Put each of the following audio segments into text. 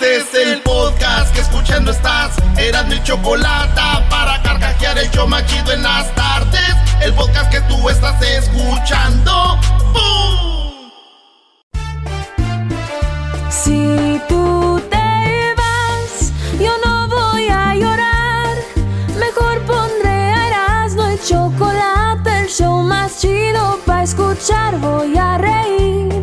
Este es el podcast que escuchando estás. Eran mi chocolate para carcajear el yo machido en las tardes. El podcast que tú estás escuchando. ¡Bum! Si tú te vas, yo no voy a llorar. Mejor pondré Erasmo el chocolate, el show más chido para escuchar. Voy a reír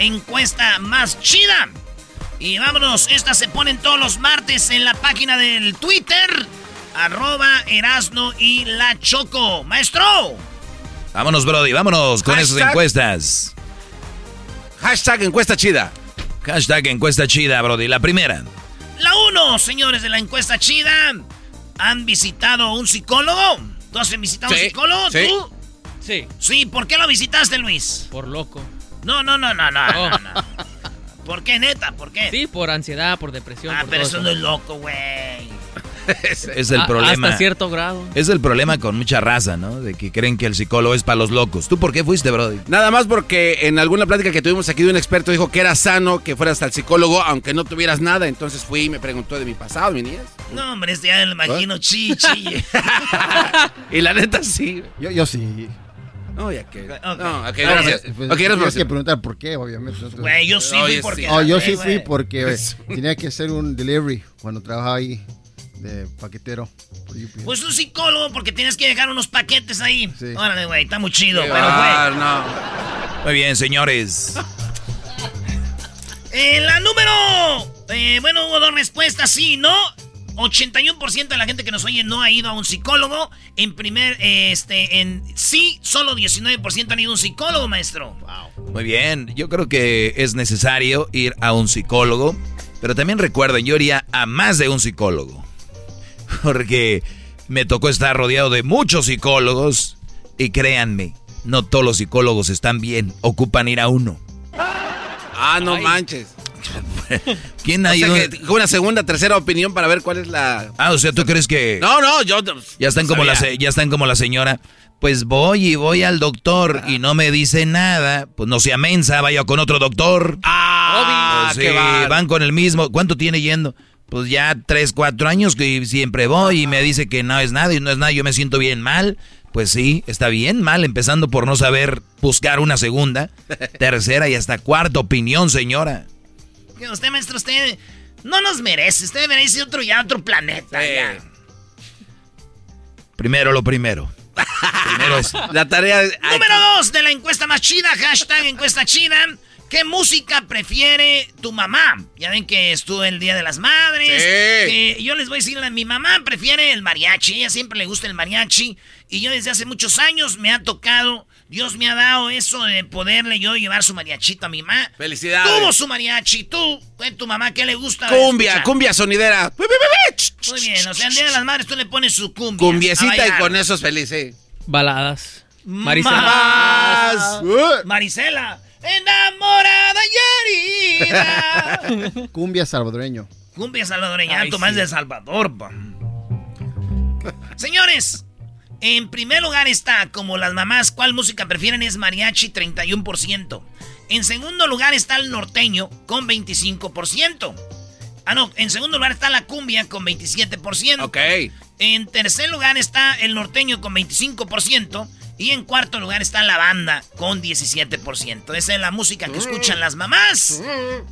Encuesta más chida. Y vámonos, estas se ponen todos los martes en la página del Twitter. Arroba Erasno y la Choco. Maestro. Vámonos, Brody, vámonos con esas encuestas. Hashtag encuesta chida. Hashtag encuesta chida, Brody. La primera. La uno, señores de la encuesta chida. ¿Han visitado un psicólogo? ¿Tú has visitado Sí, un psicólogo? sí. ¿Tú? Sí, Sí, ¿por qué lo visitaste, Luis? por loco. No, no, no, no, no. Oh. no, no. ¿Por qué, neta? ¿Por qué? Sí, por ansiedad, por depresión. Ah, por pero todo eso no es loco, güey. Es el A- problema. Hasta cierto grado. Es el problema con mucha raza, ¿no? De que creen que el psicólogo es para los locos. ¿Tú por qué fuiste, Brody? Nada más porque en alguna plática que tuvimos aquí de un experto dijo que era sano que fueras al psicólogo aunque no tuvieras nada. Entonces fui y me preguntó de mi pasado, mi niñez. No, hombre, este ya me lo imagino chichi. Y la neta sí. Yo, yo sí. No, ya que. Ok. No, ok, No, gracias. Pues, Ok, tienes gracias. que preguntar por qué, obviamente. Güey, yo sí Oye, fui porque... sí. Oh, yo sí fui porque Eso. tenía que hacer un delivery cuando trabajaba ahí de paquetero. Pues un psicólogo porque tienes que dejar unos paquetes ahí. Sí. Órale, güey, está muy chido. Pero, Ah, güey, no. Muy bien, señores. eh, la número... eh, bueno, hubo dos respuestas, sí, ¿no? 81% de la gente que nos oye no ha ido a un psicólogo. En primer, eh, este, en sí, solo 19% han ido a un psicólogo, maestro. Muy bien. Yo creo que es necesario ir a un psicólogo. Pero también recuerden, yo iría a más de un psicólogo. Porque me tocó estar rodeado de muchos psicólogos. Y créanme, no todos los psicólogos están bien. Ocupan ir a uno. Ah, no manches. ¿Quién ha O sea que una segunda, tercera opinión para ver cuál es la. Ah, o sea, ¿tú crees que No, no, yo. ya están como la ya están como la señora? Pues voy y voy al doctor y no me dice nada. Pues no sea mensa, vaya con otro doctor. Ah, Pues sí, van con el mismo. ¿Cuánto tiene yendo? Pues ya tres, cuatro años que siempre voy y me dice que no es nada y no es nada. Yo me siento bien mal. Pues sí, está bien mal, empezando por no saber buscar una segunda, tercera y hasta cuarta opinión, señora. Que Usted, maestro, usted no nos merece. Usted merece otro ya, otro planeta. ya. Primero lo primero. Primero es. La tarea. Número dos de la encuesta más chida, hashtag encuesta chida. ¿Qué música prefiere tu mamá? Ya ven que estuvo el Día de las Madres. Sí. que yo les voy a decir, mi mamá prefiere el mariachi. Ella siempre le gusta el mariachi. Y yo desde hace muchos años me ha tocado, Dios me ha dado eso de poderle yo llevar su mariachito a mi mamá. Felicidades. Tuvo su mariachi. ¿Tú, tu mamá, qué le gusta? Cumbia, escuchar? cumbia sonidera. Muy bien, o sea, el Día de las Madres tú le pones su cumbia. Cumbiecita y con eso es feliz, eh. Baladas. Marisela. Más. Marisela. enamorada y herida. Cumbia salvadoreño. Cumbia salvadoreña, Ay, Tomás sí. de El Salvador, pa. Señores, en primer lugar está, como las mamás, ¿cuál música prefieren? Es mariachi, 31%. En segundo lugar está el norteño, con 25%. Ah, no, en segundo lugar está la cumbia, con 27%. Ok. En tercer lugar está el norteño, con 25%. Y en cuarto lugar está la banda, con 17%. Esa es la música que escuchan las mamás.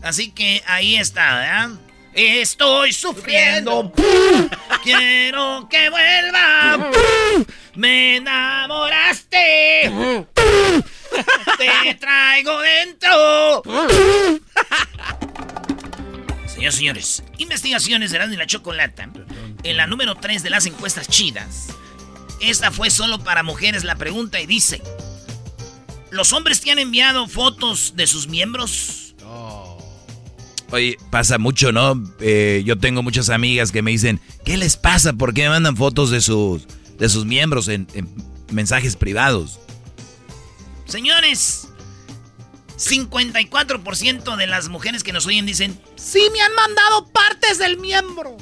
Así que ahí está, ¿verdad? Estoy sufriendo. Quiero que vuelva. Me enamoraste. Te traigo dentro. Señores, señores, investigaciones de y la Chocolata. En la número 3 de las encuestas chidas. Esta fue solo para mujeres la pregunta y dice: ¿Los hombres te han enviado fotos de sus miembros? Oye, pasa mucho, ¿no? Eh, yo tengo muchas amigas que me dicen, ¿qué les pasa? ¿Por qué me mandan fotos de sus, de sus miembros en, en mensajes privados? Señores, 54% de las mujeres que nos oyen dicen, sí me han mandado partes del miembro.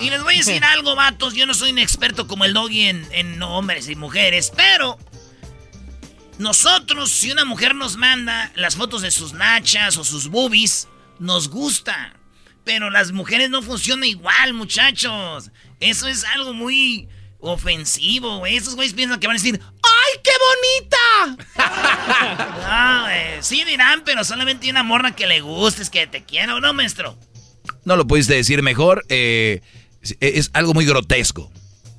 Y les voy a decir algo, vatos, yo no soy un experto como el doggy en, en hombres y mujeres, pero nosotros, si una mujer nos manda las fotos de sus nachas o sus boobies, nos gusta. Pero las mujeres no funcionan igual, muchachos. Eso es algo muy ofensivo, güey. Esos güeyes piensan que van a decir, ¡ay, qué bonita! no. Sí dirán, pero solamente una morra que le gustes, que te quiera, ¿o no, maestro? No lo pudiste decir mejor. eh, es algo muy grotesco.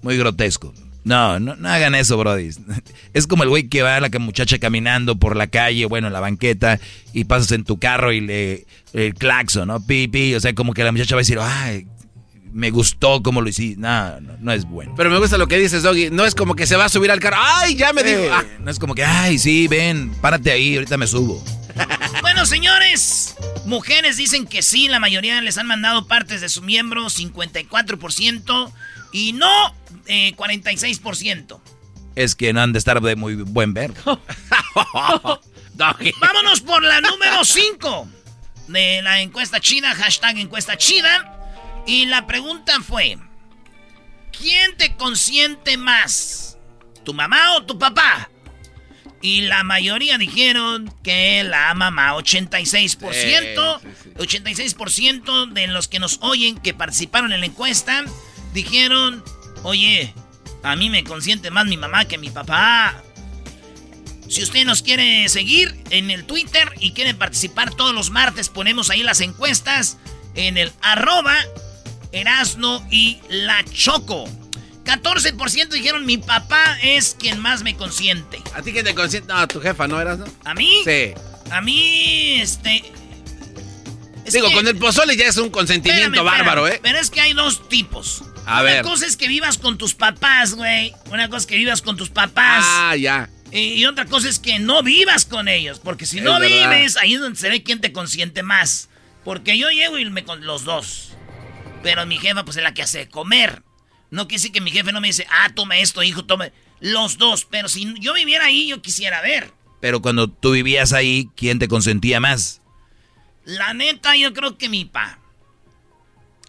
Muy grotesco. No, no, no hagan eso, Brody. Es como el güey que va a la muchacha caminando por la calle, bueno, en la banqueta, y pasas en tu carro y le. El claxon, ¿no? Pi, pi. O sea, como que la muchacha va a decir, ay, me gustó como lo hiciste. No, no, no es bueno. Pero me gusta lo que dices, Doggy. No es como que se va a subir al carro. ¡Ay, ya me dijo! Eh, Ah, No es como que, ay, sí, ven, párate ahí, ahorita me subo. Bueno, señores, mujeres dicen que sí, la mayoría les han mandado partes de su miembro, 54%, y no, eh, 46%. Es que no han de estar de muy buen ver. Vámonos por la número 5 de la encuesta chida, hashtag encuesta chida. Y la pregunta fue, ¿quién te consiente más? ¿Tu mamá o tu papá? Y la mayoría dijeron que la mamá, 86%. Sí, sí, sí. 86% de los que nos oyen que participaron en la encuesta dijeron, oye, a mí me consiente más mi mamá que mi papá. Si usted nos quiere seguir en el Twitter y quiere participar todos los martes, ponemos ahí las encuestas en el arroba Erasno y la Choco. 14% dijeron mi papá es quien más me consiente. ¿A ti quién te consiente? No, tu jefa, ¿no eras, no? ¿A mí? Sí. A mí, este... es Digo, que- con el pozole ya es un consentimiento Espérame, bárbaro, espérame. ¿eh? Pero es que hay dos tipos. A Una ver. cosa es que vivas con tus papás, güey. Una cosa es que vivas con tus papás. Ah, ya. Y, y otra cosa es que no vivas con ellos. Porque si Es no verdad. vives, ahí es donde se ve quién te consiente más. Porque yo llego y me con los dos. Pero mi jefa, pues es la que hace comer. No quiere decir que mi jefe no me dice, ah, toma esto, hijo, toma. Los dos. Pero si yo viviera ahí, yo quisiera ver. Pero cuando tú vivías ahí, ¿quién te consentía más? La neta, yo creo que mi pa.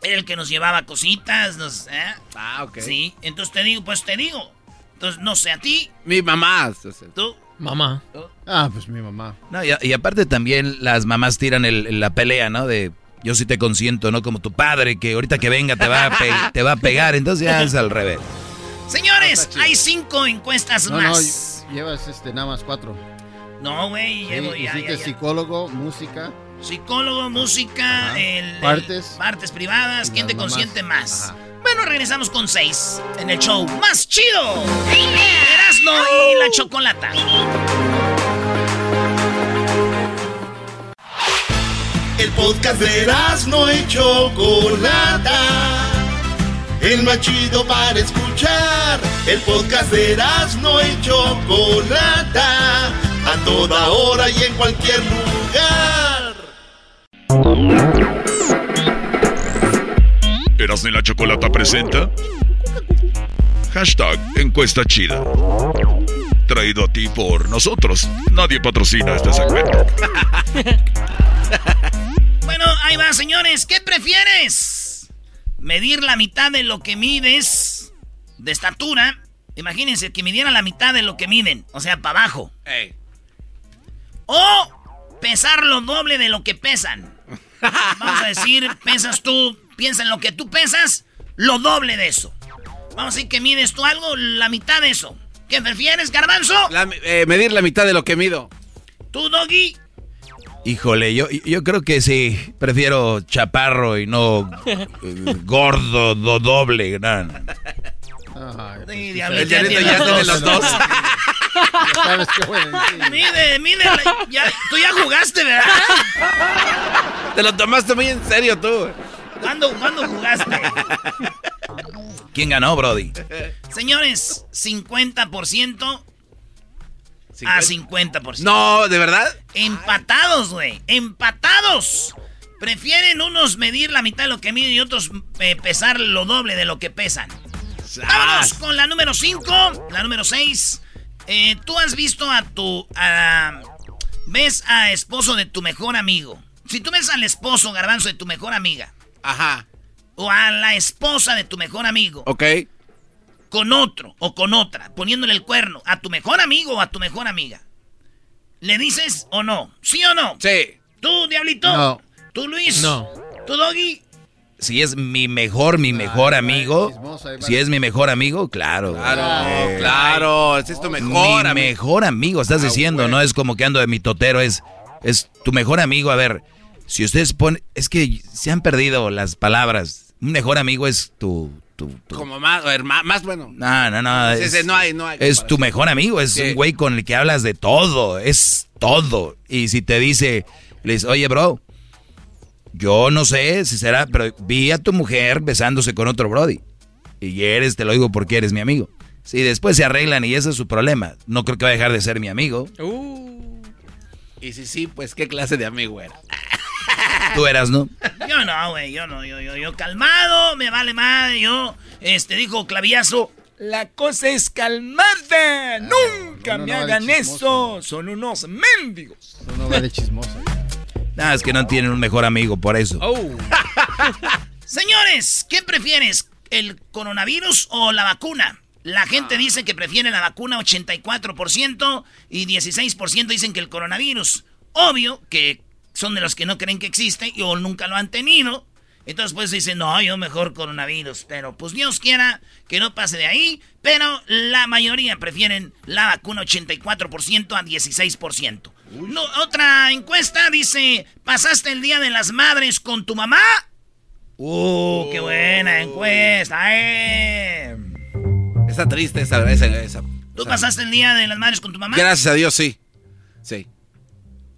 Era el que nos llevaba cositas, nos, ¿eh? Ah, ok. Sí, entonces te digo, pues te digo. Entonces, no sé, a ti, Mi mamá. tú. Mamá. Ah, pues mi mamá. No, y, y aparte también las mamás tiran el- la pelea, ¿no? De yo sí te consiento, no como tu padre, que ahorita que venga te va a, pe- te va a pegar. Entonces ya es al revés. Señores, hay cinco encuestas No, no, más. llevas este, nada más cuatro. No, güey, Sí, llevo ya, hiciste ya, ya. psicólogo, música. Psicólogo, música, Ajá. el, el- Partes. partes privadas, ¿quién te consiente más? Ajá. Bueno, regresamos con seis en el show más chido. Erasno y la chocolata. El podcast de Erasmo y Chocolata. El más chido para escuchar. El podcast de Erasmo y Chocolata. A toda hora y en cualquier lugar. Erasmo y la Chocolata presenta Hashtag Encuesta Chida traído a ti por nosotros. Nadie patrocina este segmento. bueno, ahí va, señores. ¿Qué prefieres? ¿Medir la mitad de lo que mides de estatura? Imagínense que midieran la mitad de lo que miden, o sea, para abajo. O pesar lo doble de lo que pesan. Vamos a decir, pesas tú, piensa en lo que tú pesas, lo doble de eso. Vamos a decir que mides tú algo, la mitad de eso. ¿Qué prefieres, garbanzo? Eh, medir la mitad de lo que mido. ¿Tú, Doggy? Híjole, yo, yo creo que sí. Prefiero chaparro y no eh, gordo, do, doble. Sí, el ya tiene los dos. sabes qué. Mide, mide. Ya, tú ya jugaste, ¿verdad? Te lo tomaste muy en serio tú. ¿Cuándo, ¿cuándo jugaste? ¿Quién ganó, Brody? Señores, 50% a 50%. No, ¿de verdad? Empatados, güey. Empatados. Prefieren unos medir la mitad de lo que miden y otros eh, pesar lo doble de lo que pesan. Vámonos con la número 5. La número 6. Eh, Tú has visto a tu... ves a esposo de tu mejor amigo. Si tú ves al esposo, garbanzo, de tu mejor amiga. Ajá o a la esposa de tu mejor amigo. Ok. Con otro o con otra, poniéndole el cuerno a tu mejor amigo o a tu mejor amiga. ¿Le dices o no? ¿Sí o no? Sí. ¿Tú, Diablito? No. ¿Tú, Luis? No. ¿Tú, Doggy? Si es mi mejor, mi mejor amigo. Si es mi mejor amigo, claro. Claro, claro. Es tu mejor mi mejor amigo, estás ah, diciendo. No es como que ando de mi totero, es, es tu mejor amigo. A ver, si ustedes ponen. Es que se han perdido las palabras un mejor amigo es tu... Como más, más bueno. No, no, no. Es, no hay, no hay es tu mejor amigo, es un güey con el que hablas de todo, es todo. Y si te dice, le dices, oye, bro, yo no sé si será, pero vi a tu mujer besándose con otro Brody. Y eres, te lo digo porque eres mi amigo. Si después se arreglan y ese es su problema, no creo que va a dejar de ser mi amigo. Uh. Y si sí, pues qué clase de amigo era. Tú eras, ¿no? Yo no, güey, yo no, yo, yo, yo calmado, me vale más, yo, este, dijo Claviazo, la cosa es calmada, nunca me hagan eso, son unos mendigos. No, vale chismoso. Nada, es que no tienen un mejor amigo, por eso. Oh. Señores, ¿qué prefieres, el coronavirus o la vacuna? La gente dice que prefiere la vacuna 84% y 16% dicen que el coronavirus. Obvio que son de los que no creen que existe o nunca lo han tenido. Entonces pues dicen, no, yo mejor coronavirus. Pero pues Dios quiera que no pase de ahí. Pero la mayoría prefieren la vacuna 84% a 16%. otra encuesta dice, ¿pasaste el Día de las Madres con tu mamá? ¡Uh, qué buena encuesta! Eh. Está triste esa, esa, ¿Tú pasaste el Día de las Madres con tu mamá? Gracias a Dios, sí. Sí.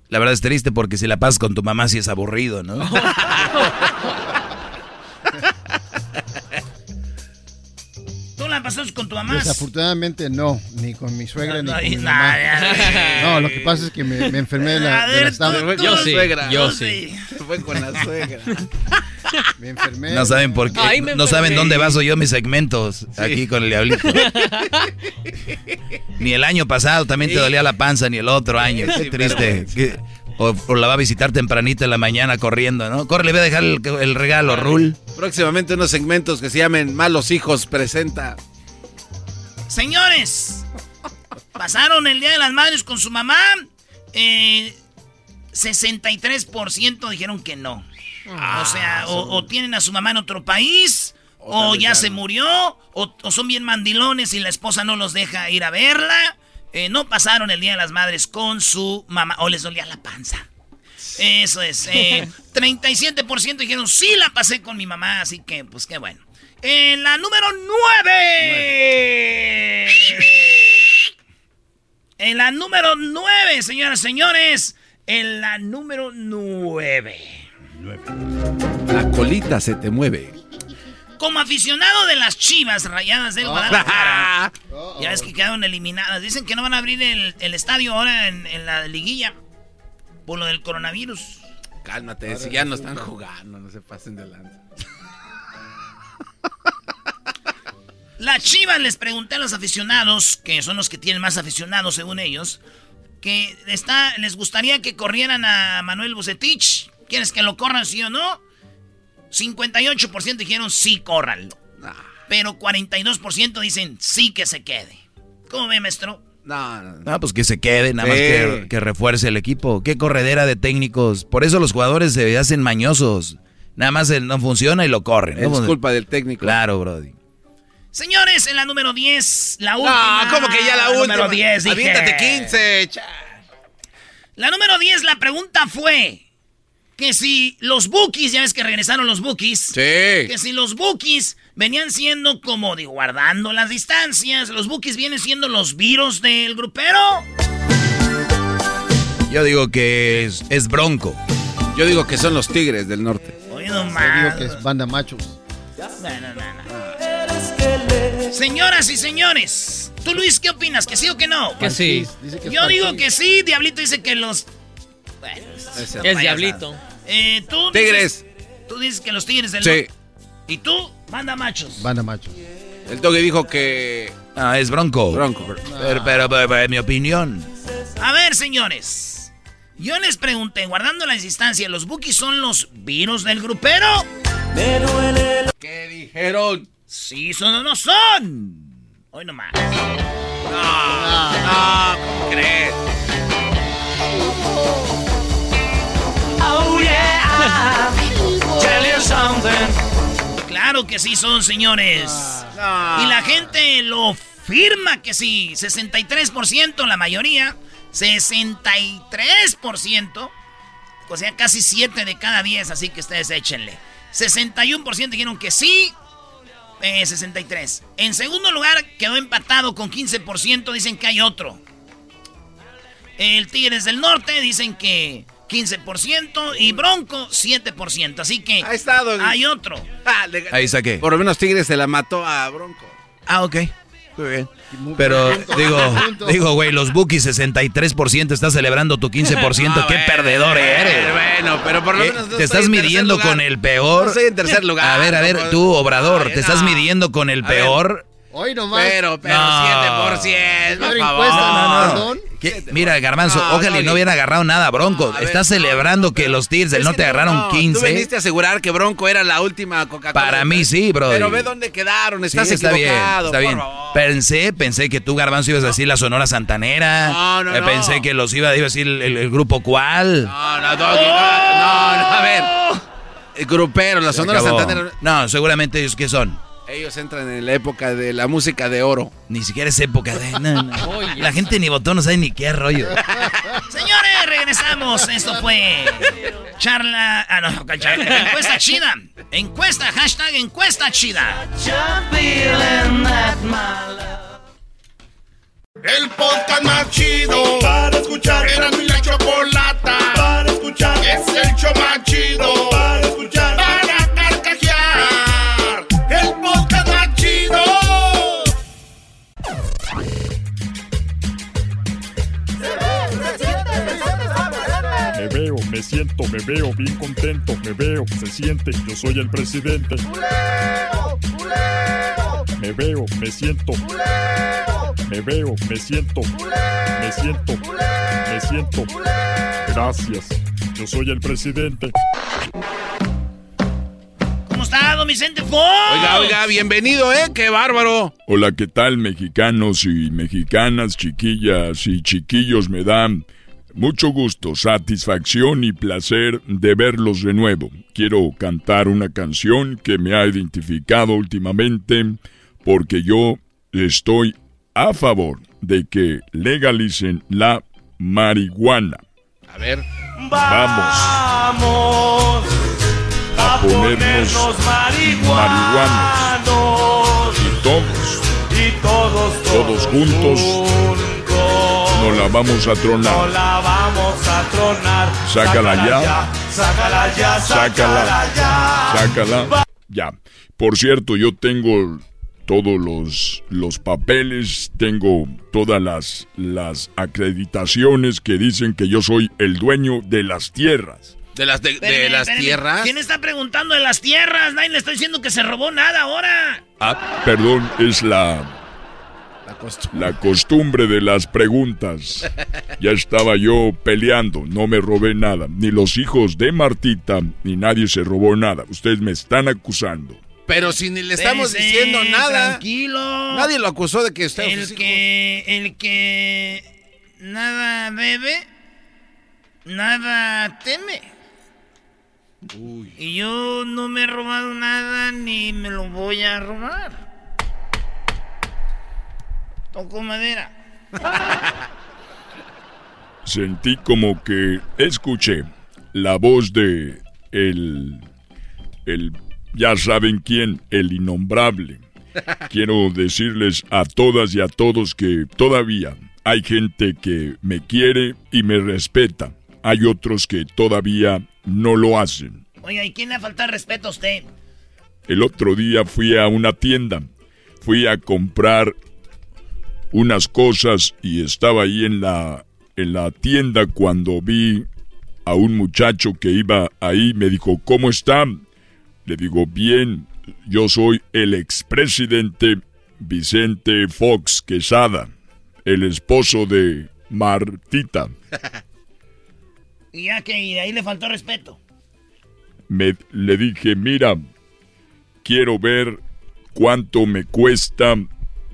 La verdad es triste porque si la pasas con tu mamá sí es aburrido, ¿no? ¿Tú la pasas con tu mamá? Desafortunadamente no, ni con mi suegra ni con mi mamá. No, lo que pasa es que me, enfermé de la, de Yo sí, yo sí. Fue con la suegra. Me enfermé. No saben por qué. no saben dónde baso yo mis segmentos aquí con el diablito. ni el año pasado también te dolía la panza, ni el otro año. Qué triste. o, la va a visitar tempranito en la mañana corriendo, ¿no? Corre, le voy a dejar el, regalo, Rul. Próximamente unos segmentos que se llamen Malos Hijos presenta. Señores, pasaron el Día de las Madres con su mamá. Eh, 63% dijeron que no. Ah, o sea, o, tienen a su mamá en otro país, o, ya se murió, o, son bien mandilones y la esposa no los deja ir a verla. Eh, no pasaron el Día de las Madres con su mamá, o les dolía la panza. Eso es. Eh, 37% dijeron, sí la pasé con mi mamá, así que, pues qué bueno. En la número 9. En la número 9, señoras y señores. En la número 9. La colita se te mueve. Como aficionado de las chivas rayadas del Guadalajara, ya ves que quedaron eliminadas. Dicen que no van a abrir el, estadio ahora en, la liguilla por lo del coronavirus. Cálmate, si ya no están jugando, no se pasen de lanza. La Chivas les pregunté a los aficionados, que son los que tienen más aficionados según ellos, que está, les gustaría que corrieran a Manuel Bucetich. ¿Quieres que lo corran, sí o no? 58% dijeron sí, córranlo. Pero 42% dicen sí que se quede. ¿Cómo ve, maestro? No, no, no. pues que se quede, nada más que, refuerce el equipo. Qué corredera de técnicos. Por eso los jugadores se hacen mañosos. Nada más no funciona y lo corren. Es culpa del técnico. Claro, Brody. Señores, en la número 10, la última. No, ¿cómo que ya la última? Número 10, dije. Aviéntate 15. La número 10, la pregunta fue que si los bookies, ya ves que regresaron los bookies. Sí. Que si los bookies venían siendo como, digo, guardando las distancias, los bookies vienen siendo los virus del grupero. Yo digo que es, es Bronco. Yo digo que son los Tigres del Norte. Yo digo que es banda machos. No, no, no, no. Señoras y señores, tú Luis, ¿qué opinas? ¿Que sí o que no? Que sí. Que Yo digo que sí, Diablito dice que los... Bueno. Es diablito. Eh, tú Tigres. Dices, tú dices que los Tigres del Sí. ¿Y tú? Banda machos. Banda machos. El toque dijo que. Ah, es Bronco. Bronco. Pero, pero, pero, pero, en mi opinión. A ver, señores. Yo les pregunté, guardando la distancia, ¿los Bookies son los virus del grupero? ¿Qué dijeron? ¿Sí son o no son? Hoy nomás. No, no, ¿cómo crees? Claro que sí son, señores. No. Y la gente lo firma que sí. 63%, la mayoría. 63%. O sea, casi 7 de cada 10, así que ustedes échenle. 61% dijeron que sí. Eh, 63. En segundo lugar, quedó empatado con 15%. Dicen que hay otro. El Tigres del Norte dicen que 15% y Bronco 7%. Así que Ha estado. hay otro. Ah, le- Ahí saqué. Por lo menos Tigres se la mató a Bronco. Ah, ok. Muy bien. Pero digo, digo, güey, los Bookies 63% está celebrando tu 15%. Ah, ¡Qué bueno, perdedor eres! Bueno, pero por lo ¿Qué? menos no Te estoy estás en midiendo lugar. con el peor. No estoy en tercer lugar. A ver, a no ver, tú, Obrador, Ay, te estás no. midiendo con el peor. Hoy nomás. Pero, pero, No. 7%, por No, no, no. Perdón. ¿Qué? Mira, Garbanzo, ojalá y no, hubiera agarrado nada, Bronco. Está celebrando que los Tigres del que no, agarraron no, Tú 15. veniste a asegurar que Bronco era la última Coca-Cola. Para mí sí, bro. Pero ve dónde quedaron, Sí, estás está bien, equivocado. está por bien. favor. Pensé, pensé que tú, Garbanzo, ibas a decir la Sonora Santanera. No, no, Eh, no. Pensé que los iba, iba a decir el, el- el grupo cuál. No, no, Doggy, no, no, no, a ver. El grupero, la Se Sonora acabó. Santanera. No, seguramente ellos qué son. Ellos entran en la época de la música de oro. Ni siquiera es época de. no, no. Oye. La gente ni votó, no sabe ni qué rollo. Señores, regresamos. Esto fue charla. Ah, no, charla. Encuesta chida. Encuesta, hashtag encuesta chida. El podcast más chido para escuchar. Era mi la chocolata para escuchar. Es el show más chido para escuchar. Para Me siento, me veo bien contento, me veo, se siente, yo soy el presidente. Me veo, me siento. Me veo, me siento. Me siento. Me siento. Gracias. Yo soy el presidente. ¿Cómo está, don Vicente Fox? Oiga, oiga, bienvenido, ¿eh? ¡Qué bárbaro! Hola, ¿qué tal mexicanos y mexicanas, chiquillas y chiquillos? Me dan mucho gusto, satisfacción y placer de verlos de nuevo. Quiero cantar una canción que me ha identificado últimamente porque yo estoy a favor de que legalicen la marihuana. A ver. Vamos a ponernos marihuanos y todos, Y todos, todos juntos nos la vamos a tronar. la vamos a tronar. Sácala ya. Sácala ya, Sácala. ya. Sácala. Ya. Por cierto, yo tengo todos los, los papeles, tengo todas las, las acreditaciones que dicen que yo soy el dueño de las tierras. ¿De las, de, las tierras? ¿Quién está preguntando de las tierras? Nadie le está diciendo que se robó nada ahora. Ah, perdón, es la... La costumbre. de las preguntas. Ya estaba yo peleando, no me robé nada. Ni los hijos de Martita, ni nadie se robó nada. Ustedes me están acusando. Pero si ni le estamos diciendo nada. Tranquilo. Nadie lo acusó de que usted. El que. El que. Nada bebe. Nada teme. Uy. Y yo no me he robado nada ni me lo voy a robar. Toco madera. Sentí como que escuché la voz de el el ya saben quién, el innombrable. Quiero decirles a todas y a todos que todavía hay gente que me quiere y me respeta. Hay otros que todavía no lo hacen. Oiga, ¿y quién le falta respeto a usted? El otro día fui a una tienda. Fui a comprar unas cosas y estaba ahí en la, en la tienda cuando vi a un muchacho que iba ahí. Me dijo, ¿cómo está? Le digo, bien, yo soy el expresidente Vicente Fox Quesada, el esposo de Martita. y ya que ahí le faltó respeto. Me, le dije, mira, quiero ver cuánto me cuesta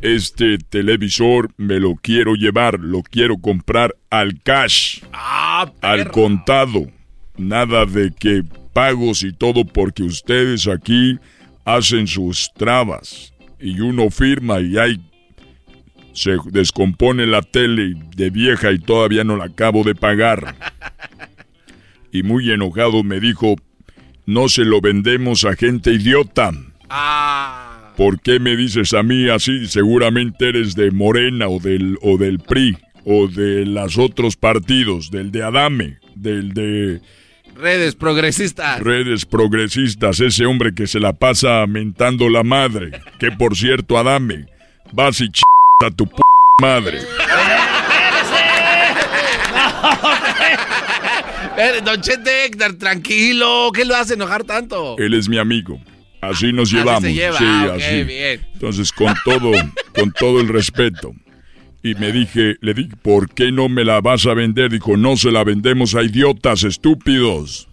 este televisor, me lo quiero llevar, lo quiero comprar al cash, ah, al contado. Nada de que pagos y todo porque ustedes aquí hacen sus trabas y uno firma y hay se descompone la tele de vieja y todavía no la acabo de pagar. Y muy enojado me dijo, no se lo vendemos a gente idiota. Ah. ¿Por qué me dices a mí así? Seguramente eres de Morena o del, o del PRI o de los otros partidos, del de Adame, del de Redes progresistas. Redes progresistas, ese hombre que se la pasa mentando la madre. Que por cierto, Adame, vas y ch a tu p madre. Don Chete Héctor, tranquilo, ¿qué lo hace enojar tanto? Él es mi amigo. Así nos llevamos. Sí, ah, así. Bien. Entonces, con todo, con todo el respeto. Y me dije, le dije, ¿por qué no me la vas a vender? Dijo, no se la vendemos a idiotas estúpidos.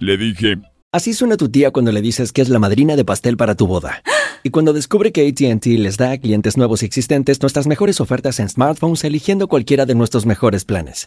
Le dije, Así suena tu tía cuando le dices que es la madrina de pastel para tu boda. Y cuando descubre que ATT les da a clientes nuevos y existentes nuestras mejores ofertas en smartphones eligiendo cualquiera de nuestros mejores planes.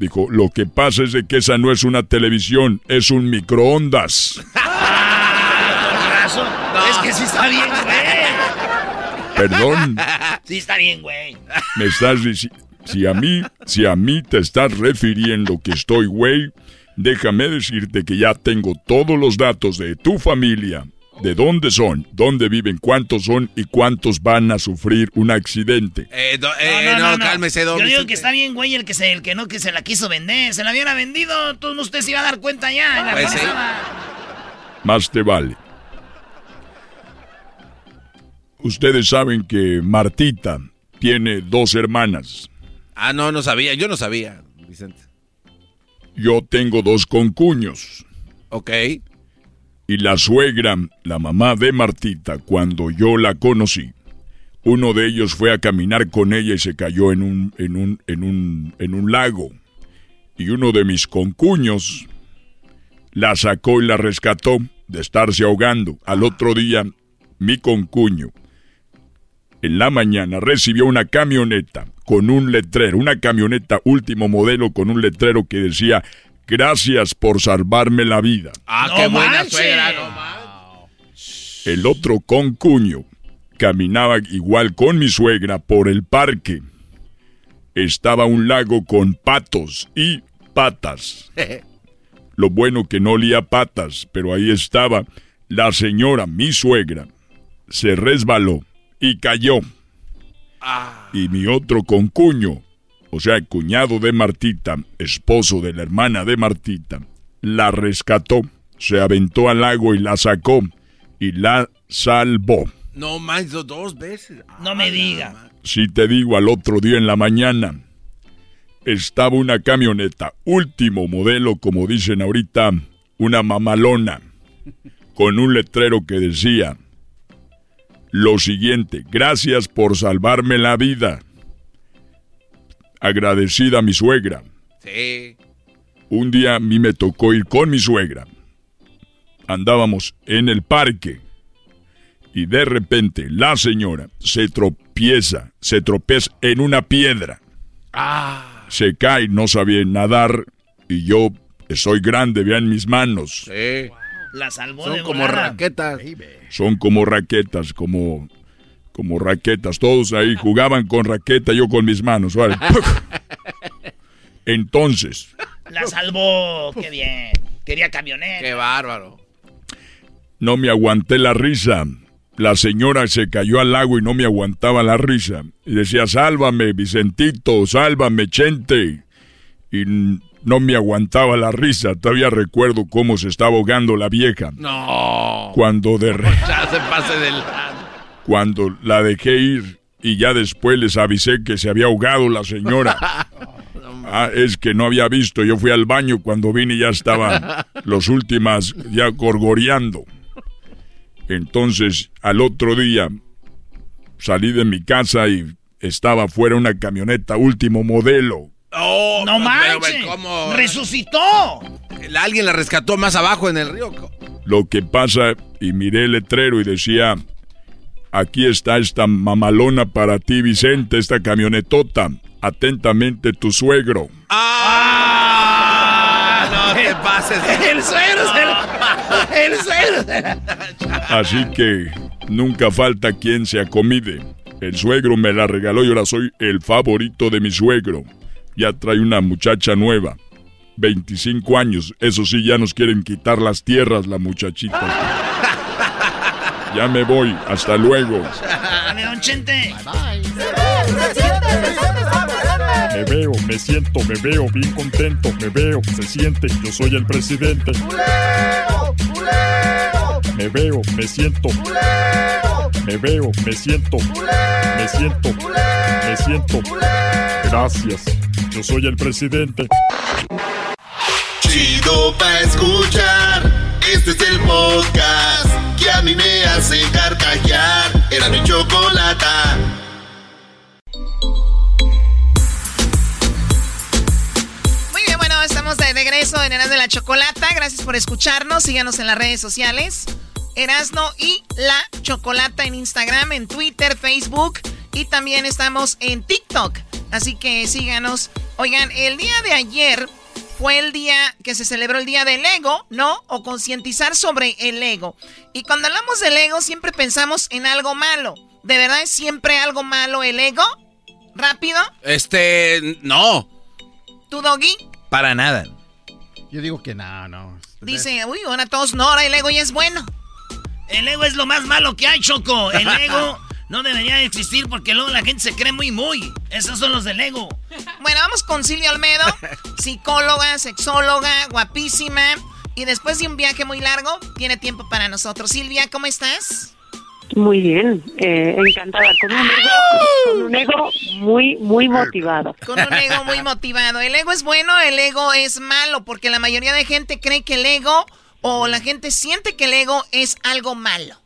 Dijo, lo que pasa es de que esa no es una televisión, es un microondas. Es que sí está bien, güey. Perdón. Sí está bien, güey. Me estás diciendo... Si a mí, si a mí te estás refiriendo que estoy güey, déjame decirte que ya tengo todos los datos de tu familia, de dónde son, dónde viven, cuántos son y cuántos van a sufrir un accidente. Eh, eh no, cálmese, don Yo digo que está bien, güey, el que, se, el que no que se la quiso vender. Se la hubiera vendido, todo usted se iba a dar cuenta ya. En la pues Más te vale. Ustedes saben que Martita tiene dos hermanas. Ah, no, no sabía. Yo no sabía, Vicente. yo tengo dos concuños. Ok. Y la suegra, la mamá de Martita, cuando yo la conocí, uno de ellos fue a caminar con ella y se cayó en un, en un, en un, en un lago. Y uno de mis concuños la sacó y la rescató de estarse ahogando. Al otro día, mi concuño, en la mañana, recibió una camioneta con un letrero, una camioneta último modelo con un letrero que decía, gracias por salvarme la vida. Ah, qué buena suegra, no El otro concuño Caminaba igual con mi suegra por el parque. Estaba un lago con patos y patas. Lo bueno que no olía patas, pero ahí estaba la señora, mi suegra. Se resbaló y cayó. Ah. Y mi otro concuño, o sea, cuñado de Martita, esposo de la hermana de Martita, la rescató, se aventó al lago y la sacó y la salvó. No más dos veces. No me diga. Si te digo al otro día en la mañana, estaba una camioneta, último modelo, como dicen ahorita, una mamalona, con un letrero que decía lo siguiente, gracias por salvarme la vida. Agradecida a mi suegra. Sí. Un día a mí me tocó ir con mi suegra. Andábamos en el parque y de repente la señora se tropieza, se tropieza en una piedra. Ah. Se cae, no sabía nadar y yo soy grande, vean mis manos. Sí. La salvó Son como raquetas. Son como raquetas, como como raquetas. Todos ahí jugaban con raqueta, yo con mis manos. ¿vale? Entonces. La salvó, qué bien. Quería camioneta. Qué bárbaro. No me aguanté la risa. La señora se cayó al lago y no me aguantaba la risa. Y decía, sálvame, Vicentito, sálvame, Chente. Y no me aguantaba la risa. Todavía recuerdo cómo se estaba ahogando la vieja. No. Cuando de Ya se pase del... Cuando la dejé ir y ya después les avisé que se había ahogado la señora. Ah, es que no había visto. Yo fui al baño cuando vine y ya estaban los últimas ya gorgoreando. Entonces, al otro día, salí de mi casa y estaba fuera una camioneta último modelo. Oh, ¡No manches! ¿cómo? ¡Resucitó! Alguien la rescató más abajo en el río. Lo que pasa, y miré el letrero y decía, aquí está esta mamalona para ti, Vicente, esta camionetota. Atentamente tu suegro. ¡Ah! No te pases. El suegro se la- El suegro Así que nunca falta quien se acomide. El suegro me la regaló y ahora soy el favorito de mi suegro. Ya trae una muchacha nueva. 25 años. Eso sí, ya nos quieren quitar las tierras la muchachita. Ya me voy. Hasta luego. Dale, don Chente. Me veo, me siento, me veo bien contento. Me veo, se siente. Yo soy el presidente. Me veo, me siento. Me veo, me siento. Me siento. Me siento. Gracias. Yo soy el presidente. Chido pa' escuchar. Este es el podcast mí me hace carcajear. Era mi chocolata. Muy bien, bueno, estamos de regreso en Erasmo de la Chocolata. Gracias por escucharnos. Síganos en las redes sociales. Erasno y la Chocolata en Instagram, en Twitter, Facebook y también estamos en TikTok. Así que síganos. Oigan, el día de ayer fue el día que se celebró el día del ego, ¿no? O concientizar sobre el ego. Y cuando hablamos del ego siempre pensamos en algo malo. ¿De verdad es siempre algo malo el ego? ¿Rápido? Este, no. ¿Tu doggy? Para nada. Yo digo que no, no. Dice, uy, ahora todos no, ahora el ego ya es bueno. El ego es lo más malo que hay, Choco. El ego no debería de existir porque luego la gente se cree muy, muy. Esos son los del ego. Bueno, vamos con Silvia Almedo, psicóloga, sexóloga, guapísima. Y después de un viaje muy largo, tiene tiempo para nosotros. Silvia, ¿cómo estás? Muy bien, eh, encantada. Con un, ego, con un ego muy, muy motivado. Con un ego muy motivado. ¿El ego es bueno el ego es malo? Porque la mayoría de gente cree que el ego o la gente siente que el ego es algo malo.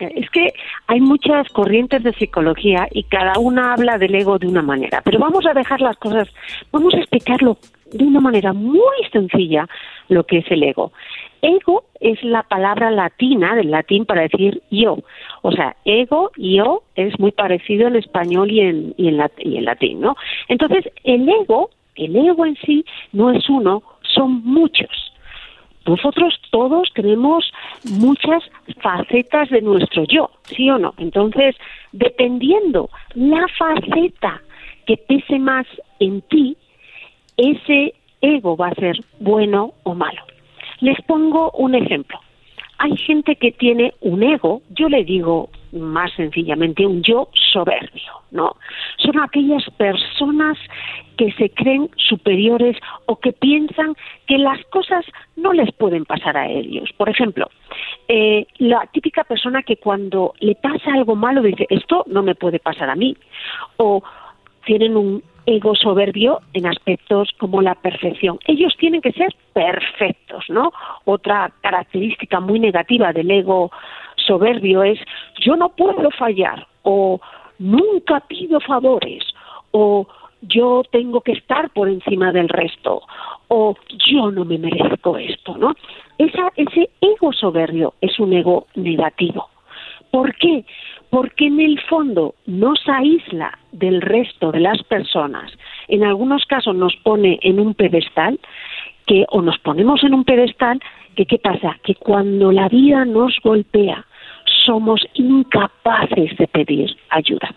Es que hay muchas corrientes de psicología y cada una habla del ego de una manera. Pero vamos a dejar las cosas, vamos a explicarlo de una manera muy sencilla lo que es el ego. Ego es la palabra latina, del latín, para decir yo. O sea, ego, yo, es muy parecido en español y en, y en, y en latín, ¿no? Entonces, el ego, el ego en sí, no es uno, son muchos. Nosotros todos tenemos muchas facetas de nuestro yo, ¿sí o no? Entonces, dependiendo la faceta que pese más en ti, ese ego va a ser bueno o malo. Les pongo un ejemplo. Hay gente que tiene un ego, yo le digo más sencillamente un yo soberbio, ¿no? Son aquellas personas que se creen superiores o que piensan que las cosas no les pueden pasar a ellos. Por ejemplo, eh, la típica persona que cuando le pasa algo malo dice, esto no me puede pasar a mí. O tienen un ego soberbio en aspectos como la perfección. Ellos tienen que ser perfectos, ¿no? Otra característica muy negativa del ego soberbio es yo no puedo fallar o nunca pido favores o yo tengo que estar por encima del resto o yo no me merezco esto, ¿no? Esa, ese ego soberbio es un ego negativo. ¿Por qué? Porque en el fondo nos aísla del resto de las personas. En algunos casos nos pone en un pedestal que o nos ponemos en un pedestal que qué pasa que cuando la vida nos golpea somos incapaces de pedir ayuda.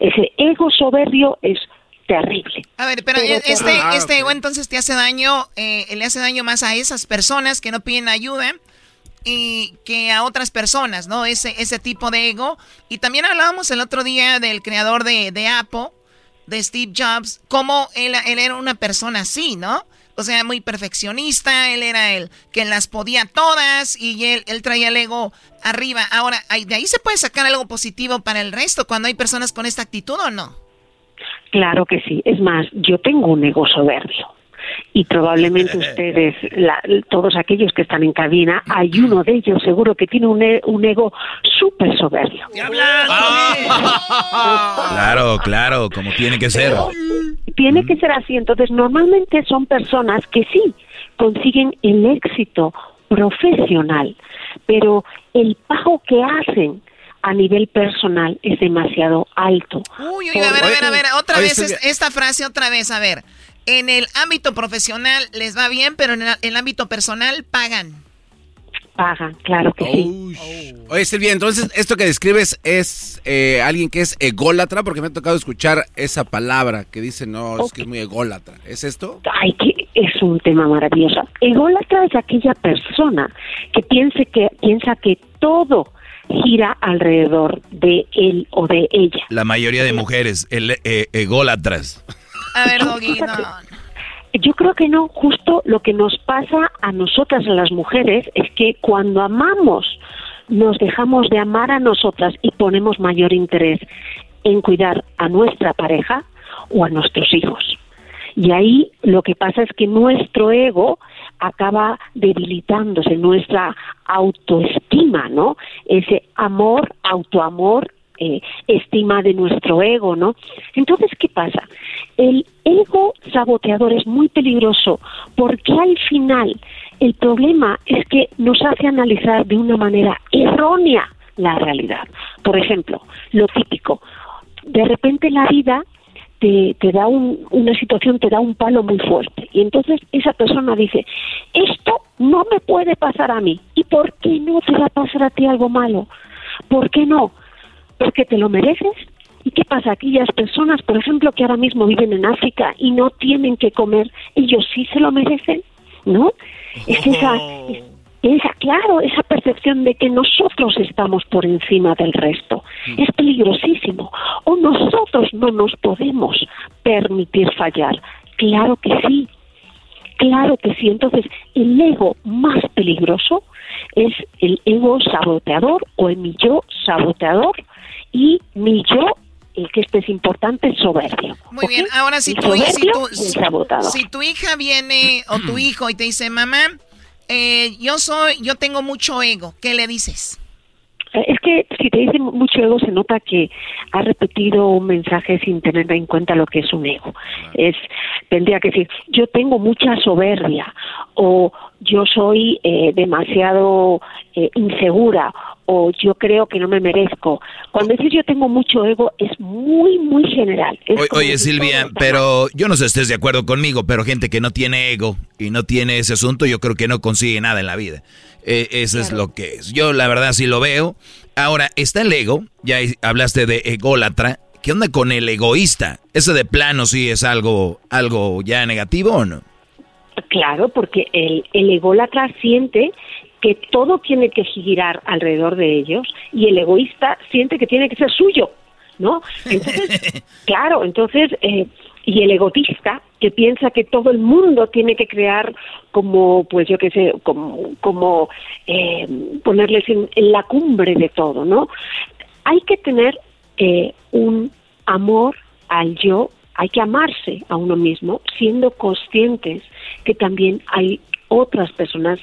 Ese ego soberbio es terrible. A ver, pero, este, este ego entonces te hace daño, eh, le hace daño más a esas personas que no piden ayuda y que a otras personas, ¿no? Ese, ese tipo de ego. Y también hablábamos el otro día del creador de, de Apple, de Steve Jobs, cómo él, él era una persona así, ¿no? O sea, muy perfeccionista, él era el que las podía todas y él, él traía el ego arriba. Ahora, ¿de ahí se puede sacar algo positivo para el resto cuando hay personas con esta actitud o no? Claro que sí. Es más, yo tengo un ego soberbio y probablemente ustedes, todos aquellos que están en cabina, hay uno de ellos seguro que tiene un, e, un ego súper soberbio. claro, claro, como tiene que ser. Tiene que ser así. Entonces, normalmente son personas que sí consiguen el éxito profesional, pero el pago que hacen a nivel personal es demasiado alto. Uy, uy, a ver, a ver, a ver, otra vez esta frase, otra vez, a ver en el ámbito profesional les va bien, pero en el, ámbito personal pagan. Pagan, claro que sí. Oye, Silvia, entonces esto que describes es eh, alguien que es ególatra, porque me ha tocado escuchar esa palabra que dice, no, es que es muy ególatra. ¿Es esto? Ay, que es un tema maravilloso. Ególatra es aquella persona que piense que piensa que todo gira alrededor de él o de ella. La mayoría de mujeres, el, eh, ególatras. A ver, Doggy, Yo creo que no, justo lo que nos pasa a nosotras, las mujeres, es que cuando amamos, nos dejamos de amar a nosotras y ponemos mayor interés en cuidar a nuestra pareja o a nuestros hijos. Y ahí lo que pasa es que nuestro ego acaba debilitándose, nuestra autoestima, ¿no? Ese amor, autoamor eh, estima de nuestro ego, ¿no? Entonces, ¿qué pasa? El ego saboteador es muy peligroso porque al final el problema es que nos hace analizar de una manera errónea la realidad. Por ejemplo, lo típico, de repente la vida te, te da una situación, te da un palo muy fuerte. Y entonces esa persona dice, esto no me puede pasar a mí. ¿Y por qué no te va a pasar a ti algo malo? ¿Por qué no? porque te lo mereces. ¿Y qué pasa? Aquellas personas, por ejemplo, que ahora mismo viven en África y no tienen que comer, ellos sí se lo merecen, ¿no? Es esa, esa, claro, esa percepción de que nosotros estamos por encima del resto. Mm. Es peligrosísimo. O nosotros no nos podemos permitir fallar. Claro que sí. Claro que sí. Entonces, el ego más peligroso es el ego saboteador o el mi yo saboteador y mi yo el que este es importante, soberbio. Muy bien, ahora si tu, si, tu, hija viene o tu hijo y te dice, mamá, eh, yo soy, yo tengo mucho ego, ¿qué le dices? Eh, es que si te dice mucho ego se nota que ha repetido un mensaje sin tener en cuenta lo que es un ego. Es tendría que decir yo tengo mucha soberbia o yo soy eh, demasiado eh, insegura o yo creo que no me merezco. Cuando dices yo tengo mucho ego es muy, muy general. oye Silvia, pero yo no sé si estés de acuerdo conmigo, pero gente que no tiene ego y no tiene ese asunto, yo creo que no consigue nada en la vida. Eh, eso es lo que es. Yo la verdad sí lo veo. Ahora, está el ego, ya hablaste de ególatra. ¿Qué onda con el egoísta? ¿Ese de plano sí es algo, algo ya negativo o no? Claro, porque el, el ególatra siente que todo tiene que girar alrededor de ellos y el egoísta siente que tiene que ser suyo, ¿no? Entonces, claro, entonces, eh, y el egotista que piensa que todo el mundo tiene que crear como, pues yo qué sé, como, como eh, ponerles en, la cumbre de todo, ¿no? Hay que tener eh, un amor al yo hay que amarse a uno mismo siendo conscientes que también hay otras personas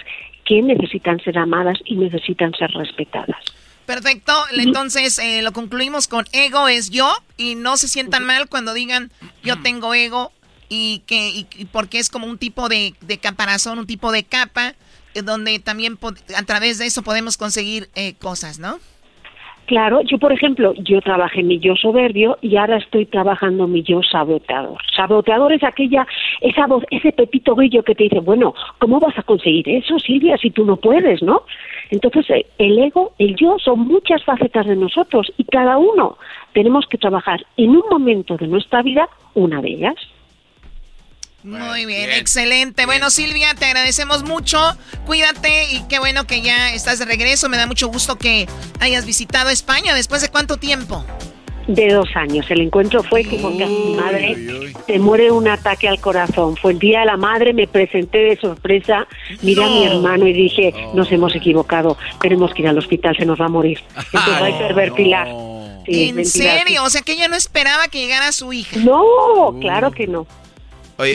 que necesitan ser amadas y necesitan ser respetadas. Perfecto, entonces eh, lo concluimos con ego es yo y no se sientan mal cuando digan yo tengo ego y que y, porque es como un tipo de, de, caparazón, un tipo de capa eh, donde también a través de eso podemos conseguir eh, cosas, ¿no? Claro, yo por ejemplo, yo trabajé mi yo soberbio y ahora estoy trabajando mi yo saboteador. Saboteador es aquella, esa voz, ese pepito grillo que te dice, bueno, ¿cómo vas a conseguir eso, Silvia, si tú no puedes, no? Entonces, eh, el ego, el yo, son muchas facetas de nosotros y cada uno tenemos que trabajar en un momento de nuestra vida una de ellas. Muy bien, excelente. Bueno, Silvia, te agradecemos mucho. Cuídate y qué bueno que ya estás de regreso. Me da mucho gusto que hayas visitado España. ¿Después de cuánto tiempo? De dos años. El encuentro fue que con mi madre se muere un ataque al corazón. Fue el día de la madre, me presenté de sorpresa, miré a mi hermano y dije, nos hemos equivocado, tenemos que ir al hospital, se nos va a morir. Entonces hay que ver Pilar. ¿En serio? O sea que ella no esperaba que llegara su hija. No, claro que no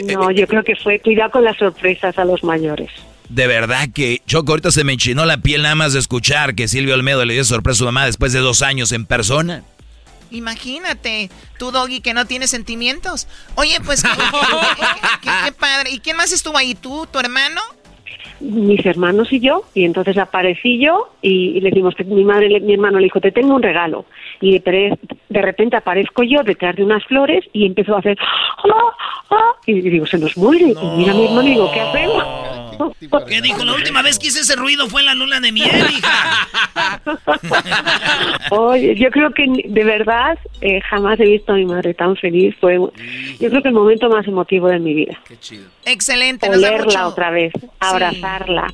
no, eh, yo creo que fue cuidado con las sorpresas a los mayores. De verdad que Choco ahorita se me enchinó la piel nada más de escuchar que Silvio Olmedo le dio sorpresa a su mamá después de dos años en persona. Imagínate, tú Doggy que no tiene sentimientos. Oye, pues qué, padre. ¿Y quién más estuvo ahí? ¿Tú, tu hermano? Mis hermanos y yo, y entonces aparecí yo y, le dimos, mi madre, mi hermano le dijo, te tengo un regalo. Y de, de repente aparezco yo detrás de unas flores y empezó a hacer, ¡Ah! ¡Ah! y digo, se nos muere. Y mira mi hermano y digo, ¿qué hacemos? ¿Qué dijo? La última vez que hice ese ruido fue en la luna de miel, hija. Oye, yo creo que de verdad eh, jamás he visto a mi madre tan feliz. Fue, yo creo que el momento más emotivo de mi vida. Qué chido. Excelente. Olerla otra vez, abrazarla.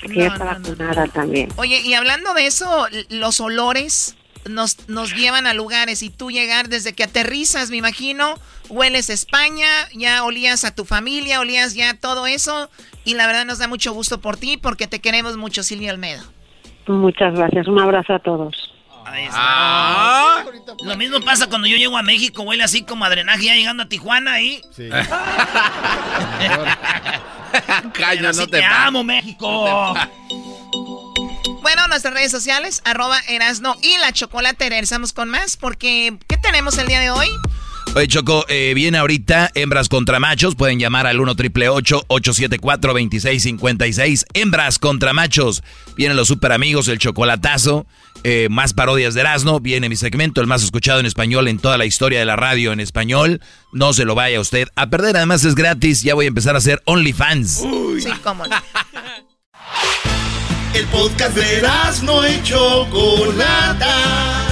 Porque ella está vacunada también. Oye, y hablando de eso, los olores nos, nos llevan a lugares y tú llegar desde que aterrizas, me imagino, hueles España, ya olías a tu familia, olías ya todo eso y la verdad nos da mucho gusto por ti porque te queremos mucho, Silvia Almedo. Muchas gracias, un abrazo a todos. Ah. Lo mismo pasa cuando yo llego a México, huele así como a drenaje ya llegando a Tijuana ahí. Sí. no te, amo, México. Bueno, nuestras redes sociales, arroba Erasno y la chocolate. Regresamos con más porque ¿qué tenemos el día de hoy? Oye, Choco, eh, viene ahorita hembras contra machos. Pueden llamar al 1 triple 874 2656. Hembras contra machos. Vienen los super amigos, el chocolatazo. Eh, más parodias de Erasmo. Viene mi segmento, el más escuchado en español en toda la historia de la radio en español. No se lo vaya usted a perder. Además es gratis. Ya voy a empezar a hacer OnlyFans. Sí, cómo no. El podcast de Erasmo y Chocolata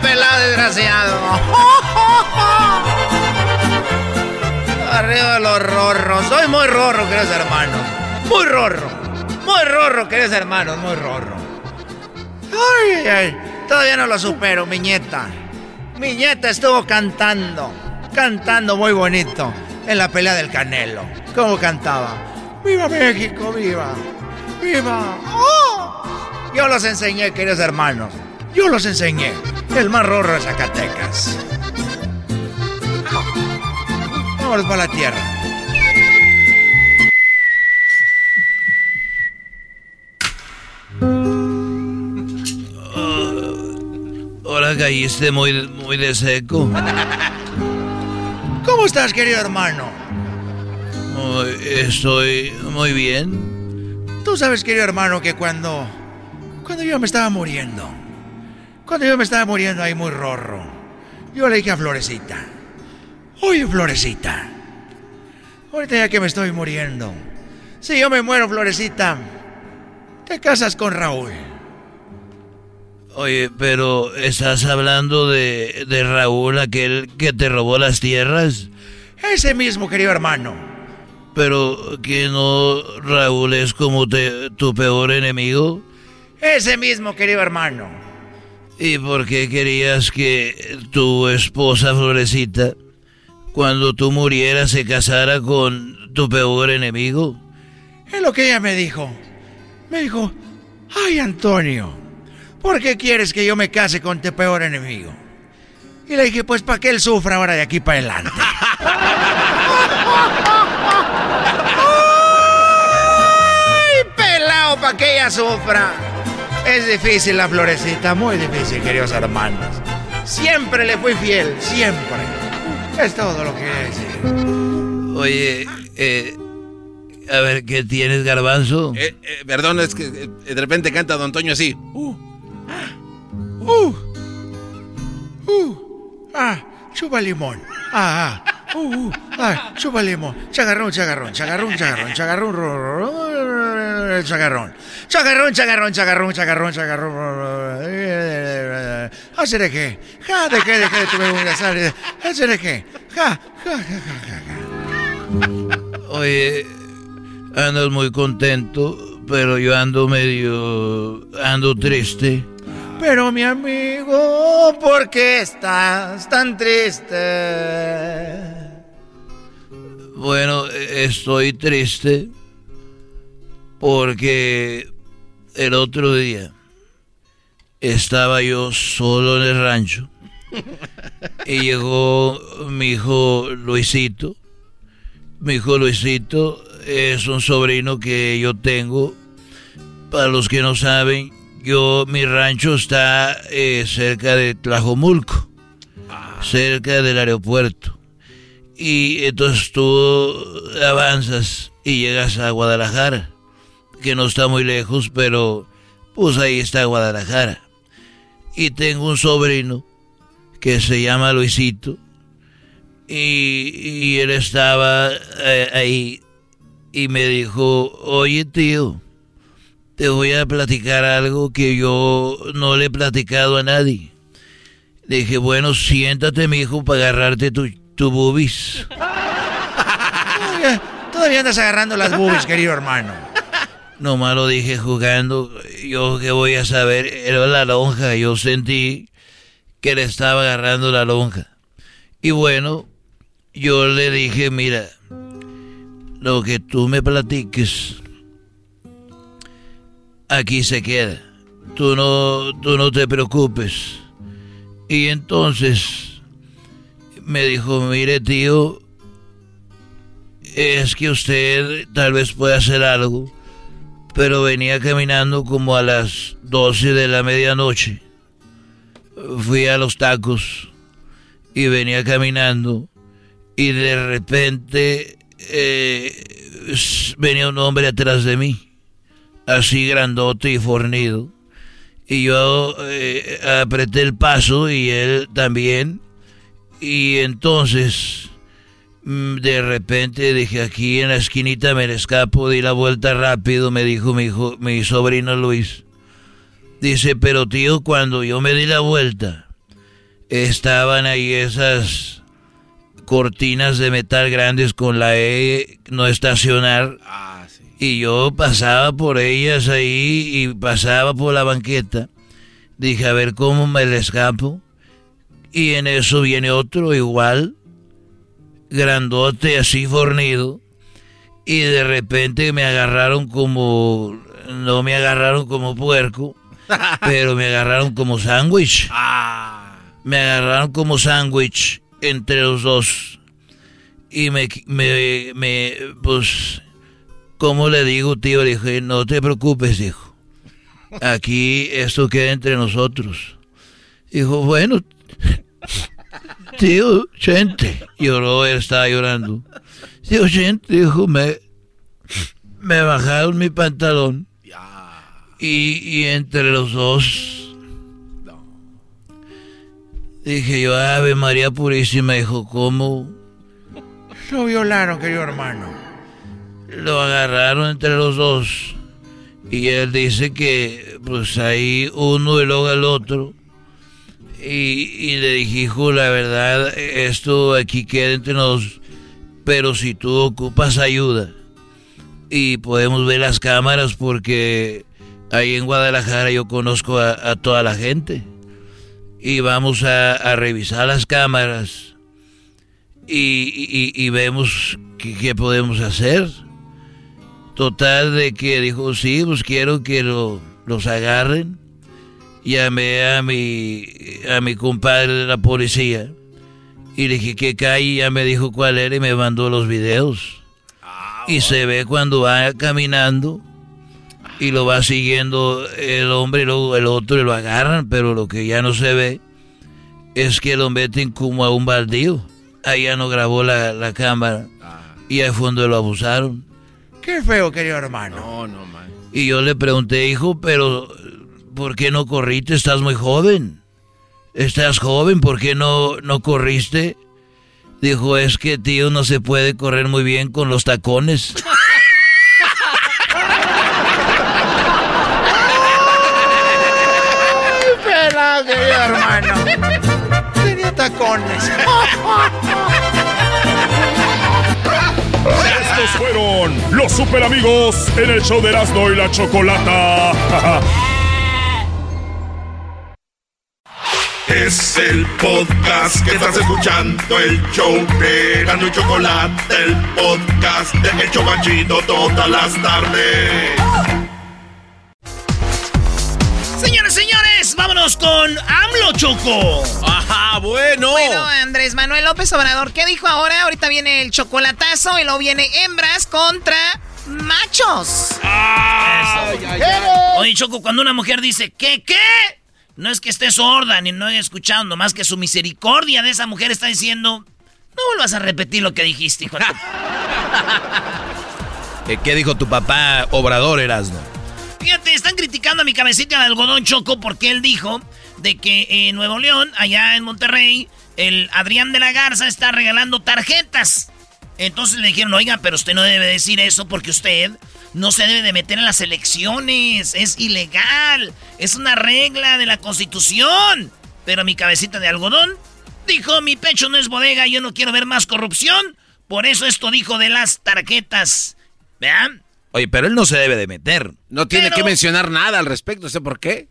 Pelado desgraciado! Arriba los rorros. Soy muy rorro, queridos hermanos. Muy rorro. Muy rorro, queridos hermanos. Muy rorro. Ay, Todavía no lo supero, mi nieta. Mi nieta estuvo cantando. Cantando muy bonito. En la pelea del Canelo. ¿Cómo cantaba? ¡Viva México! ¡Viva! ¡Viva! ¡Oh! Yo los enseñé, queridos hermanos. Yo los enseñé. El más rorro de Zacatecas. Vámonos para la tierra. ahora caíste muy, muy de seco. ¿Cómo estás, querido hermano? estoy muy bien. Tú sabes, querido hermano, que cuando. Cuando yo me estaba muriendo. Cuando yo me estaba muriendo ahí muy rorro. Yo le dije a Florecita. Oye, Florecita. Ahorita ya que me estoy muriendo. Si yo me muero, Florecita. Te casas con Raúl. Oye, pero ¿estás hablando de, de Raúl, aquel que te robó las tierras? Ese mismo, querido hermano. Pero que no Raúl es como tu peor enemigo. Ese mismo, querido hermano. ¿Y por qué querías que tu esposa Florecita, cuando tú murieras, se casara con tu peor enemigo? Es lo que ella me dijo. Me dijo, ay Antonio, ¿por qué quieres que yo me case con tu peor enemigo? Y le dije, pues para que él sufra ahora de aquí para adelante. ¡Ay, pelado, para que ella sufra! Es difícil la florecita, muy difícil, queridos hermanos. Siempre le fui fiel, siempre. Es todo lo que quiero decir. Oye, eh, a ver, ¿qué tienes, garbanzo? Eh, eh, perdón, es que eh, de repente canta Don Toño así. Uh, uh, uh, ah, chupa limón. Ah, ah. Uh, uh, ah. Chagarrón, chagarrón, chagarrón, chagarrón, chagarrón, chagarrón. Chagarrón, chagarrón, chagarrón, chagarrón, chagarrón. Hacer qué. Ja, de qué, de qué, tuve un gasar. Hacer. Ja, ja, ja, ja, ja. Oye, andas muy contento, pero yo ando medio. ando triste. Pero mi amigo, ¿por qué estás tan triste? Bueno, estoy triste porque el otro día estaba yo solo en el rancho y llegó mi hijo Luisito. Mi hijo Luisito es un sobrino que yo tengo. Para los que no saben, yo, mi rancho está eh, cerca de Tlajomulco, cerca del aeropuerto. Y entonces tú avanzas y llegas a Guadalajara, que no está muy lejos, pero pues ahí está Guadalajara. Y tengo un sobrino que se llama Luisito, y, él estaba eh, ahí y me dijo, oye tío, te voy a platicar algo que yo no le he platicado a nadie. Le dije, bueno, siéntate, mi hijo, para agarrarte tu, tu boobies. Todavía andas agarrando las boobies, querido hermano. Nomás lo dije jugando. Yo qué voy a saber, era la lonja. Yo sentí que le estaba agarrando la lonja. Y bueno, yo le dije, mira, lo que tú me platiques aquí se queda. Tú no, tú no te preocupes. Y entonces me dijo, mire tío, es que usted tal vez pueda hacer algo, pero venía caminando como a las 12 de la medianoche. Fui a los tacos y venía caminando y de repente eh, venía un hombre atrás de mí así grandote y fornido. Y yo eh, apreté el paso y él también. Y entonces, mm, de repente dije, aquí en la esquinita me escapo, di la vuelta rápido, me dijo mi, hijo, mi sobrino Luis. Dice, pero tío, cuando yo me di la vuelta, estaban ahí esas cortinas de metal grandes con la E no estacionar. Ah y yo pasaba por ellas ahí y pasaba por la banqueta. Dije, a ver cómo me le escapo. Y en eso viene otro igual, grandote, así fornido. Y de repente me agarraron como, no me agarraron como puerco, pero me agarraron como sándwich. Ah. Me agarraron como sándwich entre los dos. Y me, me, me, pues ¿Cómo le digo, tío? Le dije, no te preocupes, dijo. Aquí esto queda entre nosotros. Dijo, bueno, tío, gente. Lloró, él estaba llorando. Tío, gente, dijo, me, me bajaron mi pantalón. Y, y entre los dos. Dije yo, Ave María Purísima, dijo, ¿cómo? Lo violaron, querido hermano lo agarraron entre los dos. Y él dice que pues ahí uno y luego el otro. Y, le dije, hijo, la verdad, esto aquí queda entre nosotros. Pero si tú ocupas ayuda y podemos ver las cámaras porque ahí en Guadalajara yo conozco a, toda la gente. Y vamos a, revisar las cámaras y, vemos qué podemos hacer. Total de que dijo, sí, pues quiero que los agarren. Llamé a mi, a mi compadre de la policía y le dije que calle, ya me dijo cuál era y me mandó los videos. y se ve cuando va caminando y lo va siguiendo el hombre y luego el otro y lo agarran, pero lo que ya no se ve es que lo meten como a un baldío. Ahí ya no grabó la, la cámara y fue donde lo abusaron. Qué feo, querido hermano. No, no, man. Y yo le pregunté, hijo, pero ¿por qué no corriste? Estás muy joven. Estás joven, ¿por qué no, no corriste? Dijo, es que tío no se puede correr muy bien con los tacones. Ay, querido hermano. Tenía tacones. Estos fueron los super amigos en el show de Erasmo y la Chocolata. Es el podcast que estás escuchando, el show de y Chocolata, el podcast de El Chocachito todas las tardes. Señores, señores, vámonos con AMLO Choco. Ajá, bueno. Bueno, Andrés Manuel López Obrador, ¿qué dijo ahora? Ahorita viene el chocolatazo y luego viene hembras contra machos. Oye, Choco, cuando una mujer dice, ¿qué, qué? No es que esté sorda ni no he escuchado, nomás que su misericordia de esa mujer está diciendo, no vuelvas a repetir lo que dijiste, hijo. ¿Qué dijo tu papá Obrador, Erasmo? Fíjate, están criticando a mi cabecita de algodón choco porque él dijo de que en Nuevo León, allá en Monterrey, el Adrián de la Garza está regalando tarjetas. Entonces le dijeron, oiga, pero usted no debe decir eso porque usted no se debe de meter en las elecciones. Es ilegal. Es una regla de la constitución. Pero mi cabecita de algodón dijo, mi pecho no es bodega, yo no quiero ver más corrupción. Por eso esto dijo de las tarjetas. ¿Vean? Oye, pero él no se debe de meter. No tiene que mencionar nada al respecto, sé por qué.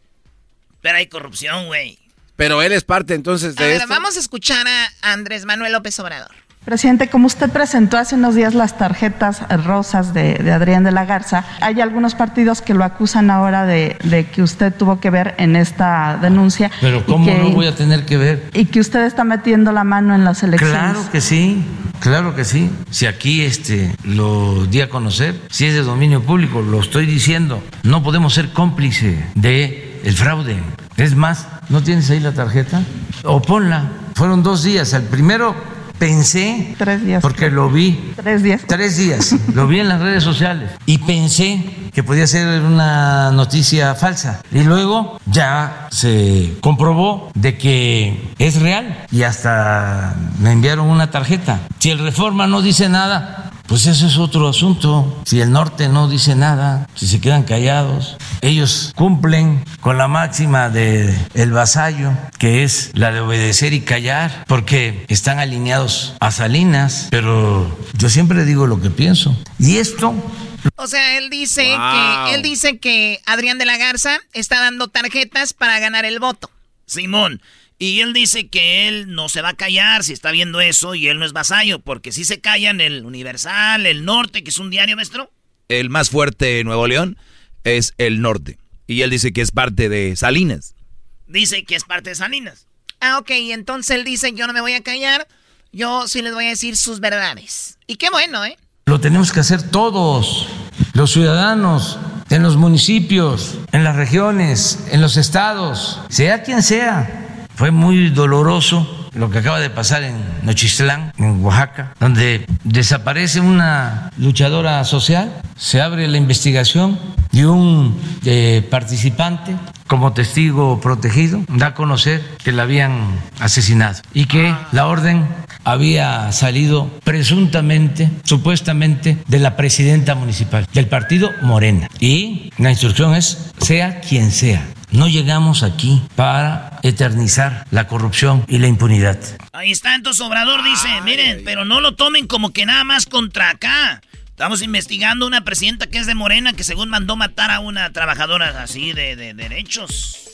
Pero hay corrupción, güey. Pero él es parte entonces de a vamos a escuchar a Andrés Manuel López Obrador. Presidente, como usted presentó hace unos días las tarjetas rosas de, Adrián de la Garza, hay algunos partidos que lo acusan ahora de, que usted tuvo que ver en esta denuncia. Pero ¿cómo no voy a tener que ver? Y que usted está metiendo la mano en las elecciones. Claro que sí, claro que sí. Si aquí este, lo di a conocer, si es de dominio público, lo estoy diciendo, no podemos ser cómplice de el fraude. Es más, ¿no tienes ahí la tarjeta? O ponla. Fueron dos días. El primero pensé, tres días, porque lo vi, tres días, tres días, lo vi en las redes sociales. Y pensé que podía ser una noticia falsa. Y luego ya se comprobó de que es real. Y hasta me enviaron una tarjeta. Si el Reforma no dice nada, pues eso es otro asunto. Si el norte no dice nada, si se quedan callados, ellos cumplen con la máxima de el vasallo, que es la de obedecer y callar, porque están alineados a Salinas, pero yo siempre digo lo que pienso. Y esto o sea, él dice que él dice que Adrián de la Garza está dando tarjetas para ganar el voto. Simón, y él dice que él no se va a callar si está viendo eso y él no es vasallo, porque si se callan el Universal, el Norte, que es un diario, maestro. El más fuerte de Nuevo León es el Norte. Y él dice que es parte de Salinas. Dice que es parte de Salinas. Ah, ok, entonces él dice yo no me voy a callar, yo sí les voy a decir sus verdades. Y qué bueno, ¿eh? Lo tenemos que hacer todos, los ciudadanos, en los municipios, en las regiones, en los estados, sea quien sea fue muy doloroso lo que acaba de pasar en Nochistlán, en Oaxaca, donde desaparece una luchadora social, se abre la investigación y un eh, participante como testigo protegido da a conocer que la habían asesinado y que la orden había salido presuntamente, supuestamente, de la presidenta municipal del partido Morena. Y la instrucción es, sea quien sea, no llegamos aquí para eternizar la corrupción y la impunidad. Ahí está, entonces Obrador dice, miren, pero no lo tomen como que nada más contra acá. Estamos investigando una presidenta que es de Morena que según mandó matar a una trabajadora así de, derechos.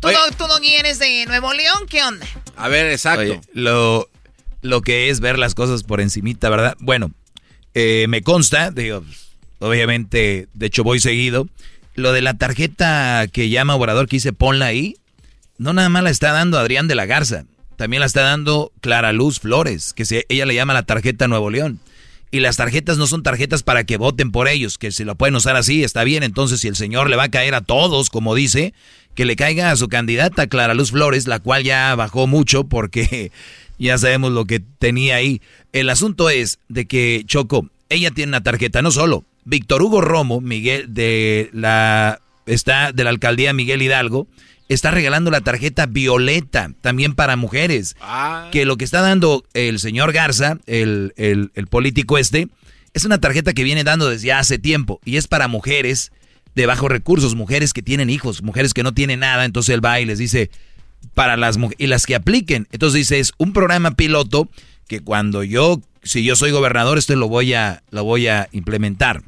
¿Tú, no, eres de Nuevo León? ¿Qué onda? A ver, exacto. lo, lo que es ver las cosas por encimita, ¿verdad? Bueno, eh, me consta, digo, obviamente, de hecho voy seguido lo de la tarjeta que llama Obrador que dice ponla ahí, no nada más la está dando Adrián de la Garza, también la está dando Clara Luz Flores, que se, ella le llama la tarjeta Nuevo León. Y las tarjetas no son tarjetas para que voten por ellos, que si lo pueden usar así está bien. Entonces, si el señor le va a caer a todos, como dice, que le caiga a su candidata Clara Luz Flores, la cual ya bajó mucho porque ya sabemos lo que tenía ahí. El asunto es de que Choco, ella tiene una tarjeta, no solo, Víctor Hugo Romo, Miguel de la está de la alcaldía Miguel Hidalgo, está regalando la tarjeta violeta también para mujeres. Ah. Que lo que está dando el señor Garza, el, el, político este, es una tarjeta que viene dando desde hace tiempo y es para mujeres de bajos recursos, mujeres que tienen hijos, mujeres que no tienen nada, entonces él va y les dice para las y las que apliquen. Entonces dice, es un programa piloto que cuando yo si yo soy gobernador, esto lo voy a lo voy a implementar.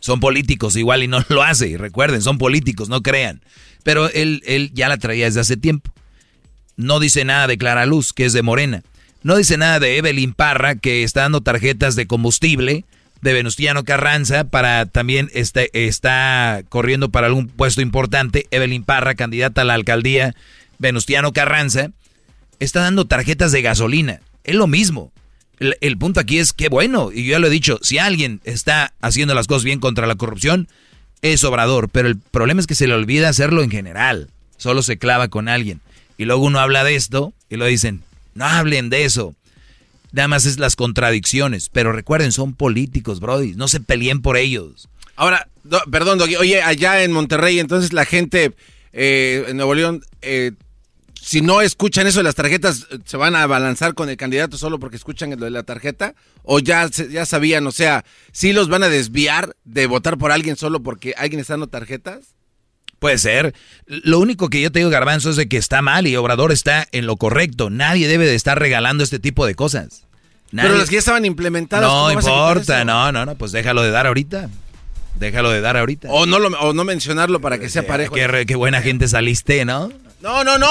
Son políticos igual y no lo hace. Recuerden, son políticos, no crean. Pero él, él ya la traía desde hace tiempo. No dice nada de Clara Luz, que es de Morena. No dice nada de Evelyn Parra, que está dando tarjetas de combustible. De Venustiano Carranza, para también está, está corriendo para algún puesto importante. Evelyn Parra, candidata a la alcaldía. Venustiano Carranza, está dando tarjetas de gasolina. Es lo mismo el, punto aquí es que bueno, y yo ya lo he dicho, si alguien está haciendo las cosas bien contra la corrupción, es Obrador, pero el problema es que se le olvida hacerlo en general, solo se clava con alguien. Y luego uno habla de esto y lo dicen, no hablen de eso. Nada más es las contradicciones, pero recuerden, son políticos, Brody, no se peleen por ellos. Ahora, perdón, oye, allá en Monterrey, entonces la gente eh, en Nuevo León... Eh, si no escuchan eso de las tarjetas, ¿se van a balanzar con el candidato solo porque escuchan lo de la tarjeta? ¿O ya, ya sabían, o sea, si los van a desviar de votar por alguien solo porque alguien está dando tarjetas? Puede ser. Lo único que yo te digo, Garbanzo, es de que está mal y Obrador está en lo correcto. Nadie debe de estar regalando este tipo de cosas. Pero las que ya estaban implementadas. No importa, no, no, no, pues déjalo de dar ahorita. Déjalo de dar ahorita. O no, lo, o no mencionarlo para que sea parejo. Qué, qué buena gente saliste, ¿no? No, no, no.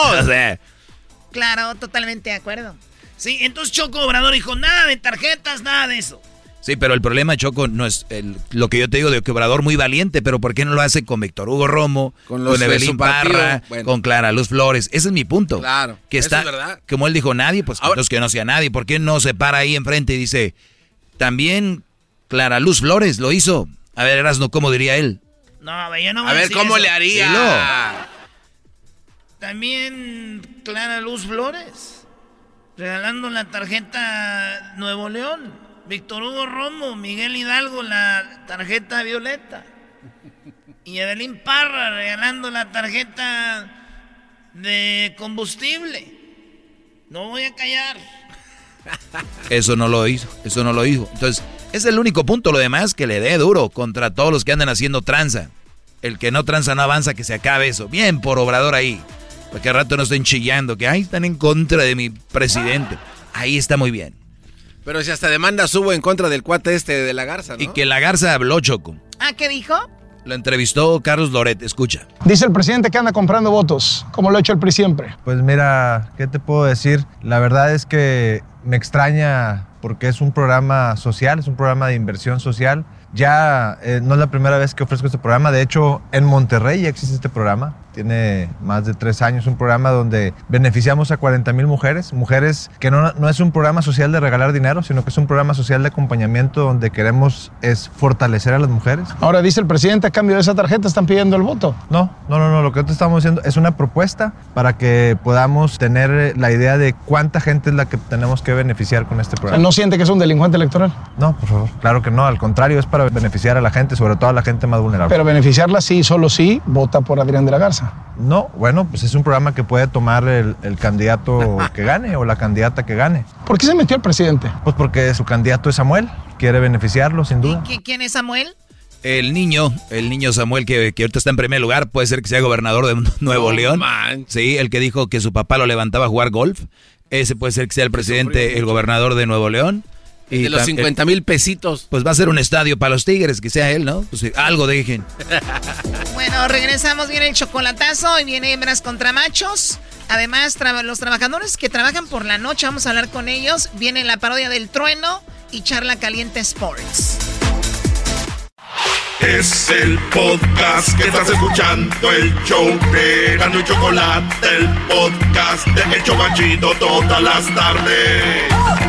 Claro, totalmente de acuerdo. Sí, entonces Choco Obrador dijo, nada de tarjetas, nada de eso. Sí, pero el problema, Choco, no es lo que yo te digo de que Obrador muy valiente, pero ¿por qué no lo hace con Víctor Hugo Romo, con, Evelyn Parra, con Clara Luz Flores? Ese es mi punto. Claro, que está, Como él dijo, nadie, pues entonces que no sea nadie. ¿Por qué no se para ahí enfrente y dice, también Clara Luz Flores lo hizo? A ver, Erasno, ¿cómo diría él? No, yo no voy a, ver, ¿cómo le haría? También Clara Luz Flores. regalando la tarjeta Nuevo León. Víctor Hugo Romo, Miguel Hidalgo, la tarjeta Violeta. Y Evelyn Parra regalando la tarjeta de combustible. No voy a callar. Eso no lo hizo, eso no lo hizo. Entonces, es el único punto. Lo demás que le dé duro contra todos los que andan haciendo tranza. El que no tranza no avanza, que se acabe eso. Bien por Obrador ahí. Para que al rato no estén chillando, que ahí están en contra de mi presidente. Ahí está muy bien. Pero si hasta demanda subo en contra del cuate este de la Garza, ¿no? Y que la Garza habló, Choco. Ah, ¿qué dijo? Lo entrevistó Carlos Loret, escucha. Dice el presidente que anda comprando votos, como lo ha hecho el PRI siempre. Pues mira, ¿qué te puedo decir? La verdad es que me extraña porque es un programa social, es un programa de inversión social. Ya eh, no es la primera vez que ofrezco este programa, de hecho en Monterrey ya existe este programa tiene más de tres años, un programa donde beneficiamos a 40 mil mujeres, mujeres que no, no es un programa social de regalar dinero, sino que es un programa social de acompañamiento donde queremos es fortalecer a las mujeres. Ahora dice el presidente, a cambio de esa tarjeta están pidiendo el voto. No, no, no, no, lo que te estamos diciendo es una propuesta para que podamos tener la idea de cuánta gente es la que tenemos que beneficiar con este programa. ¿No siente que es un delincuente electoral? No, por favor, claro que no, al contrario, es para beneficiar a la gente, sobre todo a la gente más vulnerable. Pero beneficiarla sí, solo sí, vota por Adrián de la Garza. No, bueno, pues es un programa que puede tomar el, candidato que gane o la candidata que gane. ¿Por qué se metió el presidente? Pues porque su candidato es Samuel, quiere beneficiarlo, sin duda. ¿Y quién es Samuel? El niño, el niño Samuel que, que, ahorita está en primer lugar, puede ser que sea gobernador de Nuevo León. Sí, el que dijo que su papá lo levantaba a jugar golf. Ese puede ser que sea el presidente, el gobernador de Nuevo León. Y de los 50 mil pesitos. Pues va a ser un estadio para los Tigres, que sea él, ¿no? Pues algo dejen. bueno, regresamos, viene el chocolatazo y viene hembras contra machos. Además, los trabajadores que trabajan por la noche, vamos a hablar con ellos. Viene la parodia del trueno y charla caliente Sports. Es el podcast que estás escuchando, el show de Gano y Chocolate, el podcast de El Chocachito todas las tardes.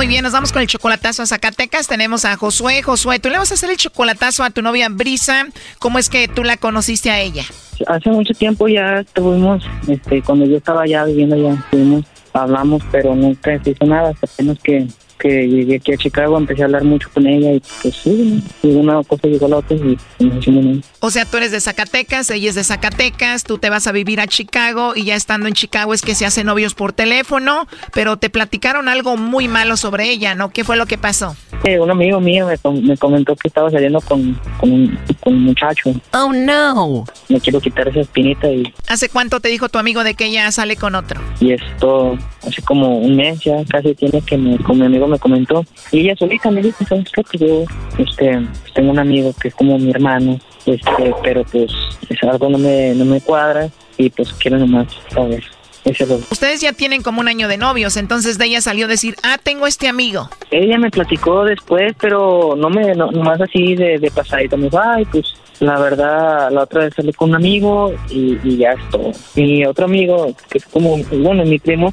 Muy bien, nos vamos con el chocolatazo a Zacatecas. Tenemos a Josué. Josué, tú le vas a hacer el chocolatazo a tu novia Brisa. ¿Cómo es que tú la conociste a ella? Hace mucho tiempo ya estuvimos, este, cuando yo estaba ya viviendo ya, estuvimos, hablamos, pero nunca se hizo nada. Hasta apenas que que llegué aquí a Chicago, empecé a hablar mucho con ella y pues sí, una cosa llegó a la otra y nos hicimos O sea, tú eres de Zacatecas, ella es de Zacatecas, tú te vas a vivir a Chicago y ya estando en Chicago es que se hacen novios por teléfono, pero te platicaron algo muy malo sobre ella, ¿no? ¿Qué fue lo que pasó? Eh, un amigo mío me, comentó que estaba saliendo con, con, un, con un muchacho. Oh, no. Me quiero quitar esa espinita y... ¿Hace cuánto te dijo tu amigo de que ella sale con otro? Y esto, hace como un mes ya casi tiene que me, con mi amigo me comentó. Y ella solita me dijo, ¿sabes qué? Pues yo este, tengo un amigo que es como mi hermano, este, pero pues es algo no me, no me cuadra y pues quiero nomás saber. Ustedes ya tienen como un año de novios, entonces de ella salió a decir, ah, tengo este amigo. Ella me platicó después, pero no me, no, nomás así de, de pasadito. Me dijo, ay, pues la verdad, la otra vez salí con un amigo y, y ya es todo. Mi otro amigo, que es como, bueno, mi primo,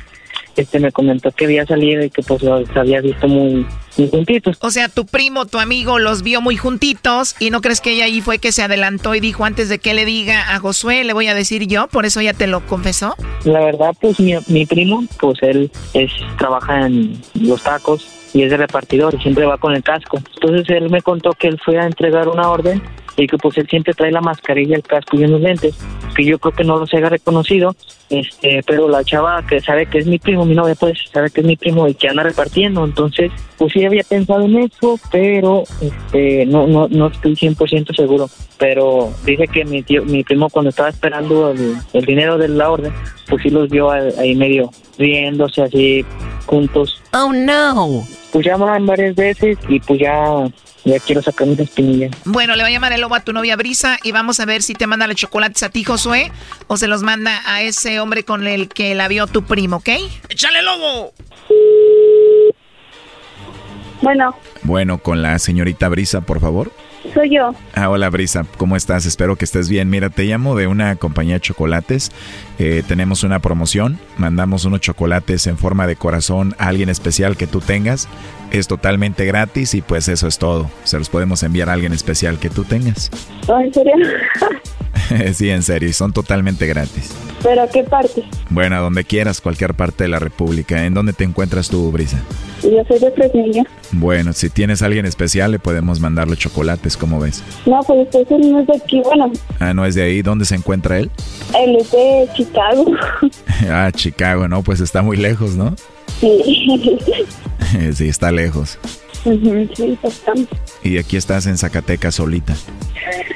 este me comentó que había salido y que pues los había visto muy, muy juntitos. O sea, tu primo, tu amigo los vio muy juntitos y no crees que ella ahí fue que se adelantó y dijo antes de que le diga a Josué, le voy a decir yo, por eso ella te lo confesó. La verdad, pues mi, mi primo, pues él es trabaja en los tacos y es de repartidor y siempre va con el casco. Entonces él me contó que él fue a entregar una orden y que pues él siempre trae la mascarilla, el casco y unos lentes, que yo creo que no los haya reconocido, este, pero la chava que sabe que es mi primo, mi novia pues sabe que es mi primo y que anda repartiendo, entonces pues sí había pensado en eso, pero este, no, no, no estoy 100% seguro, pero dice que mi tío, mi primo cuando estaba esperando el, dinero de la orden, pues sí los vio ahí medio riéndose así juntos. Oh no. Pues llamaban varias veces y pues ya Ya quiero sacar mis espinillas. Bueno, le va a llamar el lobo a tu novia Brisa y vamos a ver si te manda los chocolates a ti, Josué, o se los manda a ese hombre con el que la vio tu primo, ¿ok? ¡Échale, lobo! Bueno. Bueno, con la señorita Brisa, por favor. Soy yo. Ah, hola Brisa, ¿cómo estás? Espero que estés bien. Mira, te llamo de una compañía de chocolates. Eh, tenemos una promoción. Mandamos unos chocolates en forma de corazón a alguien especial que tú tengas. Es totalmente gratis y pues eso es todo. Se los podemos enviar a alguien especial que tú tengas. ¿En serio? sí, en serio, y son totalmente gratis. ¿Pero a qué parte? Bueno, a donde quieras, cualquier parte de la República. ¿En dónde te encuentras tú, Brisa? Yo soy de Fresnillo. Bueno, si tienes a alguien especial, le podemos mandar los chocolates, ¿cómo ves? No, pues él no es de aquí, bueno. Ah, ¿no es de ahí? ¿Dónde se encuentra él? Él es de Chicago. ah, Chicago, ¿no? Pues está muy lejos, ¿no? Sí. sí, está lejos. sí, bastante. ¿Y aquí estás en Zacatecas solita?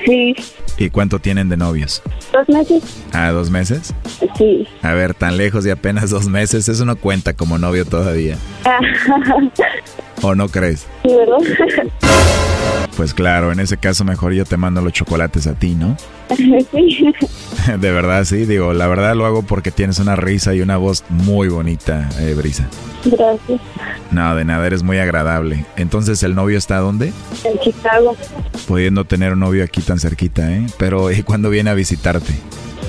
Sí. ¿Y cuánto tienen de novios? Dos meses. ¿Ah, dos meses? Sí. A ver, tan lejos de apenas dos meses, eso no cuenta como novio todavía. ¿O no crees? Sí, ¿verdad? Pues claro, en ese caso mejor yo te mando los chocolates a ti, ¿no? Sí. De verdad, sí, digo, la verdad lo hago porque tienes una risa y una voz muy bonita, eh, Brisa. Gracias. No, de nada, eres muy agradable. Entonces, ¿el novio está dónde? En Chicago. Pudiendo tener un novio aquí tan cerquita, ¿eh? Pero, ¿y cuándo viene a visitarte?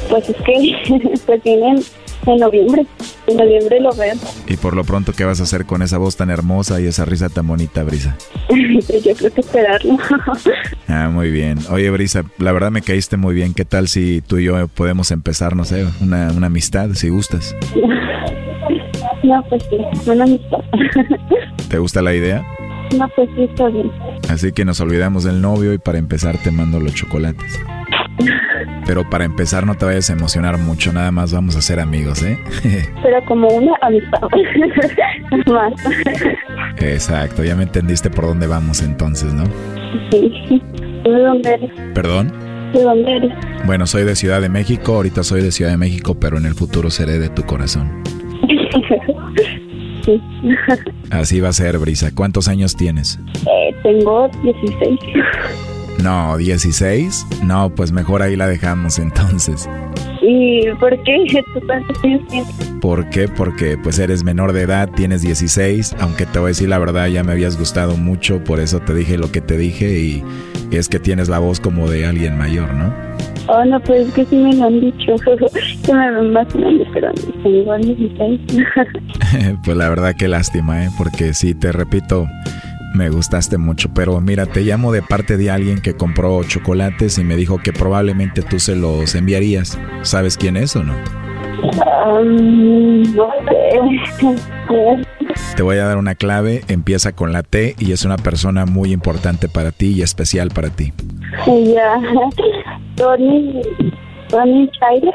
Pues es que, pues vienen en noviembre. En noviembre lo veo. Y por lo pronto, ¿qué vas a hacer con esa voz tan hermosa y esa risa tan bonita, Brisa? Yo creo que esperarlo. ah, muy bien. Oye, Brisa, la verdad me caíste muy bien. ¿Qué tal si tú y yo podemos empezar, no sé, una, una amistad, si gustas? No, pues sí, una amistad. ¿Te gusta la idea? No, pues sí, está bien. Así que nos olvidamos del novio y para empezar te mando los chocolates. Pero para empezar no te vayas a emocionar mucho, nada más vamos a ser amigos, ¿eh? Pero como una amistad. más. Exacto, ya me entendiste por dónde vamos entonces, ¿no? Sí. ¿De dónde eres? ¿Perdón? ¿De dónde eres? Bueno, soy de Ciudad de México, ahorita soy de Ciudad de México, pero en el futuro seré de tu corazón. sí. Así va a ser, Brisa. ¿Cuántos años tienes? Eh, tengo 16. No, 16. No, pues mejor ahí la dejamos entonces. ¿Y por qué? ¿Por qué? Porque pues eres menor de edad, tienes 16, aunque te voy a decir la verdad, ya me habías gustado mucho, por eso te dije lo que te dije y es que tienes la voz como de alguien mayor, ¿no? Oh, no, pues es que sí me lo han dicho, que me ven más grande, pero tengo 16. pues la verdad que lástima, ¿eh? Porque sí, te repito, me gustaste mucho, pero mira, te llamo de parte de alguien que compró chocolates y me dijo que probablemente tú se los enviarías. ¿Sabes quién es o no? Um, no sé. Te voy a dar una clave, empieza con la T y es una persona muy importante para ti y especial para ti. Ya, Tony, Tony Chávez.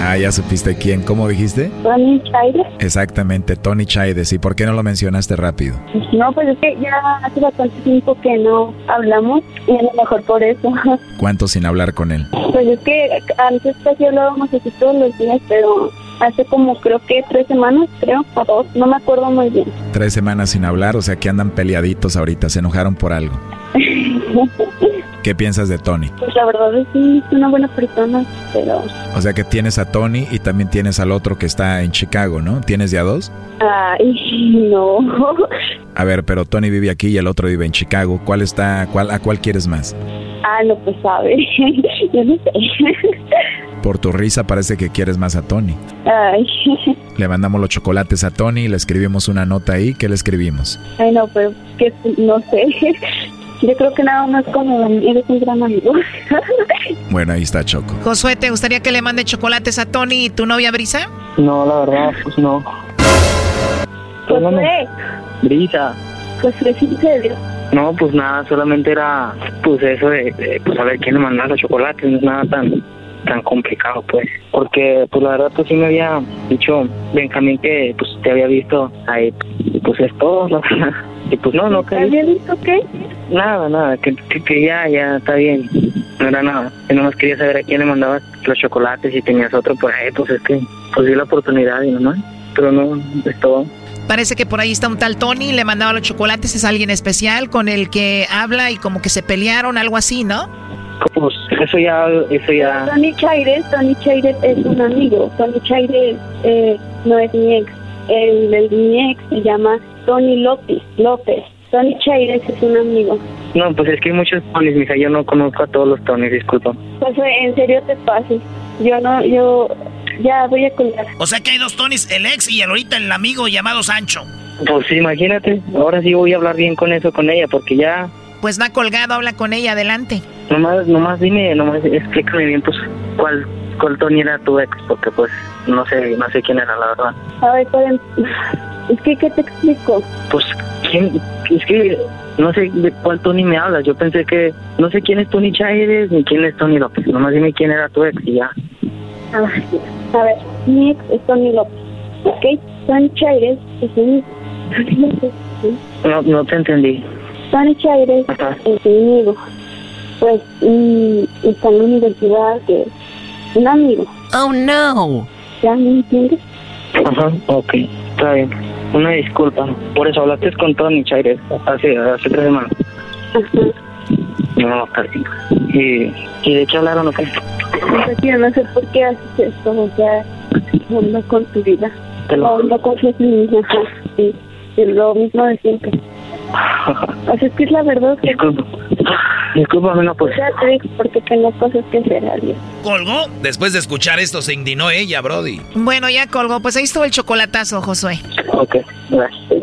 Ah, ya supiste quién. ¿Cómo dijiste? Tony Chaides. Exactamente, Tony Chaides. ¿Y por qué no lo mencionaste rápido? No, pues es que ya hace bastante tiempo que no hablamos y a lo mejor por eso. ¿Cuánto sin hablar con él? Pues es que antes casi hablábamos así todos los días, pero hace como creo que tres semanas, creo, o dos, no me acuerdo muy bien. Tres semanas sin hablar, o sea que andan peleaditos ahorita, se enojaron por algo. ¿Qué piensas de Tony? Pues la verdad es que es una buena persona, pero... O sea que tienes a Tony y también tienes al otro que está en Chicago, ¿no? ¿Tienes ya dos? Ay, no. A ver, pero Tony vive aquí y el otro vive en Chicago. ¿Cuál está, cuál, a cuál quieres más? Ah, no, pues sabe. Yo no sé. Por tu risa parece que quieres más a Tony. Ay. Le mandamos los chocolates a Tony, le escribimos una nota ahí. ¿Qué le escribimos? Ay, no, pero que no sé. Yo creo que nada más como eres un gran amigo. bueno, ahí está Choco. Josué, ¿te gustaría que le mande chocolates a Tony y tu novia Brisa? No, la verdad, pues no. Josué. Brisa. Josué, ¿sí serio? No, pues nada, solamente era pues eso de, de pues a ver quién le mandaba los chocolates, no es nada tan tan complicado pues porque pues la verdad pues sí me había dicho Benjamín que pues te había visto ahí pues es todo ¿no? y pues no no ¿Te había visto qué? nada nada que, que, que, ya ya está bien no era nada yo nomás quería saber a quién le mandabas los chocolates y tenías otro por ahí pues es que pues di la oportunidad y nomás pero no es todo Parece que por ahí está un tal Tony, le mandaba los chocolates, es alguien especial con el que habla y como que se pelearon, algo así, ¿no? Pues eso ya, eso ya... Tony Chaires, Tony Chaires es un amigo. Tony Chaires eh, no es mi ex. El, el mi ex se llama Tony López. López. Tony Chaires es un amigo. No, pues es que hay muchos Tonys, mija, yo no conozco a todos los Tonys, disculpa. Pues eh, en serio te pases. Yo no, yo ya voy a colgar. O sea que hay dos Tonys, el ex y el ahorita el amigo llamado Sancho. Pues imagínate, ahora sí voy a hablar bien con eso con ella, porque ya... Pues no ha colgado, habla con ella, adelante. Nomás, nomás dime, nomás explícame bien, pues, cuál, cuál Tony era tu ex, porque pues, no sé, no sé quién era, la verdad. A ver. Es que, ¿qué te explico? Pues, ¿quién? Es que no sé de cuál Tony me hablas. Yo pensé que no sé quién es Tony Chaires ni quién es Tony López. Nomás dime quién era tu ex y ya. A ver, mi ex es Tony López. ¿Ok? Tony Chaires es mi. No, no te entendí. Tony Chaires es mi amigo. Pues, mm, está en la universidad, que es un amigo. Oh, no. ¿Ya me entiendes? Ajá, ok, está bien. Una disculpa. Por eso hablaste con Tony Chaires hace, hace tres semanas. No, casi. ¿Y, ¿Y de qué hablaron o qué? Tío, no sé por qué haces esto, o sea, no con tu vida. Te lo- No, no confías en mí, ajá, sí, es lo mismo de siempre. O sea, es que es la verdad que... Disculpa. Discúlpame, no, pues. Ya te digo, porque tengo cosas que hacer, adiós. ¿Colgó? Después de escuchar esto se indignó ella, Brody. Bueno, ya colgó. Pues ahí estuvo el chocolatazo, Josué. Ok, gracias.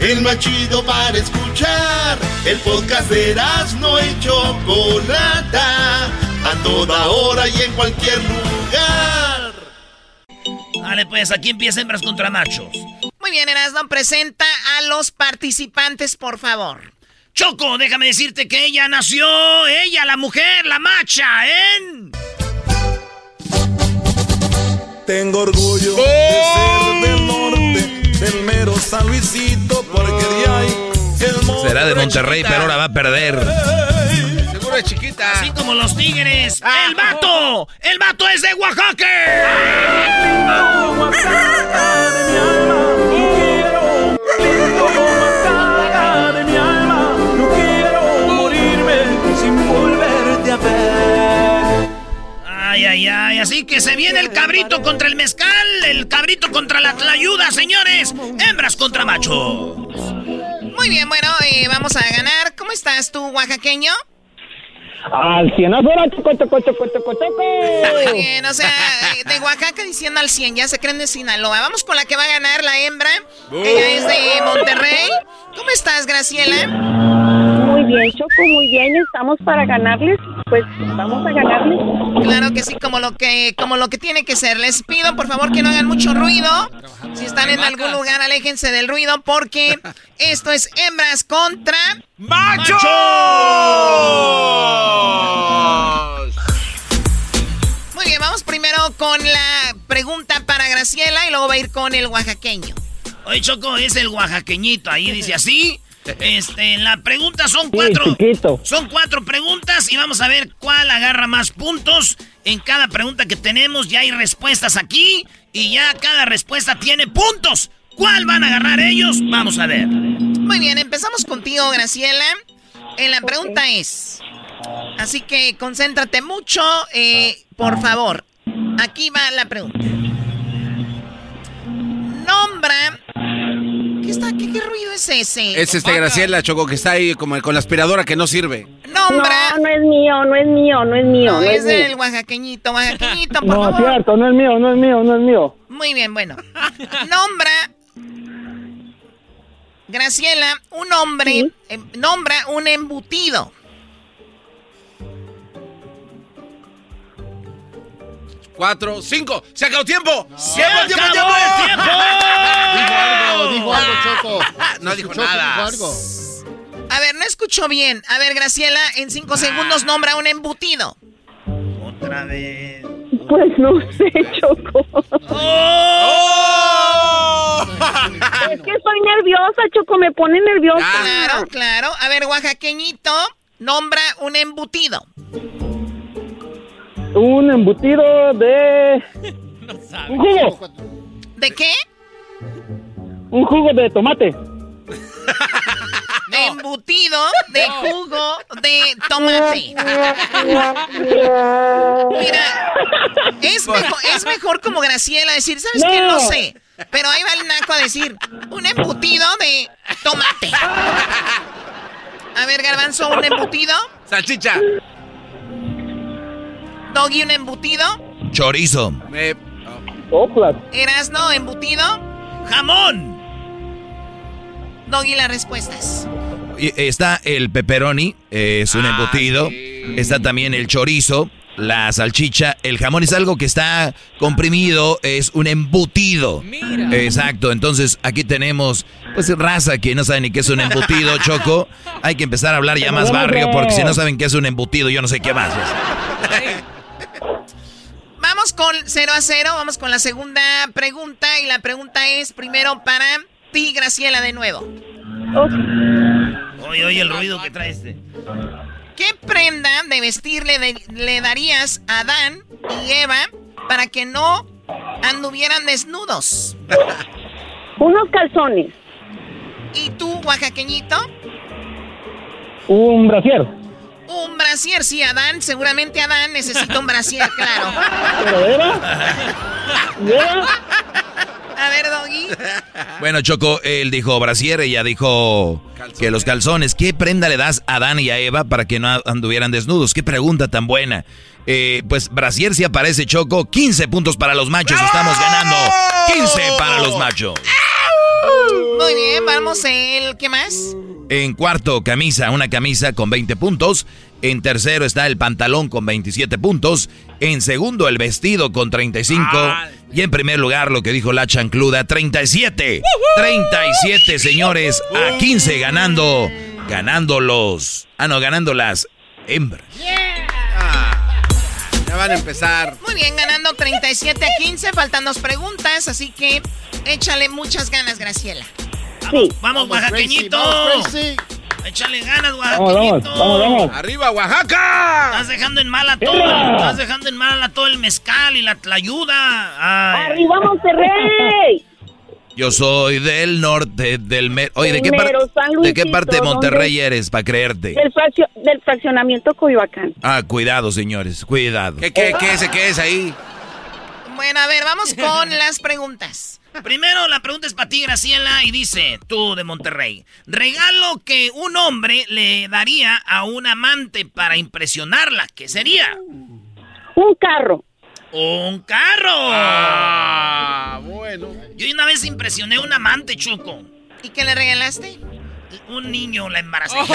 El más chido para escuchar. El podcast de no y Chocolata. A toda hora y en cualquier lugar. Vale, pues aquí empieza hembras contra machos. Muy bien, Erasmo, presenta a los participantes, por favor. Choco, déjame decirte que ella nació, ella, la mujer, la macha, en... Tengo orgullo de ser mero San Luisito, porque de ahí el Será de Monterrey, pero ahora va a perder. Seguro es chiquita. Así como los tigres. ¡El vato! ¡El vato es de Oaxaca! Ay, ay, ay. Así que se viene el cabrito contra el mezcal, el cabrito contra la tlayuda, señores. Hembras contra machos. Muy bien, bueno, eh, vamos a ganar. ¿Cómo estás tú, oaxaqueño? Al cienazo la choco, choco, choco, choco, choco. Muy bien, o sea, de Oaxaca diciendo al 100, ya se creen de Sinaloa. Vamos con la que va a ganar la hembra. Ella es de Monterrey. ¿Cómo estás, Graciela? Muy bien, Choco, muy bien. Estamos para ganarles. Pues vamos a ganarles. Claro que sí, como lo que, como lo que tiene que ser. Les pido, por favor, que no hagan mucho ruido. Si están en algún lugar, aléjense del ruido porque esto es hembras contra ¡Machos! Muy bien, vamos primero con la pregunta para Graciela y luego va a ir con el oaxaqueño. Oye, Choco, es el oaxaqueñito. Ahí dice así. Este, la pregunta son cuatro. chiquito. Son cuatro preguntas y vamos a ver cuál agarra más puntos. En cada pregunta que tenemos ya hay respuestas aquí y ya cada respuesta tiene puntos. ¿Cuál van a agarrar ellos? Vamos a ver. Muy bien, empezamos contigo, Graciela. Eh, la pregunta es, así que concéntrate mucho, eh, por favor. Aquí va la pregunta. Nombra... ¿Qué, está, qué, qué ruido es ese? Es este Graciela Choco que está ahí como con la aspiradora que no sirve. Nombra... No, no es mío, no es mío, no es mío. No, No, es del oaxaqueñito, oaxaqueñito, por No, favor. cierto, no es mío, no es mío, no es mío. Muy bien, bueno. Nombra. Graciela, un hombre. em, nombra un embutido. Cuatro, cinco. ¡Se acabó tiempo! ¡Se ¡Tiempo, tiempo, acabó tiempo! el tiempo! Dijo algo, dijo no dijo nada. A ver, no escuchó bien. A ver, Graciela, en cinco segundos nombra un embutido. Otra vez. Pues no sé, Choco. ¡Oh! es que estoy nerviosa, Choco, me pone nerviosa. Claro, claro. A ver, oaxaqueñito, nombra un embutido. Un embutido de... Un jugo. ¿De qué? Un jugo de tomate. Embutido de jugo de tomate. Mira, es mejor, es mejor como Graciela decir, ¿sabes qué? No sé. Pero ahí va el naco a decir, un embutido de tomate. A ver, Garbanzo, ¿un embutido? Salchicha. Doggy, ¿un embutido? Chorizo. Me... Erasno, embutido. Jamón. Doggy, las respuestas. Está el pepperoni, eh, es un Ah, embutido. Está también el chorizo, la salchicha. El jamón es algo que está comprimido, es un embutido. Exacto, entonces aquí tenemos, pues raza que no sabe ni qué es un embutido, Choco. Hay que empezar a hablar ya más barrio, porque si no saben qué es un embutido, yo no sé qué más. Vamos con 0 a 0, vamos con la segunda pregunta. Y la pregunta es primero para ti, Graciela, de nuevo. Oye, oye el ruido que trae este. ¿Qué prenda de vestir le, de- le darías a Adán y Eva para que no anduvieran desnudos? Unos calzones. ¿Y tú, oaxaqueñito? Un brasier. Un brasier, sí, Adán, seguramente Adán necesita un brasier, claro. ¿Pero Eva? ¿Y Eva? A ver, Doggy. Bueno, Choco, él dijo brasier, ella dijo que los calzones. ¿Qué prenda le das a Adán y a Eva para que no anduvieran desnudos? Qué pregunta tan buena. Eh, pues brasier si aparece, Choco. 15 puntos para los machos. Estamos ganando 15 para los machos. Muy bien, vamos el... ¿Qué más? En cuarto, camisa, una camisa con 20 puntos. En tercero está el pantalón con 27 puntos. En segundo, el vestido con 35. Y en primer lugar, lo que dijo la chancluda, 37. 37, señores, a 15 ganando. Ganando los... Ah, no, ganando las hembras. Ya van a empezar. Muy bien, ganando 37 a 15, faltan dos preguntas, así que échale muchas ganas, Graciela. Sí. Vamos, oaxaqueñito. Vamos, Gracie. Échale ganas, oaxaqueñito. vamos, vamos. ¡Arriba, Oaxaca! Estás dejando en mal a todo. Estás dejando en mal a todo el mezcal y la tlayuda. Ay. ¡Arriba Monterrey! Yo soy del norte, del... mer- Oye, ¿de qué, ¿de qué parte de ¿dónde? Monterrey eres, para creerte? Del, fraccio- del fraccionamiento Coyoacán. Ah, cuidado, señores, cuidado. ¿Qué, qué, qué es, qué es ahí? Bueno, a ver, vamos con las preguntas. Primero, la pregunta es para ti, Graciela, y dice, tú de Monterrey, regalo que un hombre le daría a un amante para impresionarla, ¿qué sería? Un carro. ¡Un carro! Ah, bueno. Yo una vez impresioné a un amante, Choco. ¿Y qué le regalaste? Un niño la embaracé.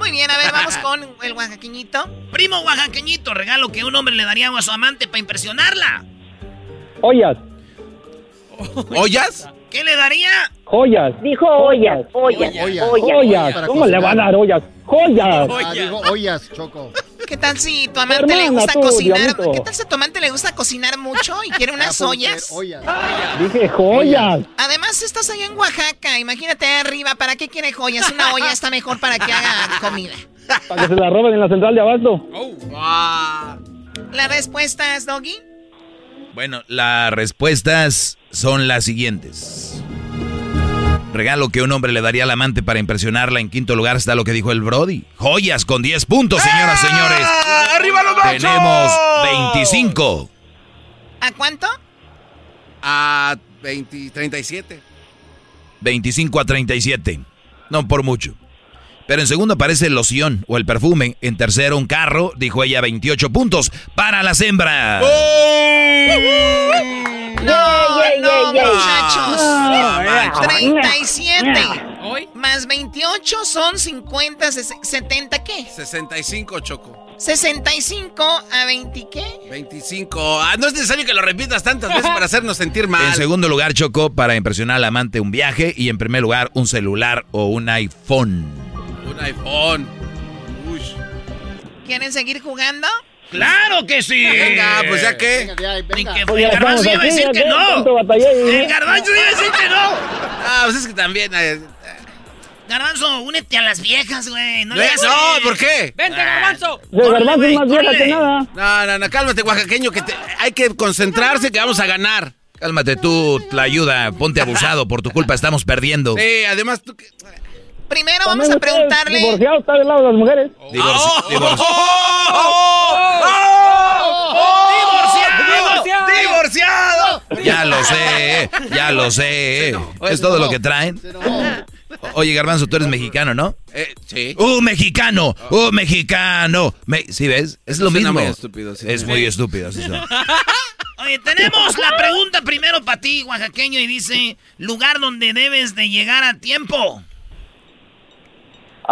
Muy bien, a ver, vamos con el oaxaqueñito. Primo oaxaqueñito, regalo que un hombre le daría a su amante para impresionarla. Ollas. ¿Ollas? ¿Qué le daría? Joyas. Dijo ollas, ollas, Ollas. ollas. ¿Cómo le va a dar ollas? Joyas. Ah, digo ollas, Choco. ¿Qué tal si tu amante le gusta tú, cocinar? diablito. ¿Qué tal si a tu amante le gusta cocinar mucho y quiere Ah, unas ollas? Ollas. Dije joyas. Además, estás allá en Oaxaca, imagínate ahí arriba, ¿para qué quiere joyas? Una olla está mejor para que haga comida. Para que se la roben en la central de abasto. Ah. ¿Las respuestas, Doggy? Bueno, las respuestas son las siguientes. Regalo que un hombre le daría al amante para impresionarla. En quinto lugar está lo que dijo el Brody. Joyas con 10 puntos, señoras, señores. ¡Arriba los machos! Tenemos 25. ¿A cuánto? A 20, 37. 25 a 37. No por mucho. Pero en segundo aparece el loción o el perfume. En tercero un carro, dijo ella, 28 puntos para las hembras. No, no, yay. muchachos. No, 37 más 28 son 50, ses- 70, ¿qué? 65, Choco. 65 a 20, ¿qué? 25. Ah, no es necesario que lo repitas tantas veces para hacernos sentir mal. En segundo lugar, Choco, para impresionar al amante un viaje. Y en primer lugar, un celular o un iPhone. Un iPhone. Uy. ¿Quieren seguir jugando? ¡Claro que sí! Venga, pues ya que. Ni que Pues ya el garbanzo iba a decir que ¿ya qué? no. El garbanzo iba a decir que no. Ah, pues es que también. eh, Garbanzo, únete a las viejas, güey. No, No, le hagas- ¿por qué? Vente, garbanzo. El garbanzo es más vieja que nada. No, no, no, cálmate, oaxaqueño, que te- hay que concentrarse que vamos a ganar. Cálmate tú, la ayuda. Ponte abusado. Por tu culpa estamos perdiendo. Sí, además tú. Primero vamos a preguntarle. Divorciado está del lado de las mujeres. Divorci- divorci- ¡Divorciado! ¡Divorciado! Ya lo sé, ya lo sé. ¿Es todo lo que traen? Oye, Garbanzo, tú eres mexicano, ¿no? Eh, sí. ¡Uh, mexicano! ¡Uh, mexicano! Me- ¿Sí ves? Es lo mismo. muy estúpido, sí. Es muy estúpido, sí, sí. Oye, tenemos la pregunta primero para ti, oaxaqueño, y dice, lugar donde debes de llegar a tiempo.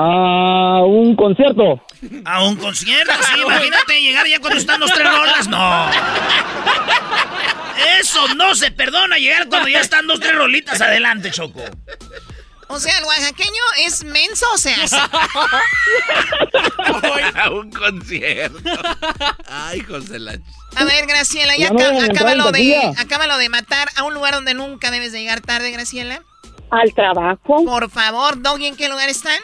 A un concierto. A un concierto, sí, imagínate llegar ya cuando están los tres rolas, no. Eso no se perdona, llegar cuando ya están dos, tres rolitas adelante, Choco. O sea, el oaxaqueño es menso o se hace. A un concierto. Ay, José la... A ver, Graciela, ya Ya no aca- vayan a entrar en acábalo, de, acábalo de matar a un lugar donde nunca debes de llegar tarde, Graciela. Al trabajo. Por favor, Doggy, ¿en qué lugar están?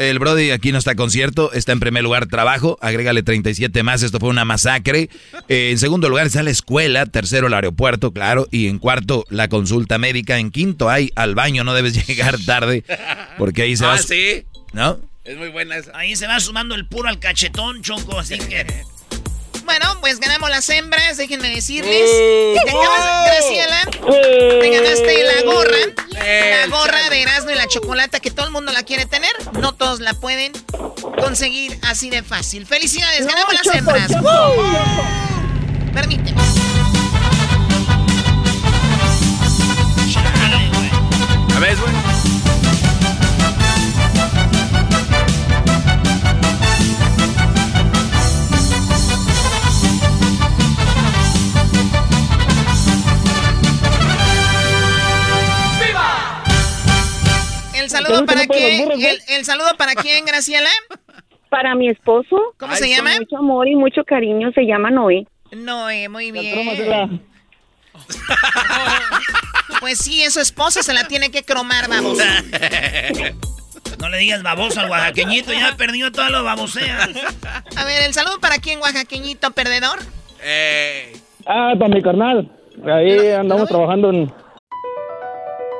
El Brody aquí no está concierto, está en primer lugar trabajo, agrégale 37 más, esto fue una masacre. Eh, en segundo lugar está la escuela, tercero el aeropuerto, claro, y en cuarto la consulta médica, en quinto hay al baño, no debes llegar tarde, porque ahí se va... Ah, sí. ¿No? Es muy buena esa. Ahí se va sumando el puro al cachetón, Choco, así que... Bueno, pues ganamos las hembras, déjenme decirles. te acabas, Graciela, te ganaste la gorra. La gorra de Erasmo y la chocolata que todo el mundo la quiere tener. No todos la pueden conseguir así de fácil. Felicidades, ganamos las hembras. Permíteme. A ver, güey. Saludo para quién, el, el saludo para quién, Graciela. Para mi esposo. ¿Cómo se llama? Con mucho amor y mucho cariño se llama Noé. Noé, muy bien. Crómasela. Pues sí, es su esposa, se la tiene que cromar, vamos. No le digas baboso al oaxaqueñito, ya perdió todas las baboseas. A ver, el saludo para quién, oaxaqueñito perdedor. Eh, Ah, para mi carnal. Ahí andamos trabajando en...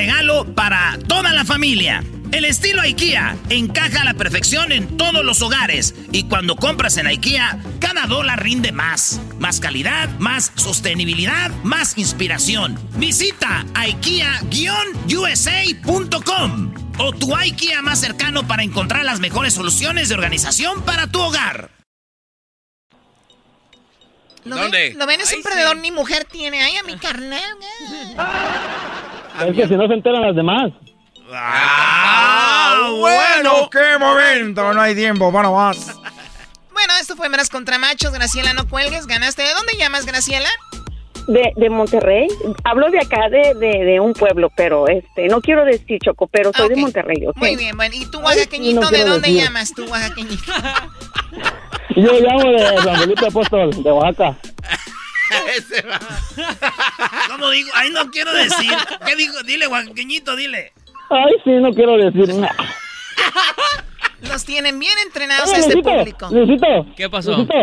regalo para toda la familia. El estilo IKEA encaja a la perfección en todos los hogares y cuando compras en IKEA, cada dólar rinde más. Más calidad, más sostenibilidad, más inspiración. Visita IKEA-USA.com o tu IKEA más cercano para encontrar las mejores soluciones de organización para tu hogar. ¿Lo ¿Dónde? Ven? ¿Lo ven? Es un perdedor, ni mujer tiene. Ay, a mi carnal. Es que si no se enteran las demás. Ah, bueno, qué momento, no hay tiempo para más. Bueno, esto fue Meras contra Machos. Graciela, no cuelgues. Ganaste. ¿De dónde llamas, Graciela? De, de Monterrey. Hablo de acá, de, de, de un pueblo, pero este, no quiero decir Choco, pero soy de Monterrey. Muy bien, bueno. ¿Y tú, oaxaqueñito, no de dónde decir. llamas tú, oaxaqueñito? Yo llamo de San Felipe Apóstol, de Oaxaca. Ese va. ¿Cómo digo? Ay, no quiero decir. ¿Qué digo? Dile, guaqueñito, dile. Ay, sí, no quiero decir nada. Los tienen bien entrenados este público. Luisito. ¿Qué pasó? Luisito.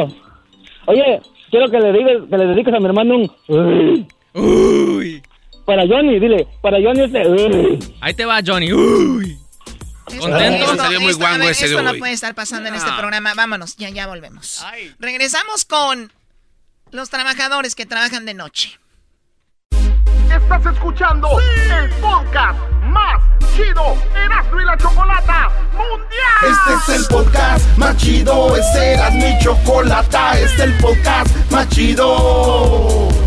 Oye, quiero que le, dediques, que le dediques a mi hermano un... Uy. Uy. Para Johnny, dile. Para Johnny este... Uy. Ahí te va, Johnny. Uy. ¿Contento? Esto, esto, a ver, esto no puede estar pasando en este programa. Vámonos, ya, ya volvemos. Regresamos con los trabajadores que trabajan de noche. Estás escuchando el podcast más chido Erasmo y la Chocolata Mundial. Este es el podcast más chido, es Erasmo y Chocolata, este es el podcast más chido.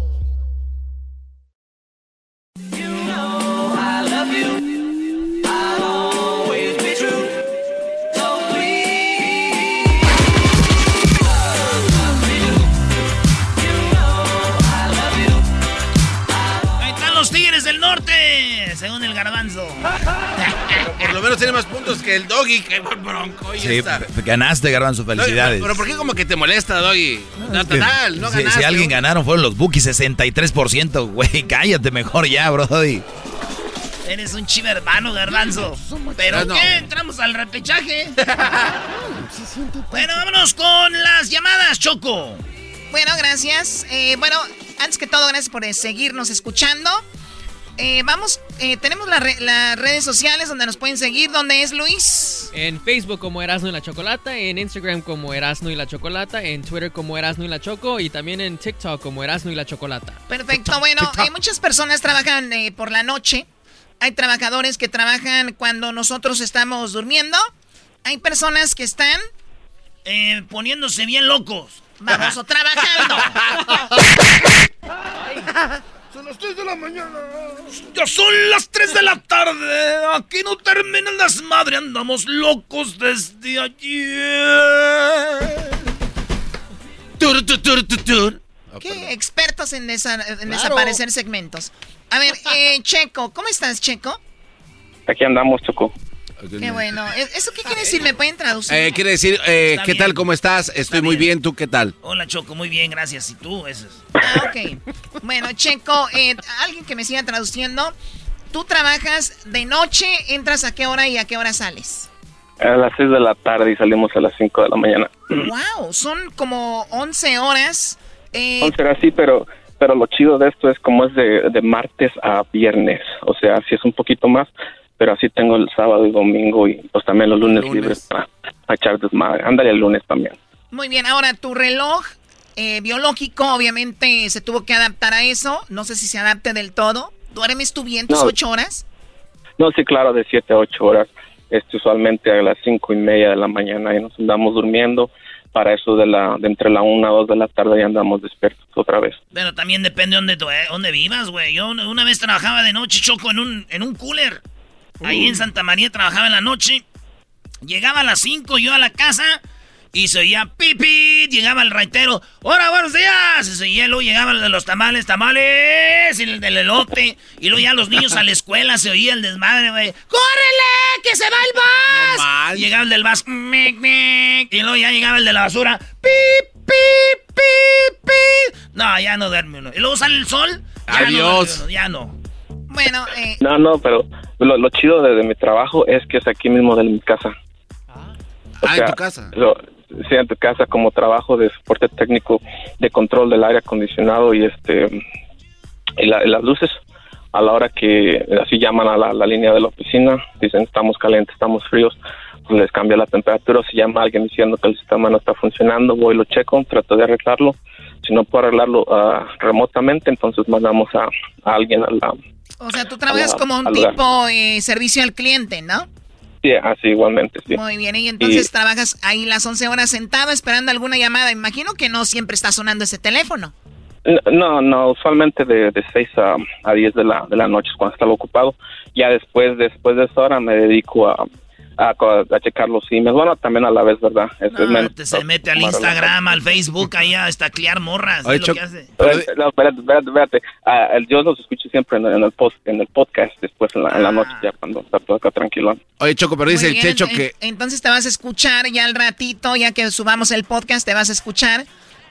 Tiene más puntos que el doggy, que buen bronco. y Sí, esta. f- ganaste, Garbanzo, felicidades. Pero, pero ¿por qué como que te molesta, doggy? No, total, no si, ganaste. si alguien ganaron fueron los Bookies, 63%, güey. Cállate mejor ya, brody. Eres un chiverbano, garbanzo. ¿Pero Ah, no. qué? ¿Entramos al repechaje? bueno, vámonos con las llamadas, Choco. Bueno, gracias. Eh, bueno, antes que todo, gracias por eh, seguirnos escuchando. Eh, vamos, eh, tenemos la re- las redes sociales donde nos pueden seguir. ¿Dónde es Luis? En Facebook como Erasno y la Chocolata, en Instagram como Erasno y la Chocolata, en Twitter como Erasno y la Choco y también en TikTok como Erasno y la Chocolata. Perfecto. Bueno, eh, muchas personas trabajan eh, por la noche. Hay trabajadores que trabajan cuando nosotros estamos durmiendo. Hay personas que están Eh, poniéndose bien locos. Vamos, o trabajando. Son las 3 de la mañana. Ya son las 3 de la tarde. Aquí no terminan las madres. Andamos locos desde ayer. Tur, tur, tur, tur, tur. ¿Qué expertos en, desa- en Claro. desaparecer segmentos? A ver, eh, Checo, ¿cómo estás, Checo? Aquí andamos, Choco. Qué bueno. ¿E- ¿Eso qué quiere decir? ¿Me pueden traducir? Eh, quiere decir, eh, Está ¿qué bien. tal? ¿Cómo estás? Estoy muy bien. ¿tú qué tal? Hola, Choco. Muy bien, gracias. ¿Y tú? Eso es. Ah, ok. Bueno, Checo, eh, alguien que me siga traduciendo. Tú trabajas de noche, entras a qué hora y a qué hora sales. A las 6 de la tarde y salimos a las 5 de la mañana. Wow, son como 11 horas. Eh, No será así, pero pero lo chido de esto es como es de, de martes a viernes. O sea, sí es un poquito más, pero así tengo el sábado y domingo y pues también los lunes, libres para, para echar desmadre. Ándale el lunes también. Muy bien, ahora tu reloj eh, biológico obviamente se tuvo que adaptar a eso. No sé si se adapte del todo. ¿Duermes tú bien tus No. ocho horas? No, sí, claro, de 7 a 8 horas. Este, usualmente a las cinco y media de la mañana y nos andamos durmiendo. Para eso de la de entre la 1 a 2 de la tarde ya andamos despiertos otra vez. Pero también depende de dónde, dónde vivas, güey. Yo una una vez trabajaba de noche, Choco, en un, en un cooler. Ahí en Santa María trabajaba en la noche. Llegaba a las 5 yo a la casa y se oía pipi. Llegaba el raitero. ¡Hola, buenos días! Y se oía, luego llegaba el de los tamales, tamales, y el del elote. Y luego ya los niños a la escuela se oía el desmadre, güey. ¡Córrele! ¡Que se va el bus! Y llegaba el del bus. mic, mic, y luego ya llegaba el de la basura. ¡Pip, pip, pip, pip! No, ya no duerme uno. Y luego sale el sol. Ya Adiós. No duerme uno, ya no. Bueno, eh, No, no, pero lo, lo chido de, de mi trabajo es que es aquí mismo de mi casa. O Ah, en tu casa. lo- sí, en tu casa como trabajo de soporte técnico de control del aire acondicionado y este y, la- y las luces a la hora que así llaman a la, la línea de la oficina, dicen estamos calientes, estamos fríos, pues les cambia la temperatura, si llama alguien diciendo que el sistema no está funcionando, voy lo checo, trato de arreglarlo, si no puedo arreglarlo ah, remotamente, entonces mandamos a, a alguien a la, o sea, tú trabajas como un tipo eh, servicio al cliente, ¿no? Sí, así igualmente, sí. Muy bien, y entonces trabajas ahí las 11 horas sentado esperando alguna llamada. Imagino que no siempre está sonando ese teléfono. No, no, usualmente de, de 6 a, a 10 de la, de la noche es cuando estaba ocupado. Ya después, después de esa hora me dedico a, a, a checar los emails. Bueno, también a la vez, ¿verdad? Es, es menos- Te se mete al Instagram, al Facebook, ahí a estaclear morras. Oye, es lo que hace. Espérate, no, espérate, espérate, espérate. Ah, el- yo los escucho siempre en, en el post, en el podcast, después en la, en la noche, ya cuando está todo acá tranquilo. Oye, Choco, pero dice Muy el bien, Checho en- que... Entonces te vas a escuchar ya al ratito, ya que subamos el podcast, te vas a escuchar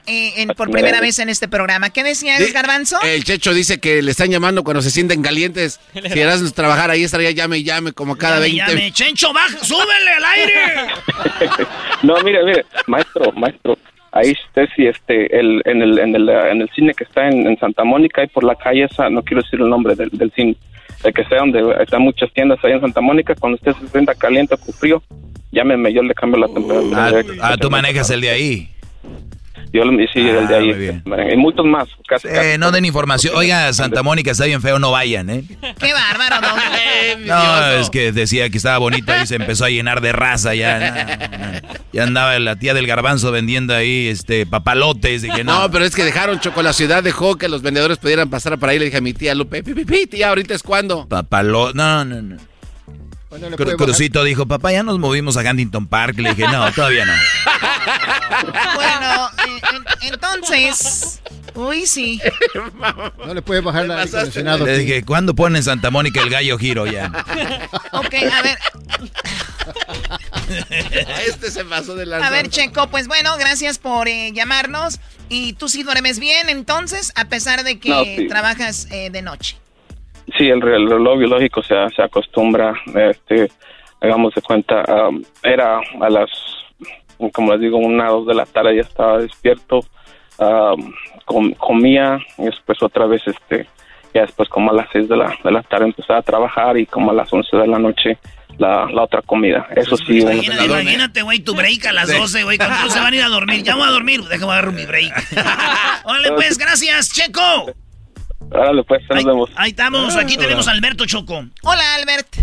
eh, en- por primera vez en este programa. ¿Qué decías, Di- Garbanzo? El Checho dice que le están llamando cuando se sienten calientes. Si eras trabajar ahí, estaría llame y llame como cada Llame, 20. llame. Chencho, baja, súbele al aire. No, mire, mire, maestro, maestro. Ahí usted sí, este, el, en, el, en, el, en el cine que está en, en Santa Mónica y por la calle esa, no quiero decir el nombre del, del cine, el que sea donde están muchas tiendas ahí en Santa Mónica, cuando usted se sienta caliente o con frío, llámeme, yo le cambio la temperatura. Ah, tú manejas el de ahí. Yo sí, el de ahí. Y muchos más. Casi, Eh, no den información. Oiga, Santa Mónica está bien feo, no vayan, ¿eh? Qué bárbaro, don. No, es que decía que estaba bonita y se empezó a llenar de raza ya. no, no. Ya andaba la tía del garbanzo vendiendo ahí este papalotes. Dije, no, No, pero es que dejaron Choco, la ciudad dejó que los vendedores pudieran pasar por ahí. Le dije a mi tía Lupe, pi, pi, pi, tía, ahorita es cuando. papalo. No, no, no. Cru- Crucito dijo, papá, ya nos movimos a Huntington Park. Le dije, no, todavía no. Bueno, eh, en- entonces... Uy, sí. No le puede bajar la aire acondicionado. Le dije, ¿cuándo ponen en Santa Mónica el gallo giro ya? Ok, a ver, este se pasó de la. a ver, Checo, pues bueno, gracias por eh, llamarnos. Y tú sí duermes bien, entonces, a pesar de que No, sí. trabajas eh, de noche. Sí, el, re- el reloj biológico se, se acostumbra, este, hagamos de cuenta, am, era a las, como les digo, una, dos de la tarde ya estaba despierto, com- comía, y después otra vez, este, ya después como a las seis de la, de la tarde empezaba a trabajar y como a las once de la noche la, la otra comida. Eso sí, uno se Imagínate, imagínate, güey, tu break a las Sí. 12, güey. Cuando se van a ir a dormir. Ya voy a dormir. Déjame agarrar mi break. Órale, pues, gracias, Checo. Órale, pues, nos vemos. Ahí estamos. Aquí tenemos a Alberto Choco. Hola, Albert.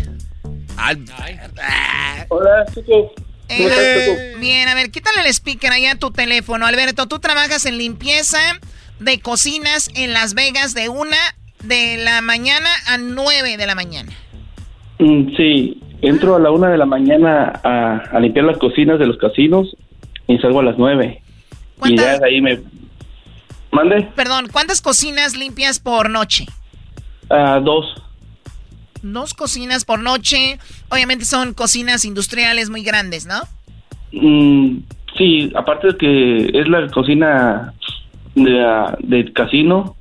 Hola, chicos. Eh, bien, a ver, quítale el speaker ahí a tu teléfono. Alberto, tú trabajas en limpieza de cocinas en Las Vegas de una de la mañana a nueve de la mañana. Mm, sí, entro a la una de la mañana a, a limpiar las cocinas de los casinos y salgo a las nueve. Y ya de ahí me... ¿Mande? Perdón, ¿cuántas cocinas limpias por noche? Ah, dos. Dos cocinas por noche. Obviamente son cocinas industriales muy grandes, ¿no? Mm, sí, aparte de que es la cocina de, ah, del casino,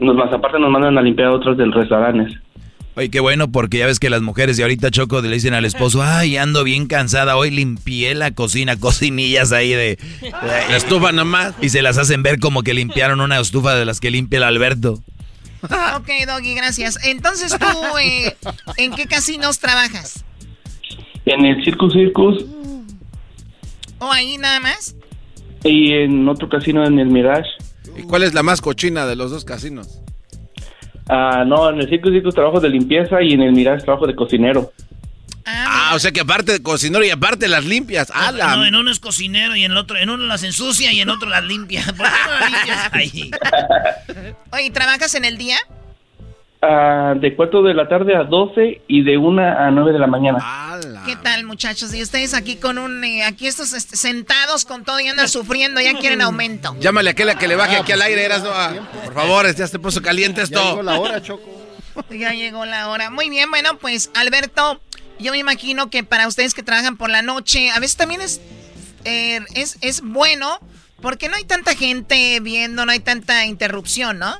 nos, más aparte nos mandan a limpiar otras del restaurantes. Oye, qué bueno, porque ya ves que las mujeres de ahorita, Choco, le dicen al esposo, ay, ando bien cansada, hoy limpié la cocina, cocinillas ahí de... La estufa nomás. Y se las hacen ver como que limpiaron una estufa de las que limpia el Alberto. ok, Doggy, gracias. Entonces tú, eh, ¿en qué casinos trabajas? En el Circus Circus ¿O ahí nada más? y en otro casino en el Mirage. ¿Y cuál es la más cochina de los dos casinos? Ah, no, en el Circus Circus trabajo de limpieza y en el Mirage trabajo de cocinero. Ah, o sea que aparte de cocinero y aparte las limpias. ¡Ah, la- No, en uno es cocinero y en el otro, en uno las ensucia y en otro las limpia. ¿Por qué no las limpias ahí? Oye, ¿trabajas en el día? Ah, de 4 de la tarde a 12 y de 1 a 9 de la mañana. ¿Qué tal, muchachos? Y ustedes aquí con un... eh, aquí estos este, sentados con todo y andan sufriendo, ya quieren aumento. Llámale a aquella que le baje aquí al aire, eras, no, ah, Por favor, ya se puso caliente esto. Ya llegó la hora, Choco. Ya llegó la hora. Muy bien, bueno, pues Alberto, yo me imagino que para ustedes que trabajan por la noche, a veces también es, eh, es, es bueno porque no hay tanta gente viendo, no hay tanta interrupción, ¿no?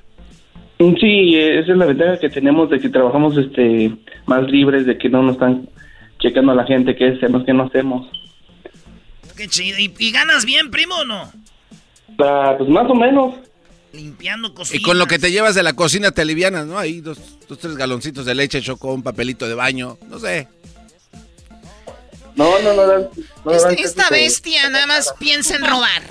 Mm, Sí, esa es la ventaja que tenemos de que trabajamos este más libres, de que no nos están checando a la gente qué hacemos, qué no hacemos. Qué chido. ¿Y, y ganas bien, primo, o no? Ah, pues más o menos. Limpiando Y cocinas. con lo que te llevas de la cocina te alivianas, ¿no? Ahí dos, dos tres galoncitos de leche, choco, un papelito de baño, no sé. No, no, no. dan- no esta bestia nada más piensa en robar.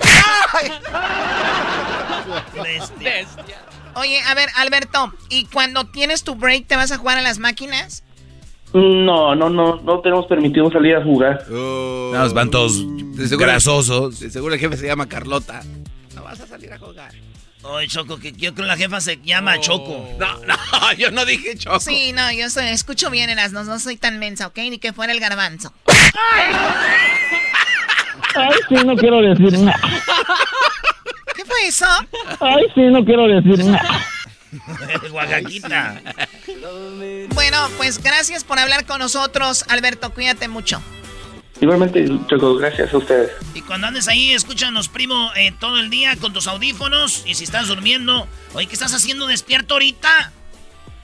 Oye, a ver, Alberto, ¿y cuando tienes tu break te vas a jugar a las máquinas? No, no, no, no tenemos permitido salir a jugar. No, van todos grasosos. De seguro el jefe se llama Carlota. No vas a salir a jugar. Oye, Choco, que yo creo que la jefa se llama Choco. No, no, yo no dije Choco. Sí, no, yo soy, escucho bien, Erasmo, no soy tan mensa, ¿ok? Ni que fuera el garbanzo. Ay, sí, no quiero decir nada. ¿Qué fue eso? Ay, sí, no quiero decir nada. Oaxaquita. Bueno, pues gracias por hablar con nosotros, Alberto. Cuídate mucho. Igualmente, Choco, gracias a ustedes. Y cuando andes ahí, escúchanos, primo, eh, todo el día con tus audífonos. Y si estás durmiendo, oye, ¿qué estás haciendo despierto ahorita?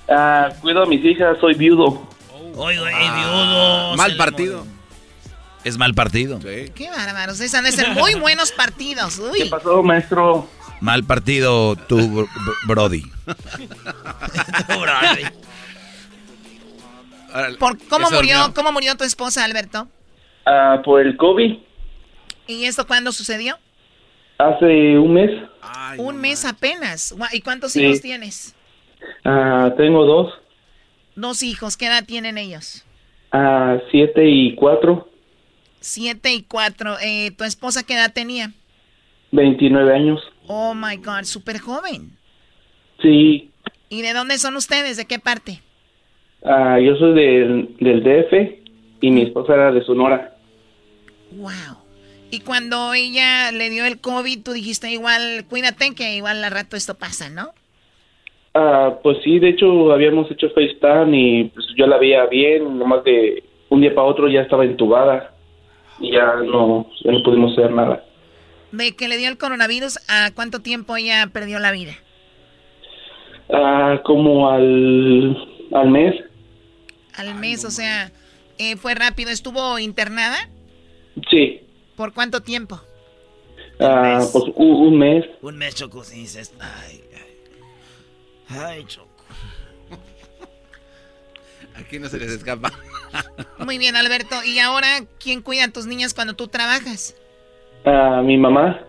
Ah, cuido a mis hijas, soy viudo. Oye, güey, viudo. Mal partido. Es mal partido. Qué bárbaros. Esos han de ser muy buenos partidos. Uy. ¿Qué pasó, maestro? Mal partido tu br- br- Brody. ¿Por cómo murió, cómo murió tu esposa, Alberto? Ah, por el COVID, ¿Y esto cuándo sucedió? hace un mes. Un mes apenas. ¿Y cuántos Sí. hijos tienes? Ah, tengo dos, Dos hijos. ¿Qué edad tienen ellos? ah, siete y cuatro, Siete y cuatro. Eh, ¿Tu esposa qué edad tenía? 29 años. Oh my God, súper joven. Sí, ¿Y de dónde son ustedes? ¿De qué parte? yo soy del, del DF y mi esposa era de Sonora. Wow. Y cuando ella le dio el COVID, tú dijiste igual, cuídate que igual al rato esto pasa, ¿no? Ah, pues sí, de hecho habíamos hecho FaceTime y pues yo la veía bien, nomás de un día para otro ya estaba entubada y ya no, ya no pudimos hacer nada. De que le dio el coronavirus, ¿a cuánto tiempo ella perdió la vida? Ah, como al, al mes, Al mes, o sea, eh, fue rápido. ¿Estuvo internada? sí, ¿Por cuánto tiempo? ah, pues un, un mes. Un mes, Choco, dices. Ay, ay. Ay, Choco. Aquí no se les escapa. Muy bien, Alberto. ¿Y ahora quién cuida a tus niñas cuando tú trabajas? Ah, mi mamá,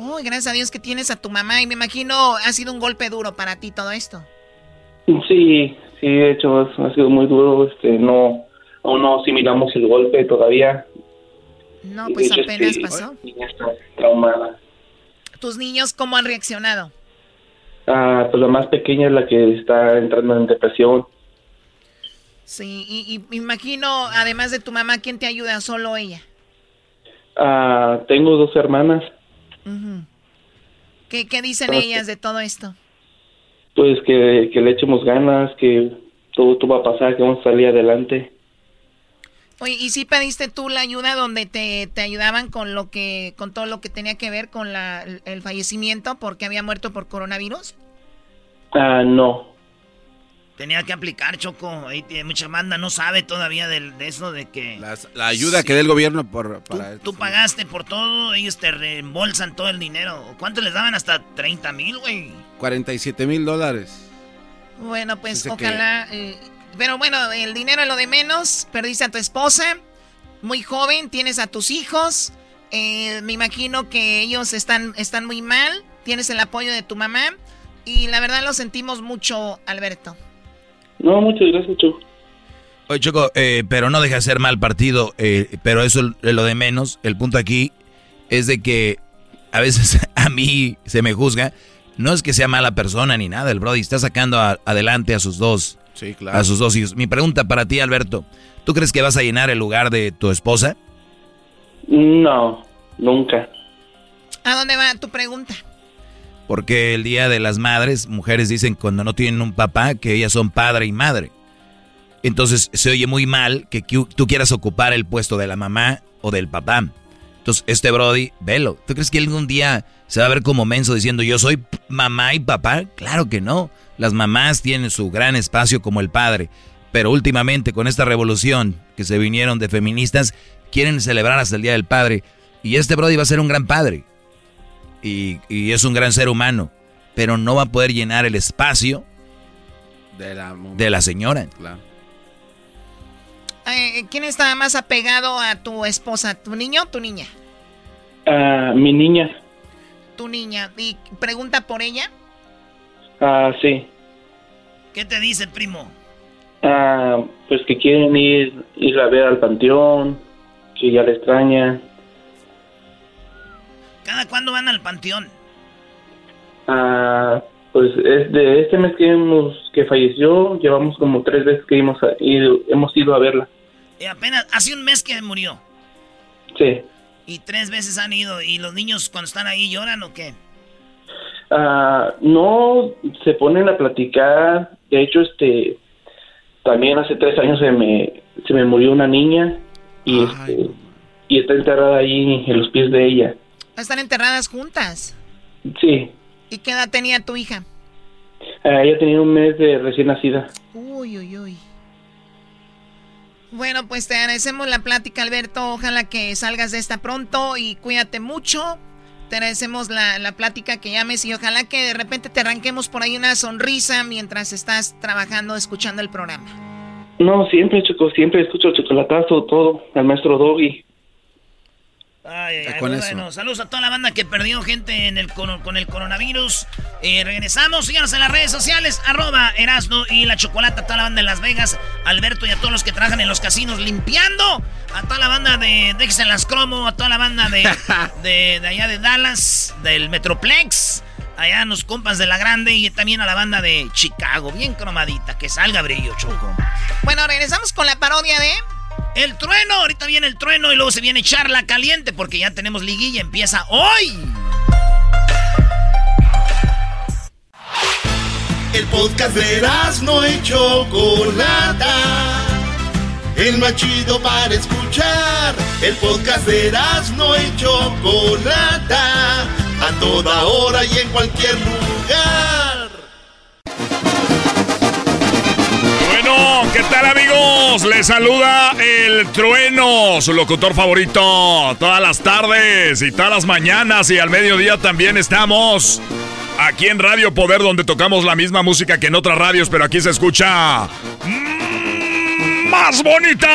Oh, gracias a Dios que tienes a tu mamá y me imagino ha sido un golpe duro para ti todo esto. sí, sí, de hecho es- ha sido muy duro, este, no, aún no asimilamos el golpe todavía. No, pues hecho, apenas este, pasó. niña está traumada. ¿Tus niños cómo han reaccionado? Ah, pues la más pequeña es la que está entrando en depresión. Sí, y, y imagino, además de tu mamá, ¿quién te ayuda? ¿Solo ella? Ah, tengo dos hermanas, Ujú. ¿Qué, qué dicen Ah, ellas de todo esto? pues que, que le echemos ganas, que todo, todo va a pasar, que vamos a salir adelante. Oye, ¿y si pediste tú la ayuda donde te, te ayudaban con lo que, con todo lo que tenía que ver con la, el- fallecimiento porque había muerto por coronavirus? Ah, no. Tenía que aplicar, Choco. Ahí tiene mucha banda, no sabe todavía del- de, eso de que. La ayuda que dé el gobierno por, para Tú pagaste por todo, ellos te reembolsan todo el dinero. ¿Cuánto les daban? Hasta 30 mil, güey. 47 mil dólares. Bueno, pues Dice que- ojalá. eh, pero bueno, el dinero es lo de menos. Perdiste a tu esposa, muy joven, tienes a tus hijos. eh, me imagino que ellos están, están muy mal. Tienes el apoyo de tu mamá. Y la verdad lo sentimos mucho, Alberto. No, muchas gracias, Choco. Oye, Choco, eh, pero no deja de ser mal partido, eh, pero eso es lo de menos. El punto aquí es de que a veces a mí se me juzga. No es que sea mala persona ni nada, el Brody está sacando a- adelante a sus dos, Sí, claro. a sus dos hijos. Mi pregunta para ti, Alberto, ¿tú crees que vas a llenar el lugar de tu esposa? No, nunca. ¿A dónde va tu pregunta? Porque el Día de las Madres, mujeres dicen cuando no tienen un papá que ellas son padre y madre. Entonces se oye muy mal que tú tú quieras ocupar el puesto de la mamá o del papá. Entonces este Brody, velo. ¿Tú crees que algún día se va a ver como menso diciendo yo soy mamá y papá? Claro que no. Las mamás tienen su gran espacio como el padre. Pero últimamente con esta revolución que se vinieron de feministas, quieren celebrar hasta el Día del Padre. Y este Brody va a ser un gran padre y, y es un gran ser humano, pero no va a poder llenar el espacio De la, de la señora. Claro. Eh, ¿Quién está más apegado a tu esposa? ¿Tu niño o tu niña? Ah, mi niña, Tu niña. Y pregunta por ella. ah, sí. ¿Qué te dice, primo? Ah, pues que quieren ir, ir a ver al panteón, que ya le extraña. ¿Cada cuándo van al panteón? Ah, pues es de este mes que hemos que falleció, llevamos como tres veces que hemos ido, hemos ido a verla. Y apenas hace un mes que murió. Sí. Y tres veces han ido. ¿Y los niños cuando están ahí lloran o qué? Ah, no, se ponen a platicar. De hecho, este, también hace tres años se me, se me murió una niña y, este, y está enterrada ahí en los pies de ella. ¿Están enterradas juntas? Sí. ¿Y qué edad tenía tu hija? Ah, ella tenía un mes de recién nacida. Uy, uy, uy. Bueno, pues te agradecemos la plática, Alberto. Ojalá que salgas de esta pronto y cuídate mucho. Te agradecemos la, la plática que llames y ojalá que de repente te arranquemos por ahí una sonrisa mientras estás trabajando, escuchando el programa. No, siempre, Choco, siempre escucho el chocolatazo, todo, al maestro Doggy. Ay, ay, bueno, saludos a toda la banda que perdió gente en el con, el coronavirus. Eh, regresamos, síganos en las redes sociales, arroba Erasno y la Chocolata, a toda la banda de Las Vegas, Alberto y a todos los que trabajan en los casinos limpiando, a toda la banda de Dex en las Cromo, a toda la banda de, de, de allá de Dallas, del Metroplex, allá a los compas de La Grande y también a la banda de Chicago, bien cromadita, que salga brillo, Choco. Bueno, regresamos con la parodia de... El trueno, ahorita viene el trueno y luego se viene charla caliente porque ya tenemos liguilla, empieza hoy. El podcast de no y Chocolata. El más chido para escuchar. El podcast de no y Chocolata. A toda hora y en cualquier lugar. ¿Qué tal amigos? Les saluda el trueno, su locutor favorito. Todas las tardes y todas las mañanas y al mediodía también estamos aquí en Radio Poder donde tocamos la misma música que en otras radios, pero aquí se escucha más bonita.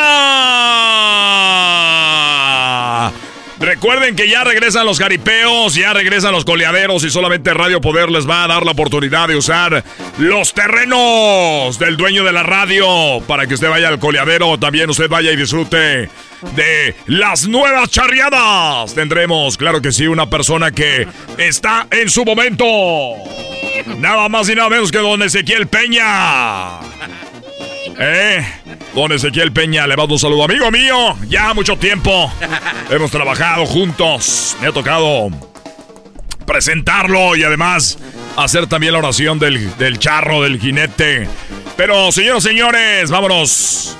Recuerden que ya regresan los jaripeos, ya regresan los coleaderos y solamente Radio Poder les va a dar la oportunidad de usar los terrenos del dueño de la radio para que usted vaya al coleadero, también usted vaya y disfrute de las nuevas charriadas. Tendremos, claro que sí, una persona que está en su momento. Nada más y nada menos que don Ezequiel Peña. ¿Eh? Don Ezequiel Peña, le mando un saludo, amigo mío. Ya mucho tiempo. Hemos trabajado juntos. Me ha tocado presentarlo y además hacer también la oración del, del charro, del jinete. Pero, señores, señores, vámonos.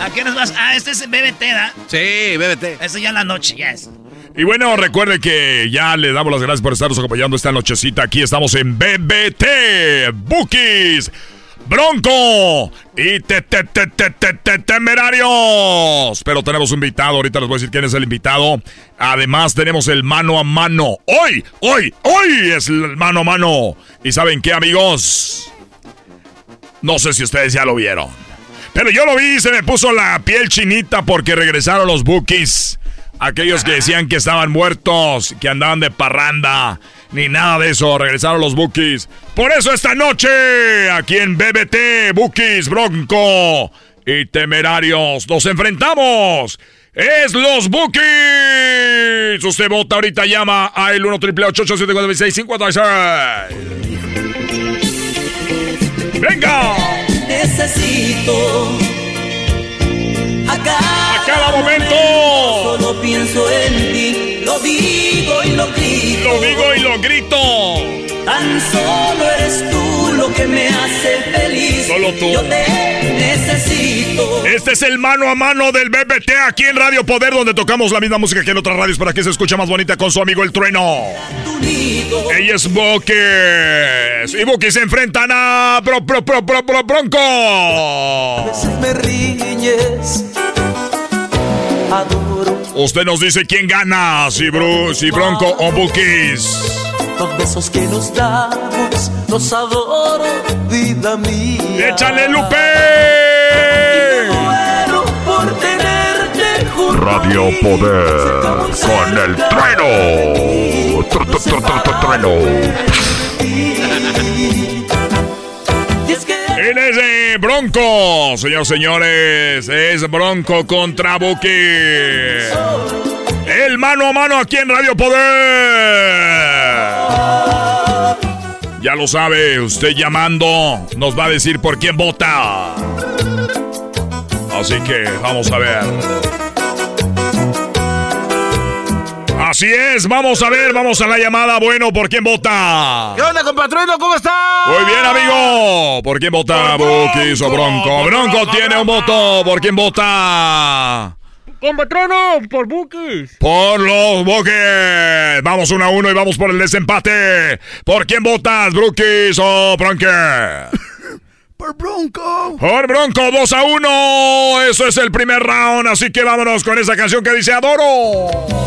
¿A qué nos vas? Ah, este es BBT, ¿da? Sí, BBT. Eso ya en la noche, ya es. Y bueno, recuerde que ya le damos las gracias por estarnos acompañando esta nochecita. Aquí estamos en BBT Bookies. Bronco y te, te, te, te, temerarios. Pero tenemos un invitado, ahorita les voy a decir quién es el invitado. Además tenemos el mano a mano. Hoy, hoy, hoy es el mano a mano. ¿Y saben qué, amigos? No sé si ustedes ya lo vieron. Pero yo lo vi y se me puso la piel chinita porque regresaron los bookies. Aquellos que decían que estaban muertos, que andaban de parranda, ni nada de eso. Regresaron los Bookies. Por eso esta noche, aquí en BBT, Bookies, Bronco y Temerarios, nos enfrentamos. Es los Bookies. Usted vota ahorita, llama a el 1 triple 56 ¡Venga! Necesito a cada, momento. Solo pienso en ti lo digo y lo grito. Lo digo y lo grito. Tan solo eres tú lo que me hace feliz. Solo tú. Yo te necesito. Este es el mano a mano del BBT aquí en Radio Poder, donde tocamos la misma música que en otras radios para que se escuche más bonita con su amigo el trueno. Ella es Bokis. Y Bokis se enfrentan a Bro, Bro, Bro, Bro, Bro Bronco. A veces me riñes. Adoro Usted nos dice quién gana, si, si Bronco o Bookies. Los besos que nos damos, los adoro, vida mía. ¡Échale, Lupe! por tenerte junto Radio Poder con el trueno. Fue Bronco. Señores, señores, es Bronco contra Buki. El mano a mano aquí en Radio Poder. Ya lo sabe, usted llamando nos va a decir por quién vota. Así que vamos a ver. Así es, vamos a ver, vamos a la llamada. Bueno, ¿por quién vota? ¿Qué onda, compatrino? ¿Cómo está? Muy bien, amigo. ¿Por quién vota Bukis o Bronco? Bronco tiene un voto. ¿Por quién vota? Compatrono, por Bukis. Por los Bukis. Vamos uno a uno y vamos por el desempate. ¿Por quién votas, Brookies o Bronco? Por Bronco. Por Bronco, 2 a 1. Eso es el primer round. Así que vámonos con esa canción que dice Adoro.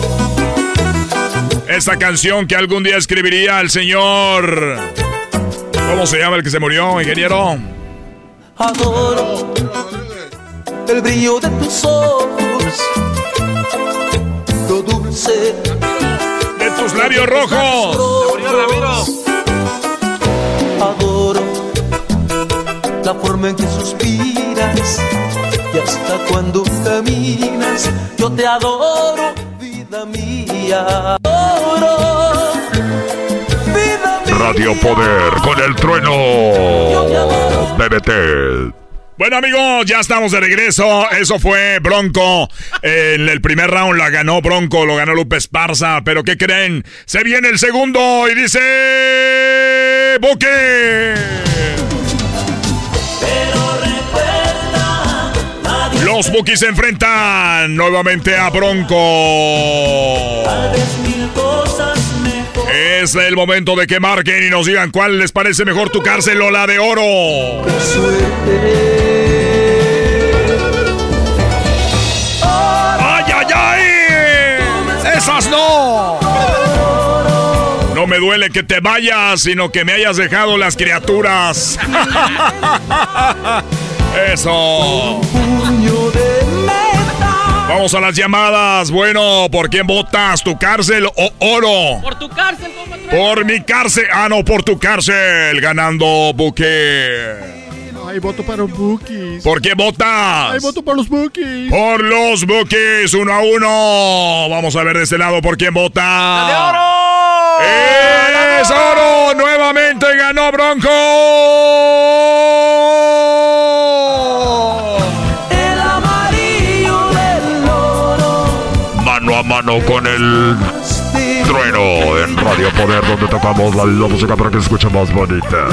Esta canción que algún día escribiría el señor. ¿Cómo se llama el que se murió, ingeniero? Adoro el brillo de tus ojos, lo dulce de tus labios rojos. Adoro la forma en que suspiras y hasta cuando caminas, yo te adoro, vida mía. Adoro, vida mía. Radio Poder con el trueno. BBT. Bueno amigos, ya estamos de regreso. Eso fue Bronco. En el primer round la ganó Bronco, lo ganó Lupe Esparza. Pero ¿qué creen? Se viene el segundo y dice... Buque. Los Bukis se enfrentan nuevamente a Bronco. Es el momento de que marquen y nos digan cuál les parece mejor tu cárcel o la de oro. ¡Ay, ay, ay! ¡Esas no! No me duele que te vayas, sino que me hayas dejado las criaturas. Eso. Vamos a las llamadas. Bueno, ¿por quién votas? ¿Tu cárcel o oro? Por tu cárcel, compatrón. Por mi cárcel. Ah, no, por tu cárcel. Ganando buque. Ay, voto para los Bookies. ¿Por qué votas? Ay, voto por los Bookies. Por los Bookies, uno a uno. Vamos a ver de este lado por quién vota. ¡De oro! ¡Es oro! Nuevamente ganó Bronco. Con el trueno en Radio Poder, donde tocamos la, música para que se escuche más bonita.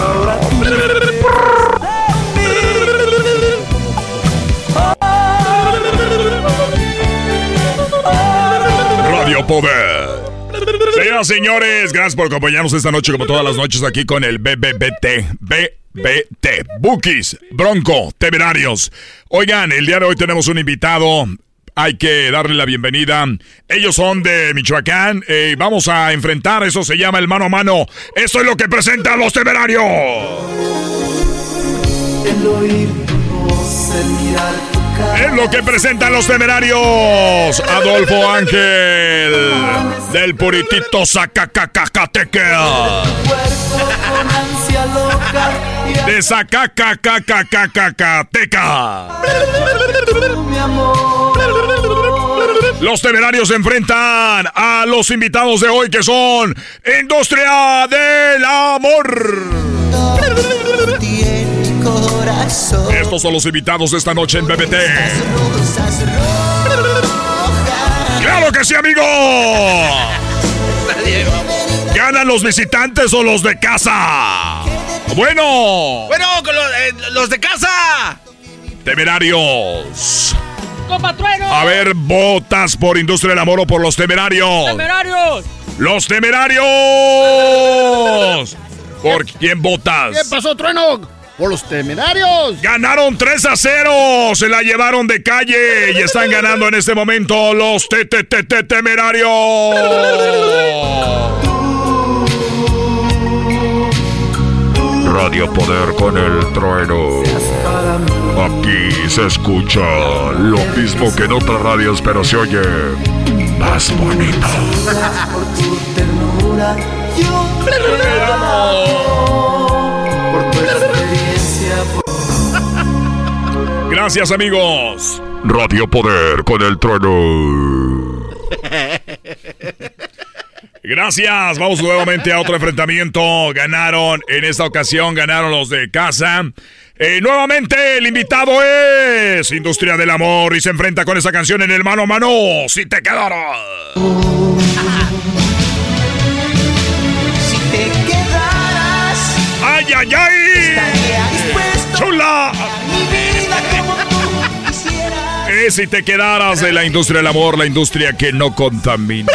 Radio Poder. Señoras señores, gracias por acompañarnos esta noche como todas las noches aquí con el BBBT. BBT. Bookies, Bronco, Temerarios. Oigan, el día de hoy tenemos un invitado. Hay que darle la bienvenida. Ellos son de Michoacán. Eh, vamos a enfrentar, eso se llama el mano a mano. Eso es lo que presentan los temerarios. El oír el mirar. Es lo que presentan los temerarios. Adolfo Ángel. Del puritito y De amor. Los temerarios enfrentan a los invitados de hoy que son Industria del Amor. Corazón. Estos son los invitados de esta noche en BBT. Rosas rojas. ¡Claro que sí, amigo! ¿Ganan los visitantes o los de casa? Bueno, Bueno, con los, eh, los de casa. temerarios. A ver, ¿votas por Industria del Amor o por los temerarios? ¡Temerarios! ¡Los temerarios! ¿Por quién votas? ¿Qué pasó, Trueno? Por los temerarios. Ganaron 3 a 0. Se la llevaron de calle y están ganando en este momento los te te te te temerarios. Radio Poder con el trueno. Aquí se escucha lo mismo que en otras radios, pero se oye más bonito. Por tu ternura, yo Gracias, amigos. Radio Poder con el trueno. Gracias. Vamos nuevamente a otro enfrentamiento. Ganaron en esta ocasión, ganaron los de casa. Eh, nuevamente el invitado es Industria del Amor y se enfrenta con esa canción en el mano a mano. Si te quedaron. Si te quedaras, ¡Ay, ay, ay! Si te quedaras de la industria del amor, la industria que no contamina.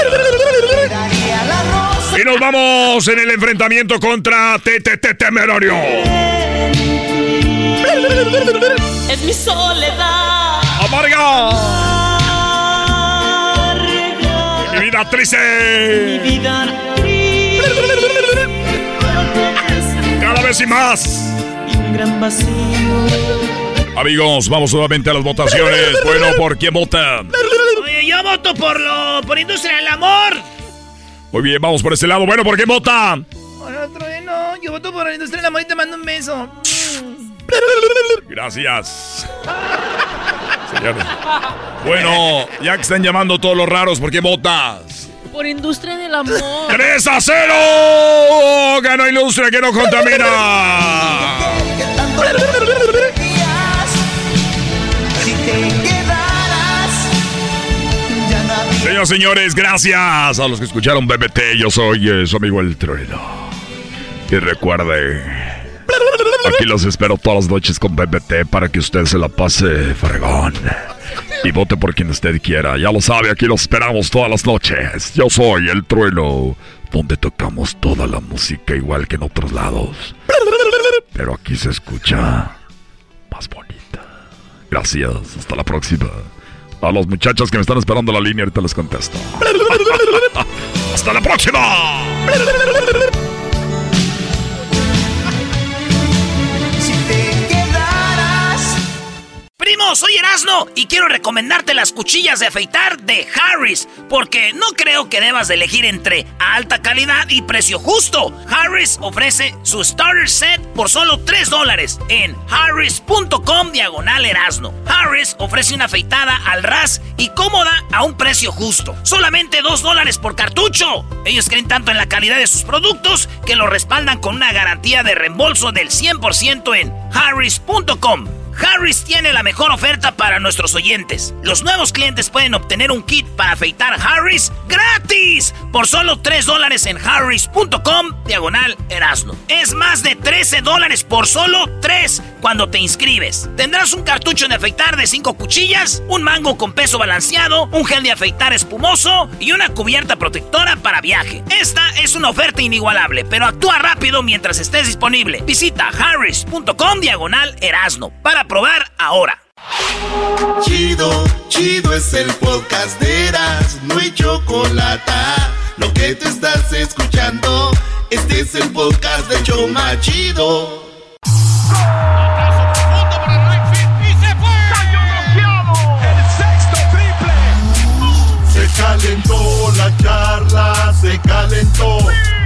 Y nos vamos en el enfrentamiento contra TTT Temerario. Es mi soledad. ¡Amarga! Mi vida triste. Mi vida Cada vez y más. y un gran vacío. Amigos, vamos nuevamente a las votaciones. Bueno, ¿por quién votan? Oye, yo voto por lo por Industria del Amor. Muy bien, vamos por ese lado. Bueno, ¿por quién votan? Por otro, eh, no, yo voto por la Industria del Amor y te mando un beso. Gracias. Señores. Bueno, ya que están llamando todos los raros, ¿por qué votas? Por industria del amor. ¡3 a 0! ¡Ganó Industria que no contamina! Señoras señores, gracias a los que escucharon BBT. Yo soy eh, su amigo El Trueno. Y recuerde, aquí los espero todas las noches con BBT para que usted se la pase fregón. Y vote por quien usted quiera. Ya lo sabe, aquí los esperamos todas las noches. Yo soy El Trueno, donde tocamos toda la música igual que en otros lados. Pero aquí se escucha más bonita. Gracias, hasta la próxima. A los muchachos que me están esperando la línea, ahorita les contesto. ¡Hasta la próxima! Soy Erasno y quiero recomendarte las cuchillas de afeitar de Harris, porque no creo que debas de elegir entre alta calidad y precio justo. Harris ofrece su starter set por solo 3 dólares en harris.com diagonal Erasno. Harris ofrece una afeitada al ras y cómoda a un precio justo. Solamente 2 dólares por cartucho. Ellos creen tanto en la calidad de sus productos que lo respaldan con una garantía de reembolso del 100% en harris.com. Harris tiene la mejor oferta para nuestros oyentes. Los nuevos clientes pueden obtener un kit para afeitar Harris gratis por solo 3 dólares en harris.com diagonal Erasno. Es más de 13 dólares por solo 3 cuando te inscribes. Tendrás un cartucho de afeitar de 5 cuchillas, un mango con peso balanceado, un gel de afeitar espumoso y una cubierta protectora para viaje. Esta es una oferta inigualable, pero actúa rápido mientras estés disponible. Visita harris.com diagonal Erasno para probar ahora. Chido, chido es el podcast de Eras, no hay chocolate. Lo que te estás escuchando, este es el podcast de Choma Chido. Se calentó la charla, se calentó,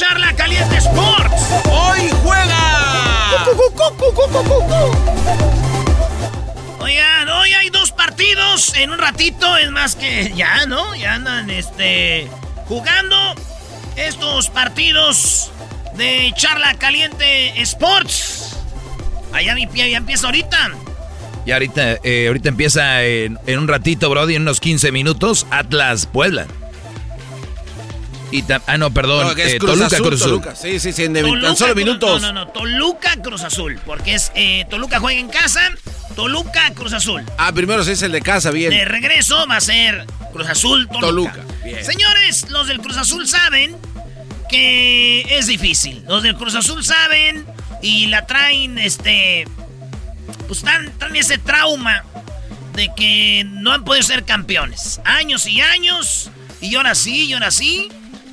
Charla Caliente Sports. ¡Hoy juega! Oigan, hoy hay dos partidos en un ratito, es más que ya, ¿no? Ya andan, este, jugando estos partidos de Charla Caliente Sports. Allá mi pie ya empieza ahorita. Y ahorita, eh, ahorita empieza en, en un ratito, Brody, en unos 15 minutos, Atlas Puebla. Y ah, no, perdón, No, que es eh, Cruz Toluca Azul, Cruz Azul. Toluca. Sí, sí, sí, en Toluca, tan solo minutos. No, no, no, Toluca Cruz Azul, porque es eh, Toluca juega en casa, Toluca Cruz Azul. Ah, primero se es el de casa, bien. De regreso va a ser Cruz Azul Toluca. Toluca, bien. Señores, los del Cruz Azul saben que es difícil. Los del Cruz Azul saben y la traen, este, pues están, traen ese trauma de que no han podido ser campeones. Años y años, y ahora sí, y ahora sí.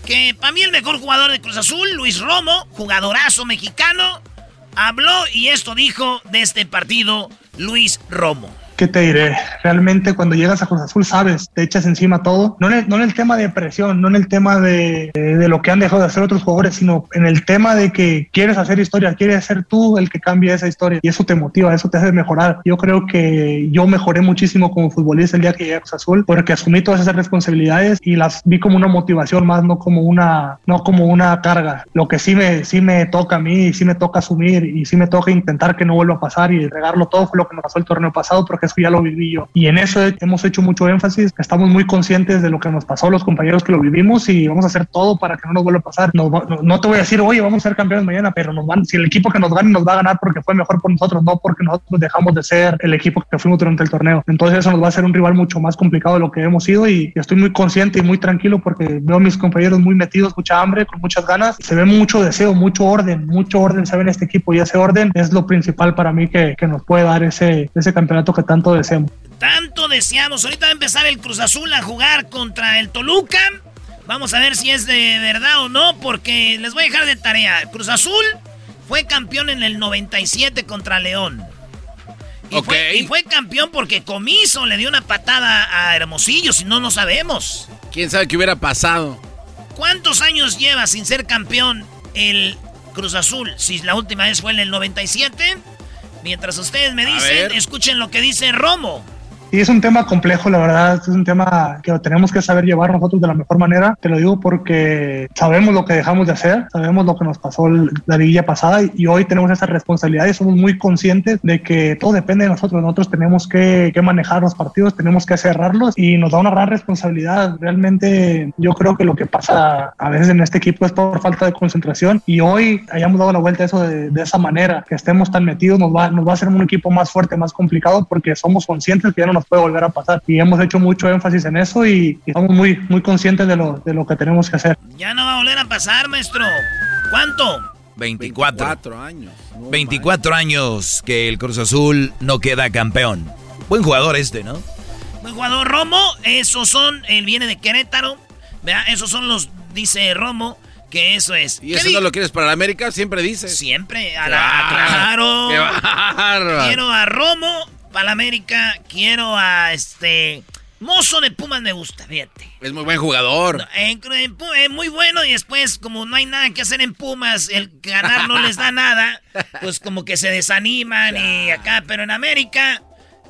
Que para mí el mejor jugador de Cruz Azul, Luis Romo, jugadorazo mexicano, habló y esto dijo de este partido Luis Romo. ¿Qué te diré? Realmente cuando llegas a Cruz Azul sabes, te echas encima todo, no en el, no en el tema de presión, no en el tema de, de, lo que han dejado de hacer otros jugadores, sino en el tema de que quieres hacer historia, quieres ser tú el que cambie esa historia y eso te motiva, eso te hace mejorar. Yo creo que yo mejoré muchísimo como futbolista el día que llegué a Cruz Azul porque asumí todas esas responsabilidades y las vi como una motivación más, no como una, no como una carga. Lo que sí me, sí me toca a mí, sí me toca asumir y sí me toca intentar que no vuelva a pasar y regarlo todo fue lo que nos pasó el torneo pasado porque eso ya lo viví yo. Y en eso hemos hecho mucho énfasis, estamos muy conscientes de lo que nos pasó los compañeros que lo vivimos y vamos a hacer todo para que no nos vuelva a pasar. No, no, te voy a decir, oye, vamos a ser campeones mañana, pero nos van, si el equipo que nos gane nos va a ganar porque fue mejor por nosotros, no porque nosotros dejamos de ser el equipo que fuimos durante el torneo. Entonces eso nos va a ser un rival mucho más complicado de lo que hemos sido y, estoy muy consciente y muy tranquilo porque veo a mis compañeros muy metidos, mucha hambre, con muchas ganas. Se ve mucho deseo, mucho orden, mucho orden se ve en este equipo y ese orden es lo principal para mí que, que nos puede dar ese, ese campeonato que tanto deseamos. Tanto deseamos. Ahorita va a empezar el Cruz Azul a jugar contra el Toluca. Vamos a ver si es de verdad o no, porque les voy a dejar de tarea. Cruz Azul fue campeón en el 97 contra León. Y, fue, y fue campeón porque Comiso le dio una patada a Hermosillo, si no, no sabemos. ¿Quién sabe qué hubiera pasado? ¿Cuántos años lleva sin ser campeón el Cruz Azul? Si la última vez fue en el 97. Mientras ustedes me dicen, escuchen lo que dice Romo. Y es un tema complejo, la verdad, es un tema que tenemos que saber llevar nosotros de la mejor manera. Te lo digo porque sabemos lo que dejamos de hacer, sabemos lo que nos pasó la liguilla pasada y hoy tenemos esa responsabilidad y somos muy conscientes de que todo depende de nosotros. Nosotros tenemos que, que manejar los partidos, tenemos que cerrarlos y nos da una gran responsabilidad. Realmente yo creo que lo que pasa a veces en este equipo es por falta de concentración y hoy hayamos dado la vuelta a eso de, de esa manera, que estemos tan metidos, nos va, nos va a hacer un equipo más fuerte, más complicado porque somos conscientes que ya no nos puede volver a pasar. Y hemos hecho mucho énfasis en eso y, estamos muy, muy conscientes de lo, de lo que tenemos que hacer. Ya no va a volver a pasar, maestro. ¿Cuánto? 24. años. 24 años que el Cruz Azul no queda campeón. Buen jugador este, ¿no? Buen jugador Romo. Esos son, él viene de Querétaro. Vea, esos son los, dice Romo, que eso es. ¿Y eso no lo quieres para la América? Siempre dice. Siempre, a la, claro. Quiero a Romo para la América. Quiero a este. Mozo de Pumas me gusta, fíjate. Es muy buen jugador. Es muy bueno y después, como no hay nada que hacer en Pumas, el ganar no les da nada, pues como que se desaniman y acá, pero en América,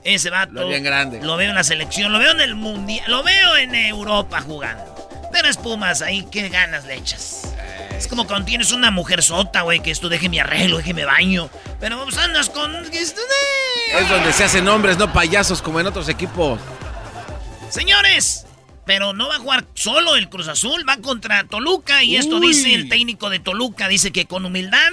ese vato. Lo bien grande. Lo veo en la selección, lo veo en el mundial, lo veo en Europa jugando. Pero es Pumas, ahí qué ganas le echas. Es como cuando tienes una mujer sota, güey, que esto deje mi arreglo, deje mi baño. Pero vamos andas con. Es donde se hacen hombres, no payasos como en otros equipos. Señores, pero no va a jugar solo el Cruz Azul, va contra Toluca. Y esto dice el técnico de Toluca: dice que con humildad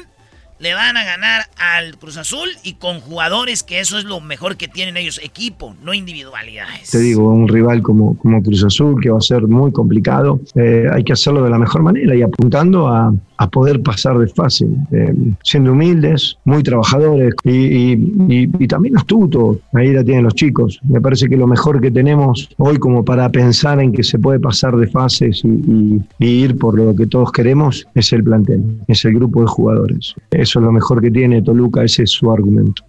le van a ganar al Cruz Azul y con jugadores que eso es lo mejor que tienen ellos, equipo, no individualidades. Te digo, un rival como, como Cruz Azul que va a ser muy complicado, eh, hay que hacerlo de la mejor manera y apuntando a, a poder pasar de fase, eh, siendo humildes, muy trabajadores y, y, también astutos. Ahí la tienen los chicos. Me parece que lo mejor que tenemos hoy como para pensar en que se puede pasar de fases y, ir por lo que todos queremos es el plantel, es el grupo de jugadores. Eso es lo mejor que tiene Toluca, ese es su argumento.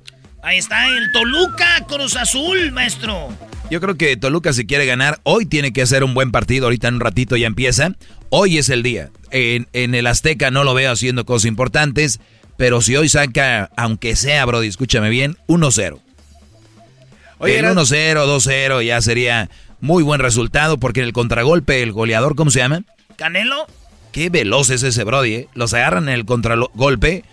Ahí está el Toluca Cruz Azul, maestro. Yo creo que Toluca si quiere ganar, hoy tiene que hacer un buen partido, ahorita en un ratito ya empieza. Hoy es el día. En, el Azteca no lo veo haciendo cosas importantes, pero si hoy saca, aunque sea, Brody, escúchame bien, 1-0. Oye, 1-0, 2-0 ya sería muy buen resultado porque en el contragolpe el goleador, ¿cómo se llama? Canelo. Qué veloz es ese Brody, ¿eh? Los agarran en el contragolpe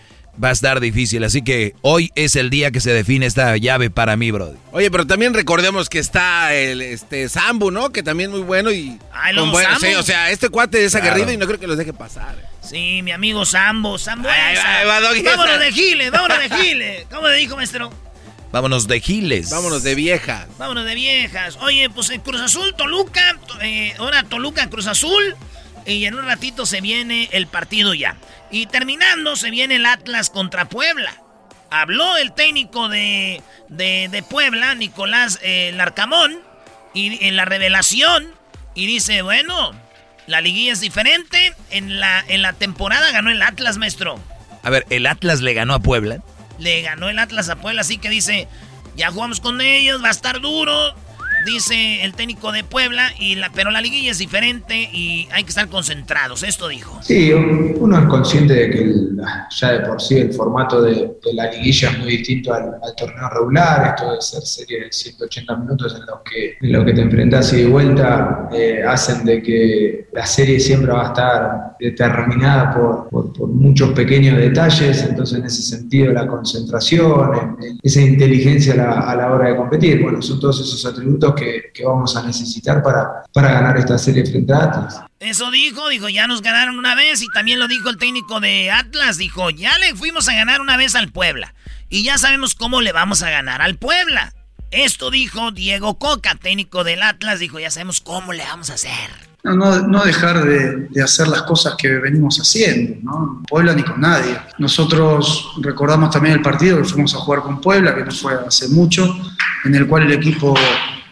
va a estar difícil. Así que hoy es el día que se define esta llave para mí, Brody. Oye, pero también recordemos que está el este Sambu, ¿no? Que también es muy bueno y. Ay, con bueno, sí, o sea, este cuate es aguerrido y no creo que los deje pasar. Sí, mi amigo Sambo, Sambo. vámonos de Giles, vámonos de Giles. ¿Cómo le dijo, maestro? Vámonos de Giles. Vámonos de viejas. Vámonos de viejas. Oye, pues en Cruz Azul, Toluca. Eh, ahora Toluca, Cruz Azul. Y en un ratito se viene el partido ya. Y terminando, se viene el Atlas contra Puebla. habló el técnico de, de, Puebla, Nicolás eh, Larcamón, y en la revelación, y dice, bueno, la liguilla es diferente. En la, en la temporada ganó el Atlas, maestro. A ver, ¿el Atlas le ganó a Puebla? Le ganó el Atlas a Puebla, así que dice, ya jugamos con ellos, va a estar duro dice el técnico de Puebla, y pero la liguilla es diferente y hay que estar concentrados. Esto dijo. Sí, uno es consciente de que ya de por sí el formato de, la liguilla es muy distinto al, torneo regular. Esto de ser serie de 180 minutos en los que, en lo que te enfrentas y de vuelta eh, hacen de que la serie siempre va a estar determinada por, por, muchos pequeños detalles. Entonces, en ese sentido, la concentración, esa inteligencia a la, a la hora de competir, bueno, son todos esos atributos que, vamos a necesitar para, para ganar esta serie frente a Atlas. Eso dijo, dijo, ya nos ganaron una vez y también lo dijo el técnico de Atlas, dijo, ya le fuimos a ganar una vez al Puebla y ya sabemos cómo le vamos a ganar al Puebla. Esto dijo Diego Coca, técnico del Atlas, dijo, ya sabemos cómo le vamos a hacer. No, no, no dejar de, de, hacer las cosas que venimos haciendo, ¿no? Puebla ni con nadie. Nosotros recordamos también el partido que fuimos a jugar con Puebla, que no fue hace mucho, en el cual el equipo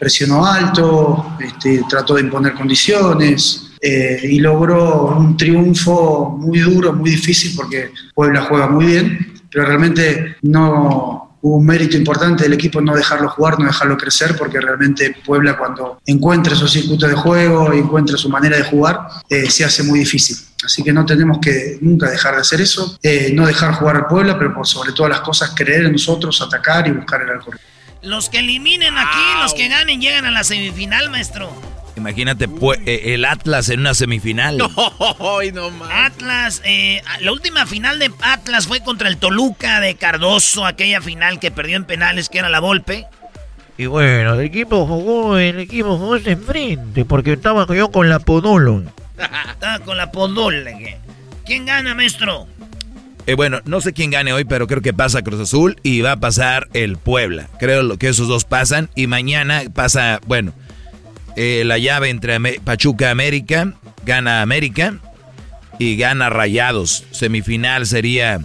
presionó alto, este, trató de imponer condiciones eh, y logró un triunfo muy duro, muy difícil porque Puebla juega muy bien, pero realmente no hubo un mérito importante del equipo no dejarlo jugar, no dejarlo crecer, porque realmente Puebla cuando encuentra esos circuitos de juego, encuentra su manera de jugar, eh, se hace muy difícil. Así que no tenemos que nunca dejar de hacer eso, eh, no dejar jugar al Puebla, pero por sobre todas las cosas creer en nosotros, atacar y buscar el alcohol. Los que eliminen aquí, los que ganen, llegan a la semifinal, maestro. Imagínate eh, el Atlas en una semifinal. No, no Atlas, eh, la última final de Atlas fue contra el Toluca de Cardoso, aquella final que perdió en penales, que era la Volpe. Y bueno, el equipo jugó, el equipo jugó ese frente, porque estaba yo con la Podolo. estaba con la Podolo. ¿Quién gana, maestro? Eh, bueno, no sé quién gane hoy, pero creo que pasa Cruz Azul y va a pasar el Puebla. Creo que esos dos pasan y mañana pasa, bueno, eh, la llave entre Pachuca América, gana América y gana Rayados. Semifinal sería,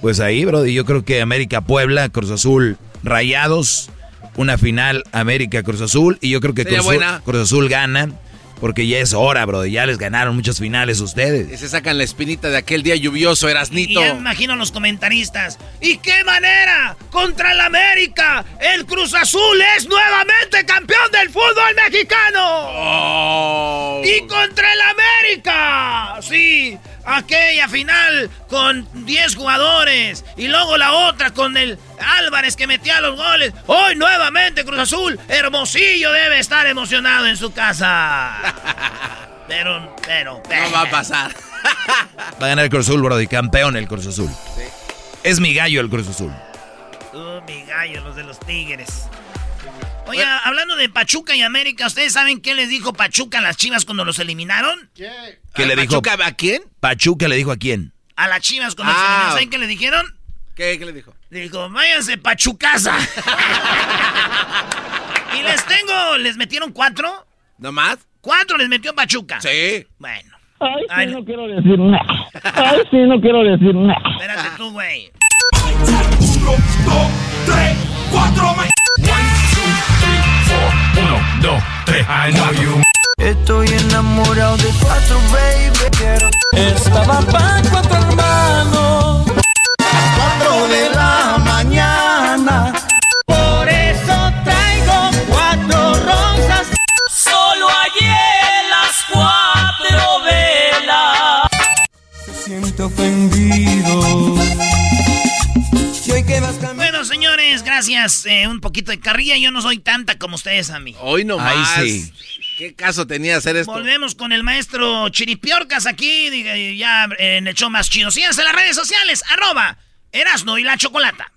pues ahí, bro. Y yo creo que América Puebla, Cruz Azul Rayados, una final América Cruz Azul y yo creo que Cruz Azul gana. Porque ya es hora, bro. Ya les ganaron muchas finales ustedes. Y se sacan la espinita de aquel día lluvioso, Erasnito. Y, ya me imagino a los comentaristas. ¿Y qué manera? Contra el América, el Cruz Azul es nuevamente campeón del fútbol mexicano. Oh. Y contra el América. Sí, aquella final con 10 jugadores y luego la otra con el Álvarez que metía los goles. Hoy nuevamente Cruz Azul, Hermosillo debe estar emocionado en su casa. Pero, pero, pero. No va a pasar. Va a ganar el Cruz Azul, Brody, campeón el Cruz Azul. Es mi gallo el Cruz Azul. Uh, mi gallo, los de los Tigres. Oye, hablando de Pachuca y América, ¿ustedes saben qué les dijo Pachuca a las Chivas cuando los eliminaron? ¿Qué? ¿Qué le dijo? ¿Pachuca a quién? Pachuca le dijo a quién? A las Chivas cuando los ah. eliminaron. ¿Saben qué le dijeron? ¿Qué, ¿Qué le dijo? Le dijo, váyanse Pachucasa. y les tengo, les metieron cuatro. ¿No más? Cuatro les metió Pachuca. Sí. Bueno. Ay, sí, no ero decir nada. Ay, sí, no quiero decir nada. Espérate tú, güey. Uno, dos, tres, cuatro, dos, tres, I know you. Estoy enamorado de cuatro, baby. Estaba para cuatro hermanos. A cuatro de la mañana. Por eso traigo cuatro rosas. Solo ayer las cuatro velas. Se siente ofendido bueno, señores, gracias. Eh, un poquito de carrilla. Yo no soy tanta como ustedes a mí. Hoy no más. sí. ¿Qué caso tenía hacer esto? Volvemos con el maestro Chiripiorcas aquí, ya en el show más chido. Síganse en las redes sociales, arroba Erasno y la Chocolata.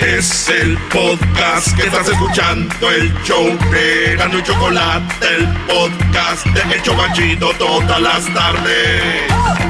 Es el podcast que estás escuchando, el show de Erasno y Chocolata, el podcast de El Chocachito todas las tardes.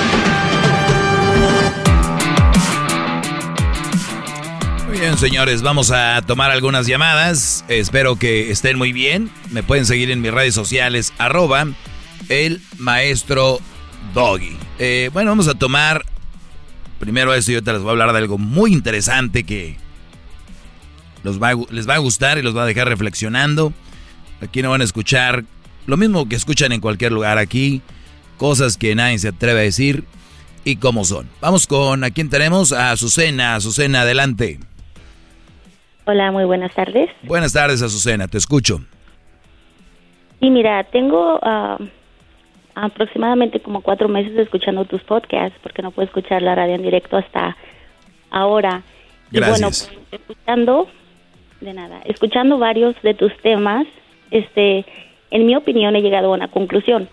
bien, señores, vamos a tomar algunas llamadas. Espero que estén muy bien. Me pueden seguir en mis redes sociales, arroba el maestro doggy. Eh, bueno, vamos a tomar primero eso y yo te les voy a hablar de algo muy interesante que les va a gustar y los va a dejar reflexionando. Aquí no van a escuchar lo mismo que escuchan en cualquier lugar aquí, cosas que nadie se atreve a decir y cómo son. Vamos con a quién tenemos, a Azucena. Azucena, adelante. Hola, muy buenas tardes. Buenas tardes, Azucena, te escucho. Sí, mira, tengo ah, aproximadamente como cuatro meses escuchando tus podcasts, porque no puedo escuchar la radio en directo hasta ahora. Gracias. Y bueno, pues, escuchando de nada. Escuchando varios de tus temas, este, en mi opinión he llegado a una conclusión.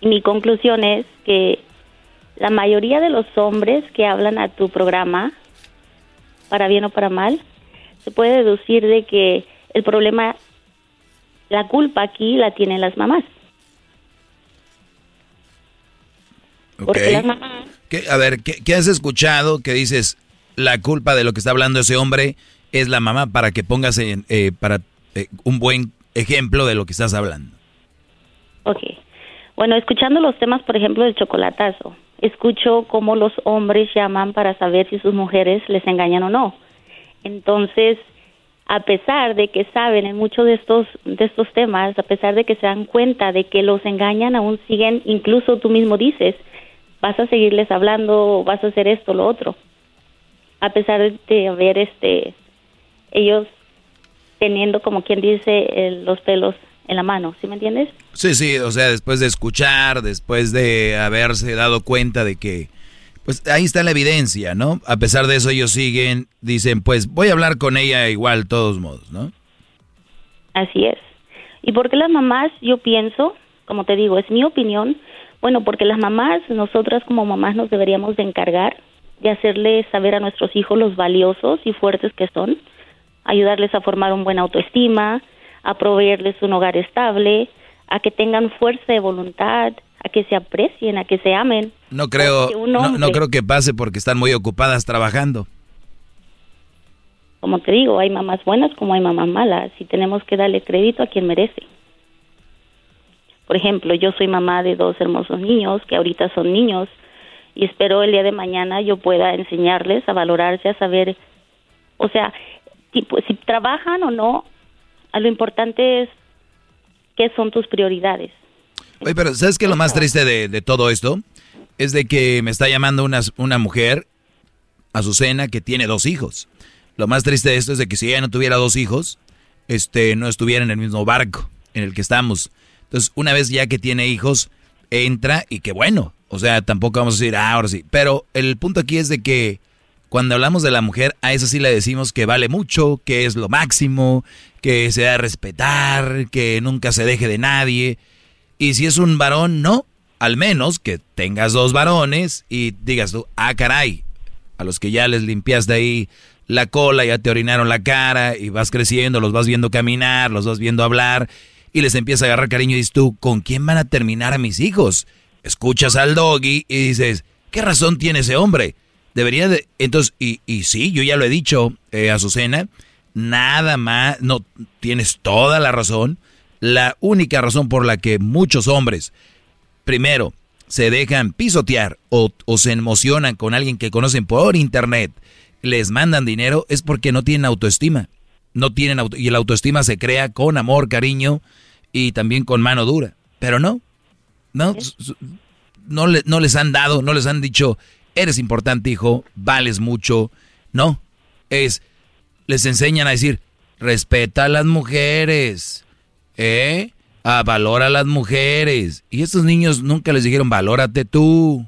Y mi conclusión es que la mayoría de los hombres que hablan a tu programa, para bien o para mal, se puede deducir de que el problema, la culpa aquí la tienen las mamás. Porque las mamás... A ver, ¿qué, ¿qué has escuchado que dices la culpa de lo que está hablando ese hombre es la mamá para que pongas en, eh, para eh, un buen ejemplo de lo que estás hablando. Ok. Bueno, escuchando los temas, por ejemplo, del chocolatazo, escucho cómo los hombres llaman para saber si sus mujeres les engañan o no. Entonces, a pesar de que saben en muchos de estos de estos temas, a pesar de que se dan cuenta de que los engañan, aún siguen, incluso tú mismo dices, vas a seguirles hablando, vas a hacer esto, lo otro. A pesar de haber este ellos teniendo, como quien dice, los pelos en la mano, ¿sí me entiendes? Sí, sí, o sea, después de escuchar, después de haberse dado cuenta de que, pues ahí está la evidencia, ¿no? A pesar de eso ellos siguen, dicen, pues voy a hablar con ella igual, todos modos, ¿no? Así es. ¿Y por qué las mamás, yo pienso, como te digo, es mi opinión, bueno, porque las mamás, nosotras como mamás nos deberíamos de encargar de hacerle saber a nuestros hijos los valiosos y fuertes que son, ayudarles a formar un buen autoestima, a proveerles un hogar estable, a que tengan fuerza de voluntad, a que se aprecien, a que se amen. No creo, no, creo que pase porque están muy ocupadas trabajando. Como te digo, hay mamás buenas como hay mamás malas y tenemos que darle crédito a quien merece. Por ejemplo, yo soy mamá de dos hermosos niños que ahorita son niños y espero el día de mañana yo pueda enseñarles a valorarse, a saber, o sea, pues, si, trabajan o no, lo importante es qué son tus prioridades. Oye, pero ¿sabes qué lo más triste de, todo esto? Es de que me está llamando una, una mujer, Azucena, que tiene dos hijos. Lo más triste de esto es de que si ella no tuviera dos hijos, este, no estuviera en el mismo barco en el que estamos. Entonces, una vez ya que tiene hijos, entra y qué bueno. O sea, tampoco vamos a decir, ah, ahora sí. Pero el punto aquí es de que cuando hablamos de la mujer, a eso sí le decimos que vale mucho, que es lo máximo, que se da a respetar, que nunca se deje de nadie. Y si es un varón, no. Al menos que tengas dos varones y digas tú, ah, caray, a los que ya les limpiaste ahí la cola, ya te orinaron la cara y vas creciendo, los vas viendo caminar, los vas viendo hablar y les empieza a agarrar cariño y dices tú, ¿con quién van a terminar a mis hijos? Escuchas al doggy y dices, ¿qué razón tiene ese hombre? Debería de... Entonces, y, y sí, yo ya lo he dicho, eh, Azucena, nada más, no, tienes toda la razón. La única razón por la que muchos hombres, primero, se dejan pisotear o, o se emocionan con alguien que conocen por internet, les mandan dinero, es porque no tienen autoestima. No tienen auto, y el autoestima se crea con amor, cariño y también con mano dura. Pero no, no, no, le, no les han dado, no les han dicho, eres importante, hijo, vales mucho. No, es, les enseñan a decir, respeta a las mujeres, ¿eh? A valora a las mujeres. Y estos niños nunca les dijeron, valórate tú,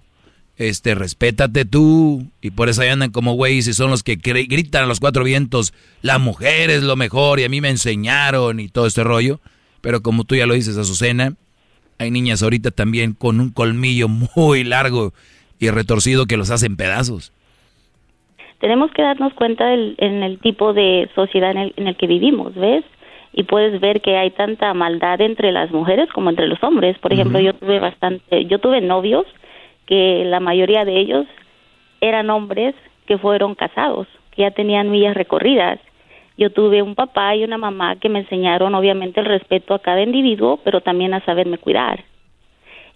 este, respétate tú. Y por eso ahí andan como güeyes y son los que gritan a los cuatro vientos, la mujer es lo mejor y a mí me enseñaron y todo este rollo. Pero como tú ya lo dices, Azucena, hay niñas ahorita también con un colmillo muy largo y retorcido que los hacen pedazos. Tenemos que darnos cuenta del, en el tipo de sociedad en el, que vivimos, ¿ves? Y puedes ver que hay tanta maldad entre las mujeres como entre los hombres. Por ejemplo, yo tuve bastante, yo tuve novios que la mayoría de ellos eran hombres que fueron casados, que ya tenían millas recorridas. Yo tuve un papá y una mamá que me enseñaron obviamente el respeto a cada individuo, pero también a saberme cuidar.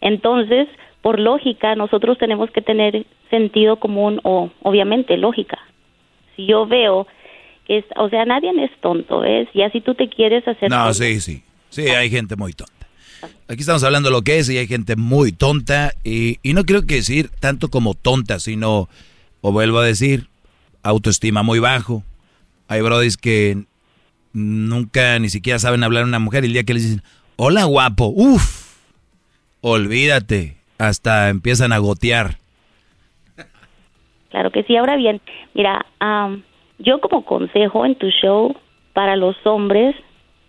Entonces, por lógica, nosotros tenemos que tener sentido común o obviamente lógica. Si yo veo es, o sea, nadie es tonto, ¿ves? Y así tú te quieres hacer... No, sí, sí. Sí, hay gente muy tonta. Aquí estamos hablando de lo que es y hay gente muy tonta y, y no quiero que decir tanto como tonta, sino, o vuelvo a decir, autoestima muy bajo. Hay brodis que nunca ni siquiera saben hablar a una mujer y el día que les dicen, hola guapo, uff, olvídate, hasta empiezan a gotear. Claro que sí, ahora bien, mira, yo como consejo en tu show para los hombres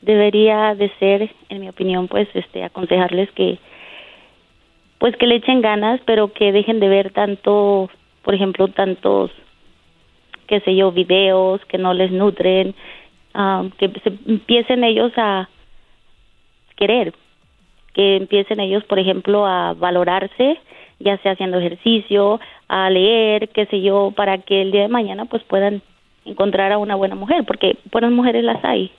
debería de ser, en mi opinión, pues este aconsejarles que pues que le echen ganas, pero que dejen de ver tanto, por ejemplo, tantos qué sé yo, videos que no les nutren, um, que se empiecen ellos a querer, que empiecen ellos, por ejemplo, a valorarse, ya sea haciendo ejercicio, a leer, qué sé yo, para que el día de mañana pues puedan encontrar a una buena mujer, porque buenas mujeres las hay.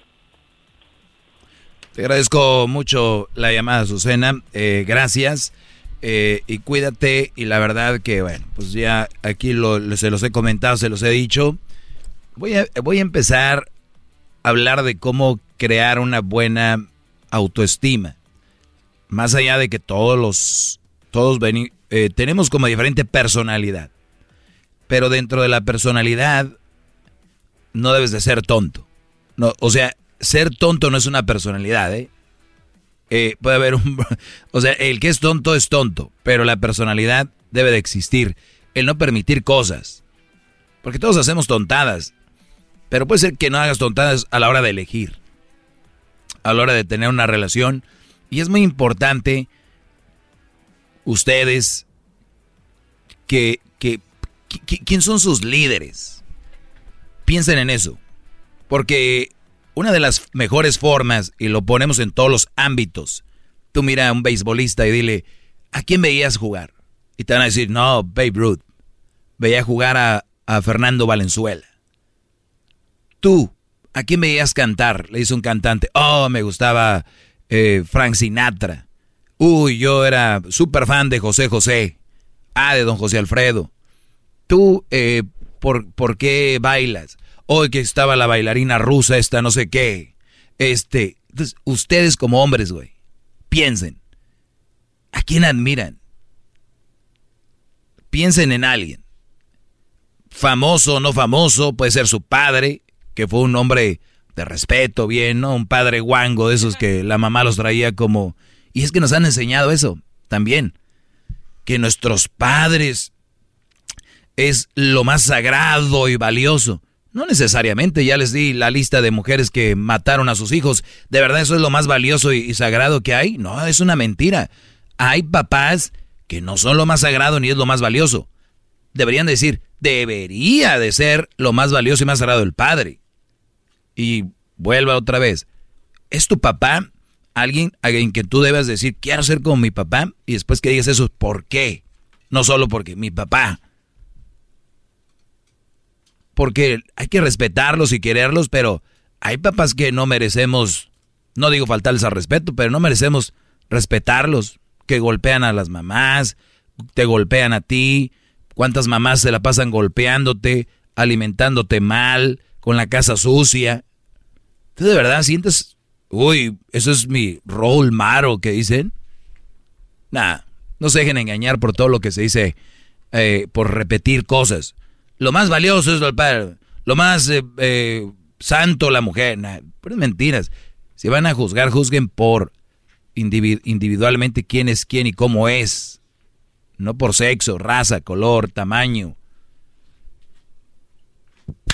Te agradezco mucho la llamada, Susana. Eh, gracias. Eh, y cuídate. Y la verdad que, bueno, pues ya aquí lo, se los he comentado, se los he dicho. Voy a, voy a empezar a hablar de cómo crear una buena autoestima. Más allá de que todos los, todos eh, tenemos como diferente personalidad. Pero dentro de la personalidad no debes de ser tonto. No, o sea, ser tonto no es una personalidad, ¿eh? ¿eh? puede haber un... O sea, el que es tonto es tonto, pero la personalidad debe de existir. El no permitir cosas. Porque todos hacemos tontadas. Pero puede ser que no hagas tontadas a la hora de elegir. A la hora de tener una relación. Y es muy importante ustedes que, que, quién son sus líderes. Piensen en eso. Porque una de las mejores formas, y lo ponemos en todos los ámbitos, tú mira a un beisbolista y dile, ¿a quién veías jugar? Y te van a decir, no, Babe Ruth. Veía jugar a, Fernando Valenzuela. Tú, ¿a quién veías cantar? Le dice un cantante, oh, me gustaba eh, Frank Sinatra. Uy, yo era súper fan de José José. Ah, de don José Alfredo. Tú, eh, ¿por, ¿por qué bailas? hoy que estaba la bailarina rusa esta, no sé qué. Este, entonces, ustedes como hombres, güey, piensen, ¿a quién admiran? Piensen en alguien. Famoso o no famoso, puede ser su padre, que fue un hombre de respeto, bien, ¿no? Un padre guango de esos que la mamá los traía como... Y es que nos han enseñado eso también, que nuestros padres es lo más sagrado y valioso. No necesariamente, ya les di la lista de mujeres que mataron a sus hijos. ¿De verdad eso es lo más valioso y, sagrado que hay? No, es una mentira. Hay papás que no son lo más sagrado ni es lo más valioso. Deberían decir, debería de ser lo más valioso y más sagrado el padre. Y vuelva otra vez. ¿Es tu papá alguien, alguien que tú debas decir, quiero ser como mi papá? Y después que digas eso, ¿por qué? No solo porque mi papá porque hay que respetarlos y quererlos, pero hay papás que no merecemos, no digo faltarles al respeto, pero no merecemos respetarlos, que golpean a las mamás, te golpean a ti, cuántas mamás se la pasan golpeándote, alimentándote mal, con la casa sucia. ¿Tú de verdad sientes, uy, eso es mi rol maro que dicen? Nah, no se dejen engañar por todo lo que se dice, eh, por repetir cosas lo más valioso es el padre, lo más eh, eh, santo la mujer. pero mentiras. Si van a juzgar, juzguen por individualmente quién es quién y cómo es. No por sexo, raza, color, tamaño.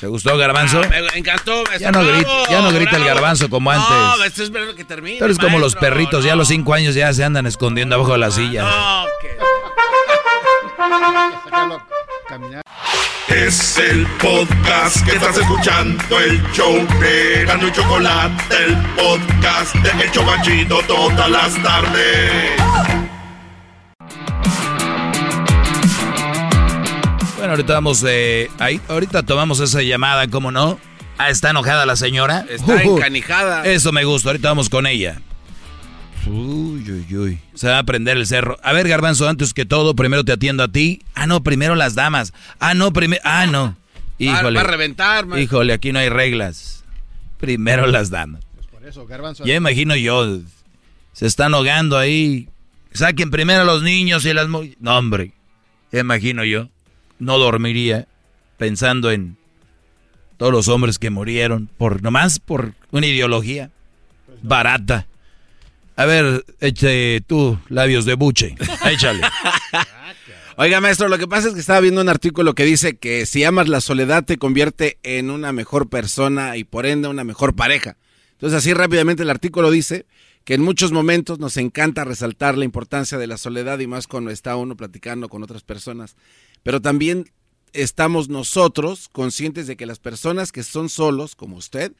¿Te gustó, Garbanzo? Ah, me encantó. ya, no grita, ya no grita el Garbanzo como antes. No, estoy esperando que termine. Tú eres como los perritos, ya a los cinco años ya se andan escondiendo abajo de la silla. No, Es el podcast que estás escuchando, el show de Gano y Chocolate, el podcast de El Chocachito todas las tardes. Bueno, ahorita vamos eh, ahí, ahorita tomamos esa llamada, ¿cómo no? Ah, está enojada la señora. Está encanijada. Eso me gusta, ahorita vamos con ella. Uy, uy, uy. Se va a prender el cerro. A ver, Garbanzo, antes que todo, primero te atiendo a ti. Ah, no, primero las damas. Ah, no, primero. Ah, no. Híjole. Va, a reventar, man. Híjole, aquí no hay reglas. Primero las damas. Pues por eso, Garbanzo. Ya imagino yo. Se están ahogando ahí. Saquen primero a los niños y las. No, hombre. Ya imagino yo. No dormiría pensando en todos los hombres que murieron por nomás por una ideología barata. A ver, eche tú labios de buche. Échale. Oiga, maestro, lo que pasa es que estaba viendo un artículo que dice que si amas la soledad te convierte en una mejor persona y por ende una mejor pareja. Entonces, así rápidamente el artículo dice que en muchos momentos nos encanta resaltar la importancia de la soledad y más cuando está uno platicando con otras personas. Pero también estamos nosotros conscientes de que las personas que son solos, como usted,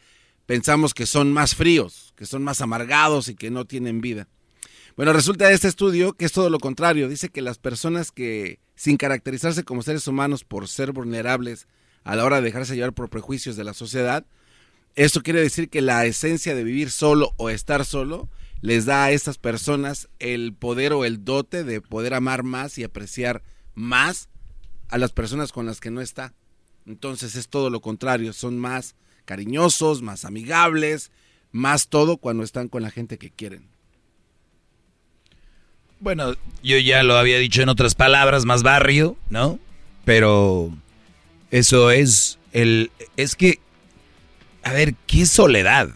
pensamos que son más fríos, que son más amargados y que no tienen vida. Bueno, resulta de este estudio que es todo lo contrario. Dice que las personas que, sin caracterizarse como seres humanos por ser vulnerables a la hora de dejarse llevar por prejuicios de la sociedad, esto quiere decir que la esencia de vivir solo o estar solo les da a estas personas el poder o el dote de poder amar más y apreciar más a las personas con las que no está. Entonces es todo lo contrario, son más cariñosos, más amigables, más todo cuando están con la gente que quieren. Bueno, yo ya lo había dicho en otras palabras, más barrio, ¿no? Pero eso es el es que a ver, ¿qué es soledad?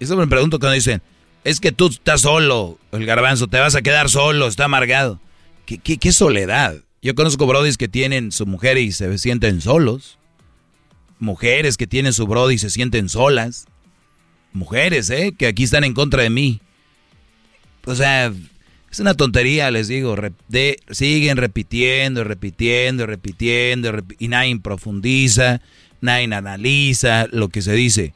Eso me pregunto cuando dicen, es que tú estás solo, el garbanzo, te vas a quedar solo, está amargado. ¿Qué, qué, qué soledad? Yo conozco brodis que tienen su mujer y se sienten solos mujeres que tienen su brody y se sienten solas. Mujeres, ¿eh? Que aquí están en contra de mí. O sea, es una tontería, les digo. Siguen repitiendo, repitiendo, repitiendo, y nadie profundiza, nadie analiza lo que se dice.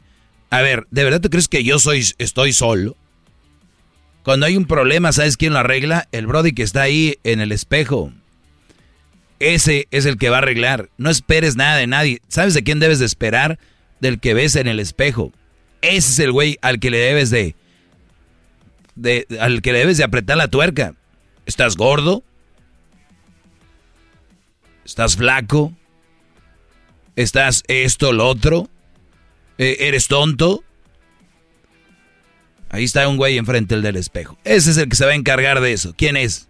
A ver, ¿de verdad tú crees que yo soy, estoy solo? Cuando hay un problema, ¿sabes quién lo arregla? El brody que está ahí en el espejo. Ese es el que va a arreglar. No esperes nada de nadie. ¿Sabes de quién debes de esperar? Del que ves en el espejo. Ese es el güey al que le debes de, de al que le debes de apretar la tuerca. ¿Estás gordo? ¿Estás flaco? ¿Estás esto, lo otro? ¿E-, ¿Eres tonto? Ahí está un güey enfrente del espejo. Ese es el que se va a encargar de eso. ¿Quién es?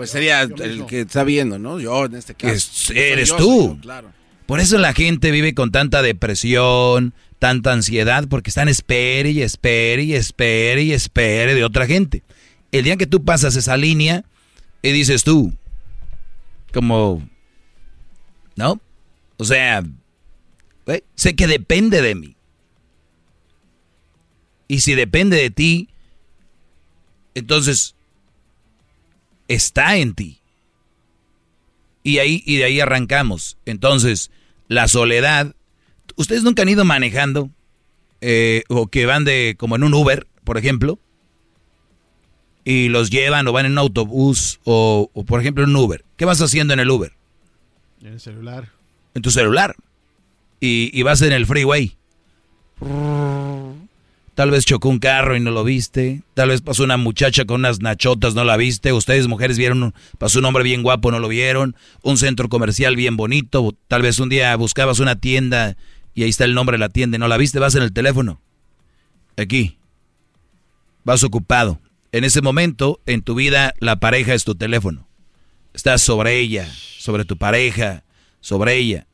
Pues sería el que está viendo, ¿no? Yo en este caso. eres tú. claro. Por eso la gente vive con tanta depresión, tanta ansiedad, porque están espere y espere y espere y espere de otra gente. El día que tú pasas esa línea y dices tú, como, ¿no? O sea, ¿eh? sé que depende de mí. Y si depende de ti, entonces está en ti. Y, ahí, y de ahí arrancamos. Entonces, la soledad. ¿Ustedes nunca han ido manejando? Eh, o que van de como en un Uber, por ejemplo. Y los llevan o van en un autobús o, o por ejemplo en un Uber. ¿Qué vas haciendo en el Uber? En el celular. En tu celular. Y, y vas en el freeway. Tal vez chocó un carro y no lo viste. Tal vez pasó una muchacha con unas nachotas, no la viste. Ustedes, mujeres, vieron, pasó un hombre bien guapo, no lo vieron. Un centro comercial bien bonito. Tal vez un día buscabas una tienda y ahí está el nombre de la tienda no la viste. Vas en el teléfono. Aquí. Vas ocupado. En ese momento, en tu vida, la pareja es tu teléfono. Estás sobre ella, sobre tu pareja, sobre ella.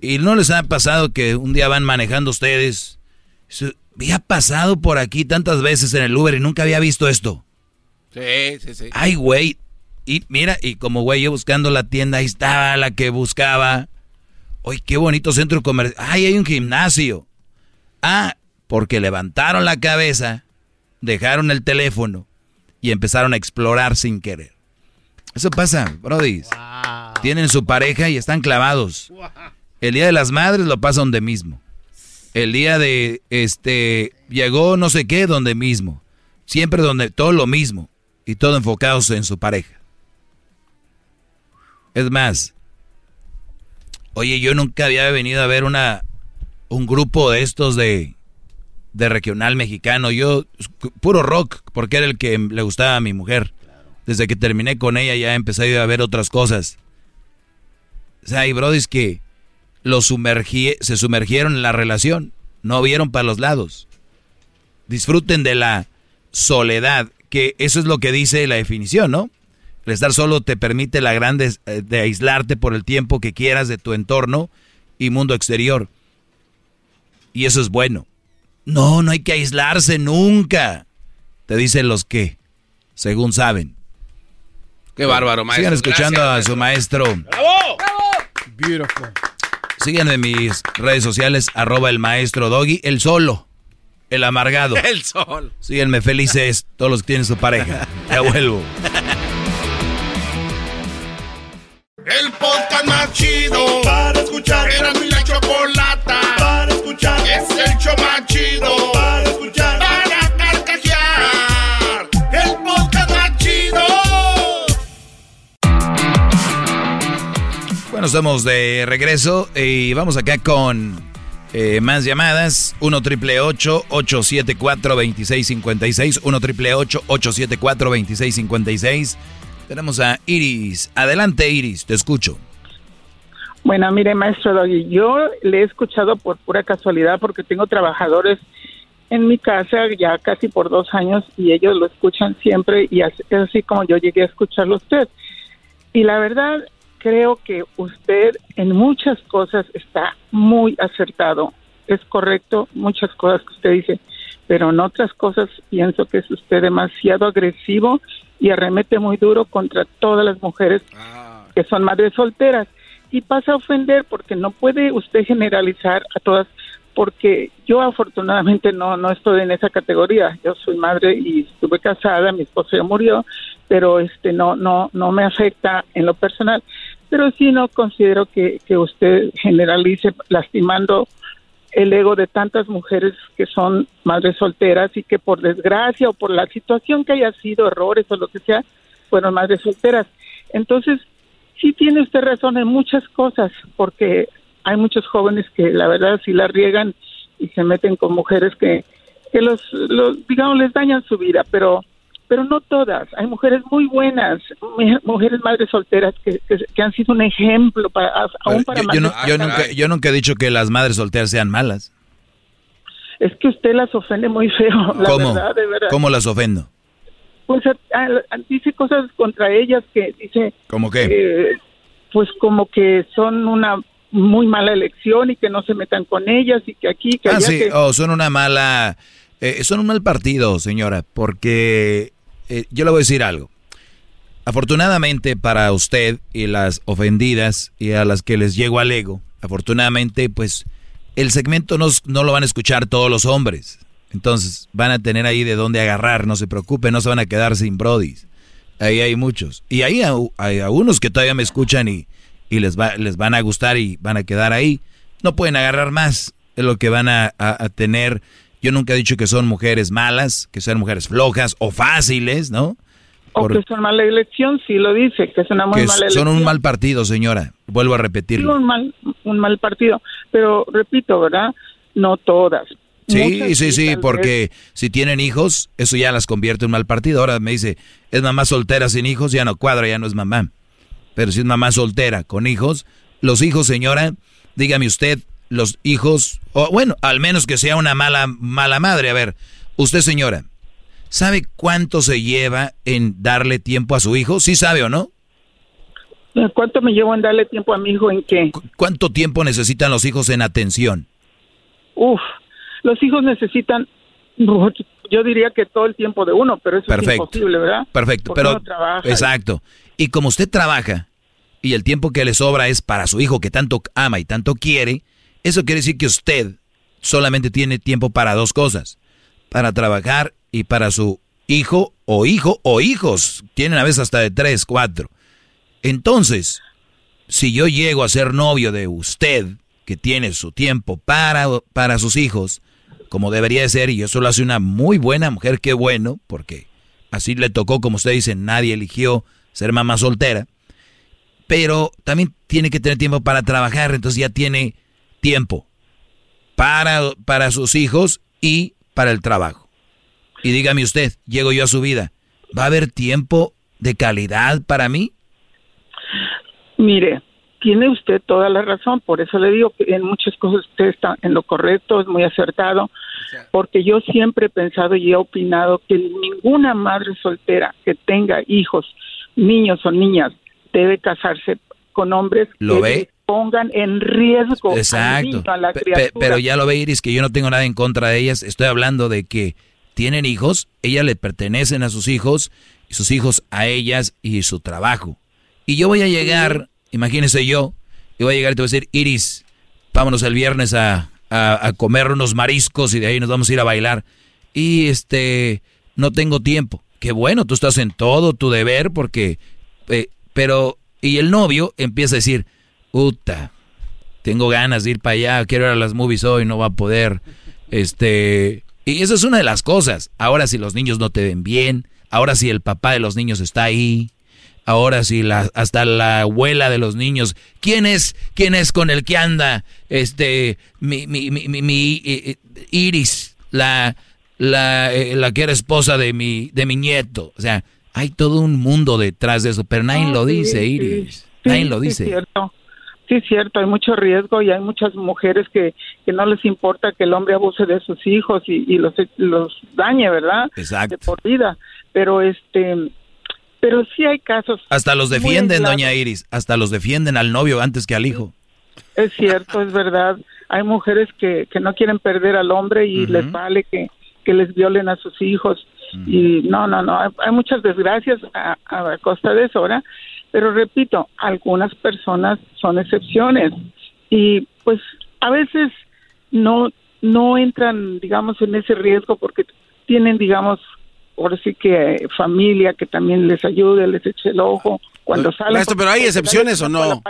Y no les ha pasado que un día van manejando ustedes había pasado por aquí tantas veces en el Uber y nunca había visto esto. Sí, sí, sí. Ay, güey. Y mira, y como güey, yo buscando la tienda, ahí estaba la que buscaba. Uy, qué bonito centro comercial. Ay, hay un gimnasio. Ah, porque levantaron la cabeza, dejaron el teléfono y empezaron a explorar sin querer. Eso pasa, Brody. Tienen su pareja y están clavados. El día de las madres lo pasa donde mismo. El día de este llegó no sé qué donde mismo. Siempre donde todo lo mismo y todo enfocados en su pareja. Es más, oye, yo nunca había venido a ver una un grupo de estos de de regional mexicano. Yo puro rock porque era el que le gustaba a mi mujer. Desde que terminé con ella ya empecé a ver otras cosas. O sea, hay brodis que lo sumergí, se sumergieron en la relación, no vieron para los lados. Disfruten de la soledad, que eso es lo que dice la definición, ¿no? El estar solo te permite la grande eh, de aislarte por el tiempo que quieras de tu entorno y mundo exterior. Y eso es bueno. No, no hay que aislarse nunca. Te dicen los que, según saben. Qué bárbaro, maestro. Sigan escuchando a su maestro. ¡Bravo! Beautiful. Síganme en mis redes sociales, arroba el maestro Doggy, el solo, el amargado. El sol. Síganme felices todos los que tienen su pareja. Ya vuelvo. El podcast más chido para escuchar. Era mi la chocolata para escuchar. Es el show más chido para Bueno, estamos de regreso y vamos acá con eh, más llamadas. 1 triple 874 2656 1 triple 874 2656 Tenemos a Iris. Adelante, Iris, te escucho. Bueno, mire, maestro Doggy, yo le he escuchado por pura casualidad porque tengo trabajadores en mi casa ya casi por dos años y ellos lo escuchan siempre y así, es así como yo llegué a escucharlo usted. Y la verdad, creo que usted en muchas cosas está muy acertado. Es correcto muchas cosas que usted dice, pero en otras cosas pienso que es usted demasiado agresivo y arremete muy duro contra todas las mujeres que son madres solteras. Y pasa a ofender porque no puede usted generalizar a todas porque yo afortunadamente no no estoy en esa categoría. Yo soy madre y estuve casada mi esposo ya murió pero este no no no me afecta en lo personal pero sí no considero que, que usted generalice lastimando el ego de tantas mujeres que son madres solteras y que por desgracia o por la situación que haya sido errores o lo que sea fueron madres solteras. Entonces sí tiene usted razón en muchas cosas, porque hay muchos jóvenes que la verdad sí la riegan y se meten con mujeres que, que los, los, digamos, les dañan su vida, pero pero no todas. Hay mujeres muy buenas, mu- mujeres madres solteras que, que, que han sido un ejemplo para, aún para Yo, yo no- madres- yo nunca, yo nunca he dicho que las madres solteras sean malas. Es que usted las ofende muy feo, la ¿Cómo? verdad, de verdad. ¿Cómo las ofendo? Pues a- a- dice cosas contra ellas que dice ¿Cómo qué? eh, pues como que son una muy mala elección y que no se metan con ellas y que aquí que Ah, allá sí, que oh, son una mala... eh, son un mal partido, señora, porque eh, yo le voy a decir algo. Afortunadamente para usted y las ofendidas y a las que les llego al ego, afortunadamente pues el segmento no, no lo van a escuchar todos los hombres. Entonces van a tener ahí de dónde agarrar, no se preocupen, no se van a quedar sin brodis. Ahí hay muchos. Y ahí hay, algunos que todavía me escuchan y, y les, va, les van a gustar y van a quedar ahí. No pueden agarrar más, es lo que van a- a tener. Yo nunca he dicho que son mujeres malas, que sean mujeres flojas o fáciles, ¿no? o Por- que son mala elección, sí lo dice, que es una muy que mala son un mal partido, señora. Vuelvo a Sí, repetirlo. un mal un mal partido, pero repito, ¿verdad? No todas. Sí, Muchas sí, sí, porque si tienen hijos, eso ya las convierte en mal partido. Ahora me dice, es mamá soltera sin hijos, ya no cuadra, ya no es mamá. Pero si es mamá soltera con hijos, los hijos, señora, dígame usted, los hijos, o bueno, al menos que sea una mala, mala madre. A ver, usted, señora, ¿sabe cuánto se lleva en darle tiempo a su hijo? ¿Sí sabe o no? vez. ¿Cuánto me llevo en darle tiempo a mi hijo en qué? ¿Cuánto tiempo necesitan los hijos en atención? Uf, los hijos necesitan yo diría que todo el tiempo de uno, pero eso Perfecto. es imposible, ¿verdad? Perfecto, Porque pero uno trabaja. exacto. Y como usted trabaja y el tiempo que le sobra es para su hijo que tanto ama y tanto quiere, eso quiere decir que usted solamente tiene tiempo para dos cosas, para trabajar y para su hijo o hijo o hijos. Tienen a veces hasta de tres, cuatro. Entonces, si yo llego a ser novio de usted, que tiene su tiempo para, para sus hijos, como debería de ser, y eso lo hace una muy buena mujer, qué bueno, porque así le tocó, como usted dice, nadie eligió ser mamá soltera, pero también tiene que tener tiempo para trabajar, entonces ya tiene tiempo para, para sus hijos y para el trabajo. Y dígame usted, llego yo a su vida, ¿va a haber tiempo de calidad para mí? Mire, tiene usted toda la razón, por eso le digo que en muchas cosas usted está en lo correcto, es muy acertado, porque yo siempre he pensado y he opinado que ninguna madre soltera que tenga hijos, niños o niñas, debe casarse con hombres que pongan en riesgo Exacto. a la criatura. pero ya lo ve Iris, que yo no tengo nada en contra de ellas, estoy hablando de que tienen hijos, ellas le pertenecen a sus hijos, y sus hijos a ellas y su trabajo. Y yo voy a llegar Imagínese yo, yo voy a llegar y te voy a decir, Iris, vámonos el viernes a, a, comer unos mariscos y de ahí nos vamos a ir a bailar. Y este, no tengo tiempo. Qué bueno, tú estás en todo tu deber porque, eh, pero, y el novio empieza a decir, puta, tengo ganas de ir para allá, quiero ir a las movies hoy, no va a poder. Este, y eso es una de las cosas. Ahora si los niños no te ven bien, ahora si el papá de los niños está ahí, Ahora sí, la, hasta la abuela de los niños. ¿Quién es, quién es con el que anda? Este, mi, mi, mi, mi eh, eh, Iris, la, la, eh, la que era esposa de mi, de mi nieto. O sea, hay todo un mundo detrás de eso, pero nadie lo dice, Iris. nadie lo dice. Sí, cierto. Sí, cierto, hay mucho riesgo y hay muchas mujeres que, que no les importa que el hombre abuse de sus hijos y, y los, los dañe, ¿verdad? Exacto. De por vida. Pero este, pero sí hay casos. Hasta los defienden, doña Iris, hasta los defienden al novio antes que al hijo. Es cierto, es verdad. Hay mujeres que, que no quieren perder al hombre y les vale que, que les violen a sus hijos. Y no, no, no, hay, muchas desgracias a, a, costa de eso, ¿verdad? Pero repito, algunas personas son excepciones y pues a veces no no entran, digamos, en ese riesgo porque tienen, digamos, por sí que familia que también les ayude, les eche el ojo cuando salen. Maestro, pero hay excepciones o no?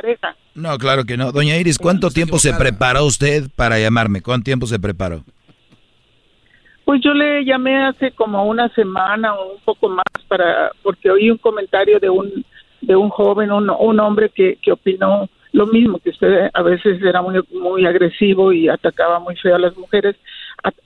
No, claro que no. Doña Iris, ¿cuánto tiempo se preparó usted para llamarme? ¿Cuánto tiempo se preparó? Pues yo le llamé hace como una semana o un poco más para porque oí un comentario de un de un joven, un, un hombre que, que opinó lo mismo que usted a veces era muy muy agresivo y atacaba muy feo a las mujeres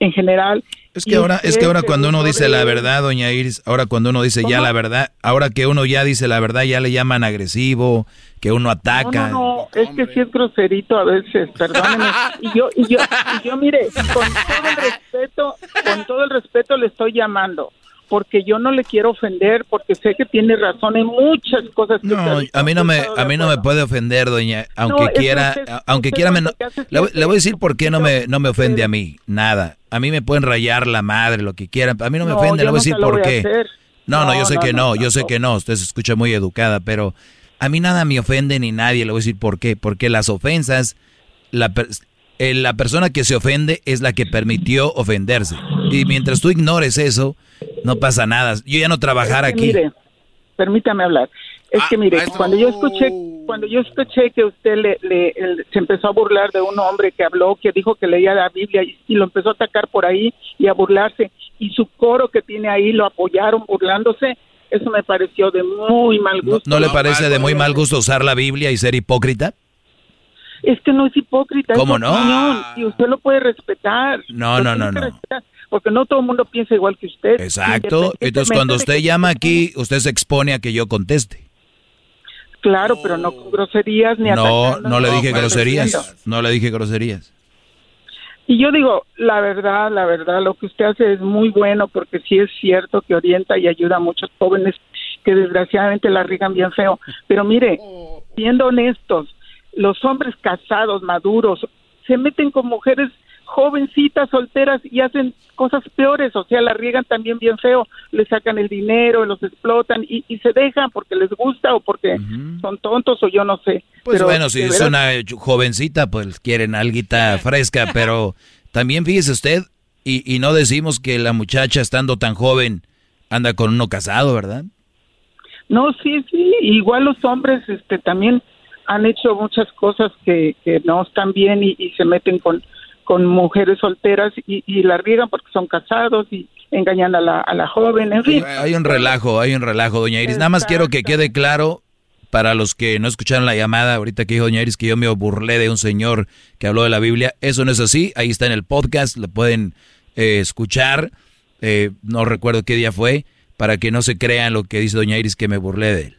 en general es que ahora, es que ahora cuando uno dice la verdad, doña Iris, ahora cuando uno dice ya la verdad, ahora que uno ya dice la verdad, ya le llaman agresivo, que uno ataca. No, no, es que sí es groserito a veces, perdóneme. Y yo, y yo, y yo mire, con todo el respeto, con todo el respeto le estoy llamando porque yo no le quiero ofender, porque sé que tiene razón en muchas cosas. Que no, a mí no me, a mí no me puede ofender, doña, aunque quiera, aunque quiera, me, le, voy a decir por qué no me, no me ofende a mí, nada. A mí me pueden rayar la madre, lo que quieran, a mí no me ofende, le voy a decir por qué. No, no, yo sé que no, yo sé que no, usted se escucha muy educada, pero a mí nada me ofende ni nadie, le voy a decir por qué, porque las ofensas, la, la persona que se ofende es la que permitió ofenderse. Y mientras tú ignores eso, no pasa nada. Yo ya no trabajar aquí. Mire, permítame hablar. Es que mire, cuando yo escuché, cuando yo escuché que usted le, se empezó a burlar de un hombre que habló, que dijo que leía la Biblia y, lo empezó a atacar por ahí y a burlarse, y su coro que tiene ahí lo apoyaron burlándose, eso me pareció de muy mal gusto. ¿No, le parece de muy mal gusto usar la Biblia y ser hipócrita? Es que no es hipócrita. ¿Cómo no? y usted lo puede respetar. No, no, no, no porque no todo el mundo piensa igual que usted. Exacto. Entonces, cuando usted llama aquí, usted se expone a que yo conteste. Claro, pero no con groserías ni No, no le dije groserías. No le dije groserías. Y yo digo, la verdad, la verdad, lo que usted hace es muy bueno porque sí es cierto que orienta y ayuda a muchos jóvenes que desgraciadamente la rigan bien feo. Pero mire, siendo honestos, los hombres casados, maduros, se meten con mujeres jovencitas solteras y hacen cosas peores, o sea, la riegan también bien feo, le sacan el dinero, los explotan y, se dejan porque les gusta o porque son tontos o yo no sé. Pues bueno, si es una jovencita, pues quieren alguita fresca, pero también fíjese usted, y, y no decimos que la muchacha estando tan joven anda con uno casado, ¿verdad? No, sí, sí, igual los hombres este también han hecho muchas cosas que, que no están bien y, y se meten con, con mujeres solteras y, y la riegan porque son casados y engañan a la, a la joven, en fin. Hay un relajo, hay un relajo, doña Iris. Nada más quiero que quede claro para los que no escucharon la llamada ahorita que dijo doña Iris que yo me burlé de un señor que habló de la Biblia. Eso no es así. Ahí está en el podcast, lo pueden eh, escuchar. Eh, no recuerdo qué día fue, para que no se crean lo que dice doña Iris que me burlé de él.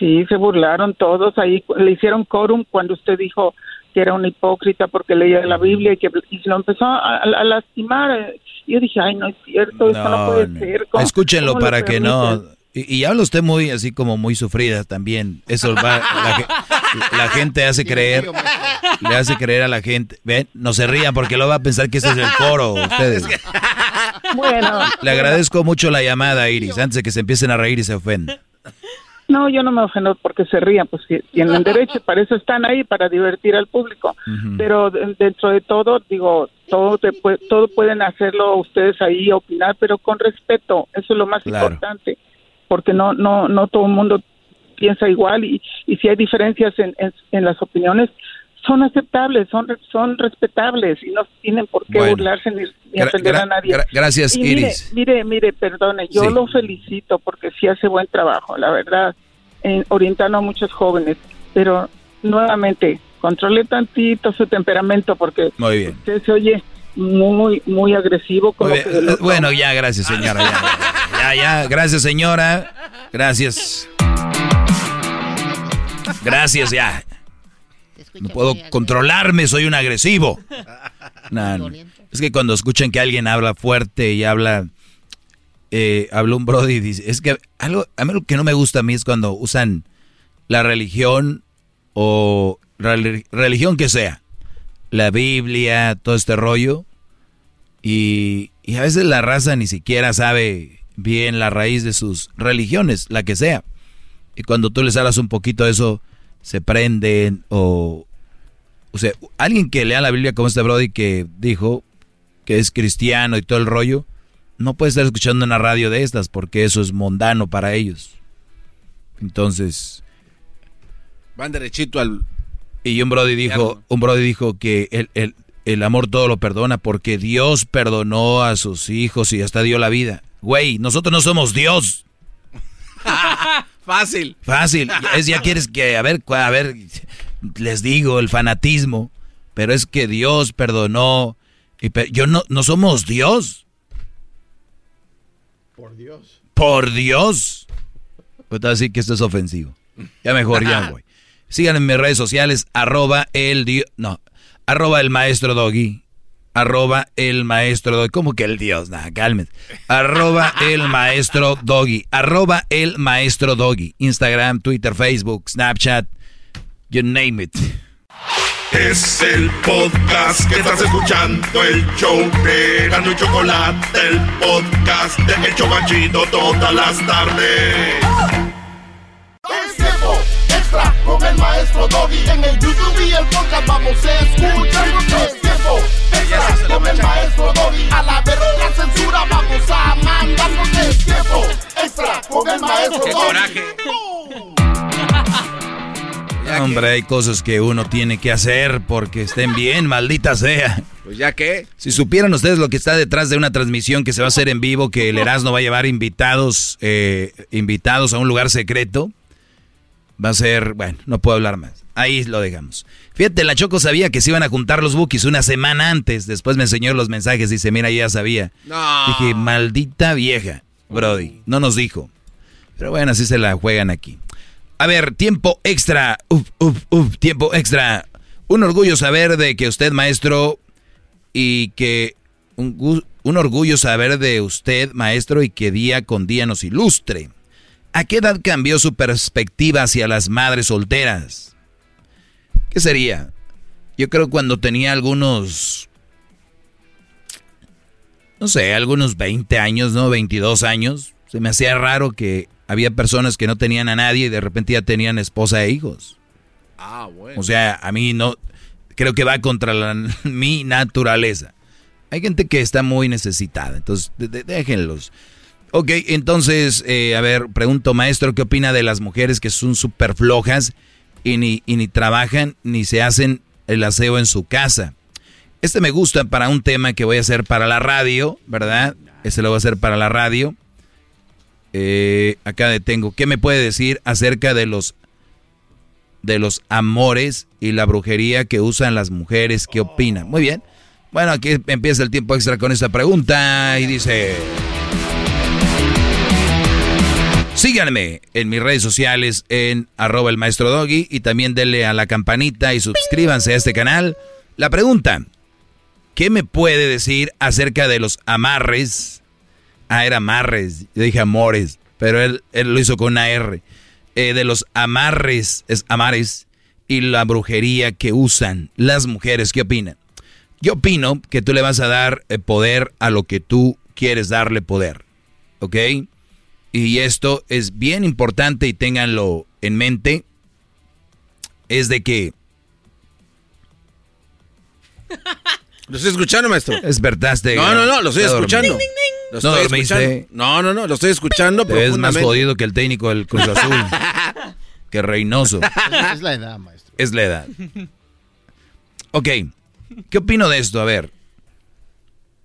Sí, se burlaron todos. Ahí le hicieron quórum cuando usted dijo que era un hipócrita porque leía la Biblia y que y lo empezó a, a lastimar. Yo dije, ay, no es cierto, esto no puede ser. ¿Cómo- Escúchenlo para que no. Y, y habla usted muy así como muy sufrida también. Eso va, la, la gente hace creer, le hace creer a la gente. Ven, no se rían porque lo va a pensar que ese es el coro. Ustedes. Bueno, Le agradezco mucho la llamada, Iris, antes de que se empiecen a reír y se ofendan. No, yo no me ofendo porque se rían, pues tienen derecho, para eso están ahí, para divertir al público. Pero de- dentro de todo, digo, todo, te todo pueden hacerlo ustedes ahí, opinar, pero con respeto, eso es lo más Claro. importante, porque no, no, no todo el mundo piensa igual y, y si hay diferencias en, en, en las opiniones, son aceptables, son, son respetables y no tienen por qué Bueno. burlarse ni, ni ofender a nadie. gra- gracias, Y mire, Iris. Mire, mire, perdone, yo Sí. lo felicito porque sí hace buen trabajo, la verdad, en, orientando a muchos jóvenes, pero nuevamente, controle tantito su temperamento porque Muy bien. usted se oye muy, muy agresivo. Muy que Bueno, ya, gracias, señora. Ya, ya, ya, gracias, señora. Gracias. Gracias, ya. No puedo controlarme, soy un agresivo. No, no. Es que cuando escuchan que alguien habla fuerte y habla, eh, habla un brody y dice, es que algo, a mí lo que no me gusta a mí es cuando usan la religión o rel- religión que sea, la Biblia, todo este rollo, y, y a veces la raza ni siquiera sabe bien la raíz de sus religiones, la que sea. Y cuando tú les hablas un poquito de eso, se prenden o... O sea, alguien que lea la Biblia como este Brody que dijo que es cristiano y todo el rollo, no puede estar escuchando una radio de estas porque eso es mundano para ellos. Entonces... Van derechito al... Y un Brody dijo, un Brody dijo que el, el, el amor todo lo perdona porque Dios perdonó a sus hijos y hasta dio la vida. Güey, nosotros no somos Dios. Fácil. Fácil. Es ya quieres que, a ver, a ver, les digo, el fanatismo. Pero es que Dios perdonó. Y pe- yo no, no somos Dios. Por Dios. Por Dios. Pues así que esto es ofensivo. Ya mejor, ya, güey. Sigan en mis redes sociales, arroba el Dios. No, arroba el maestro Doggy. Arroba el maestro Doggy. ¿Cómo que el Dios? Nah, cálmense. Arroba el maestro Doggy. Arroba el maestro Doggy. Instagram, Twitter, Facebook, Snapchat. You name it. Es el podcast que estás escuchando, el show de Gano y Chocolate, el podcast de El Chocachito todas las tardes. Es tiempo extra con el maestro Doggy. En el YouTube y el podcast vamos a escuchar. Es tiempo extra con el maestro Doggy. A la verga la censura vamos a mandarnos. Es tiempo extra con el maestro Qué Doggy. coraje. Hombre, hay cosas que uno tiene que hacer porque estén bien, maldita sea. Pues ya que. Si supieran ustedes lo que está detrás de una transmisión que se va a hacer en vivo, que el Erasmo va a llevar invitados, eh, invitados a un lugar secreto, va a ser, bueno, no puedo hablar más. Ahí lo dejamos. Fíjate, la Choco sabía que se iban a juntar los bookies una semana antes. Después me enseñó los mensajes. Dice, mira, ya sabía. No. Dije, maldita vieja, Brody. No nos dijo. Pero bueno, así se la juegan aquí. A ver, tiempo extra. Uf, uf, uf, tiempo extra. Un orgullo saber de que usted, maestro, y que un, un orgullo saber de usted, maestro, y que día con día nos ilustre. ¿A qué edad cambió su perspectiva hacia las madres solteras? ¿Qué sería? Yo creo cuando tenía algunos, no sé, algunos 20 años, ¿no? 22 años. Se me hacía raro que había personas que no tenían a nadie y de repente ya tenían esposa e hijos. Ah, bueno. O sea, a mí no, creo que va contra la- mi naturaleza. Hay gente que está muy necesitada, entonces de- de- déjenlos. Ok, entonces, eh, a ver, pregunto, maestro, ¿qué opina de las mujeres que son súper flojas y ni, y ni trabajan ni se hacen el aseo en su casa. Este me gusta para un tema que voy a hacer para la radio, ¿verdad? Este lo voy a hacer para la radio. Eh, acá detengo. ¿Qué me puede decir acerca de los de los amores y la brujería que usan las mujeres? ¿Qué opina? Muy bien. Bueno, aquí empieza el tiempo extra con esta pregunta y dice... Síganme en mis redes sociales en arroba el maestro doggy y también denle a la campanita y suscríbanse a este canal. La pregunta, ¿qué me puede decir acerca de los amarres? Ah, era amarres, yo dije amores, pero él, él lo hizo con una R. Eh, de los amarres, es amares y la brujería que usan las mujeres, ¿qué opinan? Yo opino que tú le vas a dar eh, poder a lo que tú quieres darle poder, ¿ok? Y esto es bien importante y ténganlo en mente, es de que... Lo estoy escuchando, maestro. Despertaste. No, no, no, lo estoy escuchando. Lo estoy no escuchando. No, no, no, lo estoy escuchando Te ves más jodido que el técnico del Cruz Azul. que Reynoso. Es la edad, maestro. Es la edad. Ok, ¿qué opino de esto? A ver,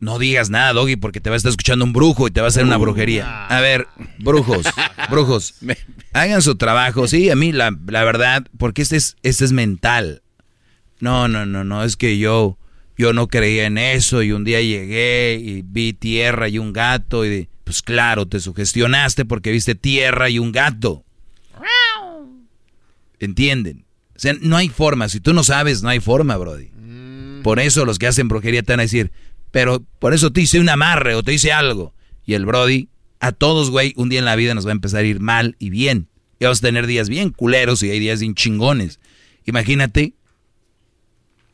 no digas nada, Doggy, porque te va a estar escuchando un brujo y te va a hacer una brujería. A ver, brujos, brujos, hagan su trabajo. Sí, a mí la, verdad, porque este es, este es mental. No, no, no, no, es que yo, yo no creía en eso y un día llegué y vi tierra y un gato y pues claro, te sugestionaste porque viste tierra y un gato. ¿Entienden? O sea, no hay forma. Si tú no sabes, no hay forma, Brody. Por eso los que hacen brujería te van a decir, pero por eso te hice un amarre o te hice algo. Y el Brody, a todos, güey, un día en la vida nos va a empezar a ir mal y bien. Y vamos a tener días bien culeros y hay días bien chingones. Imagínate,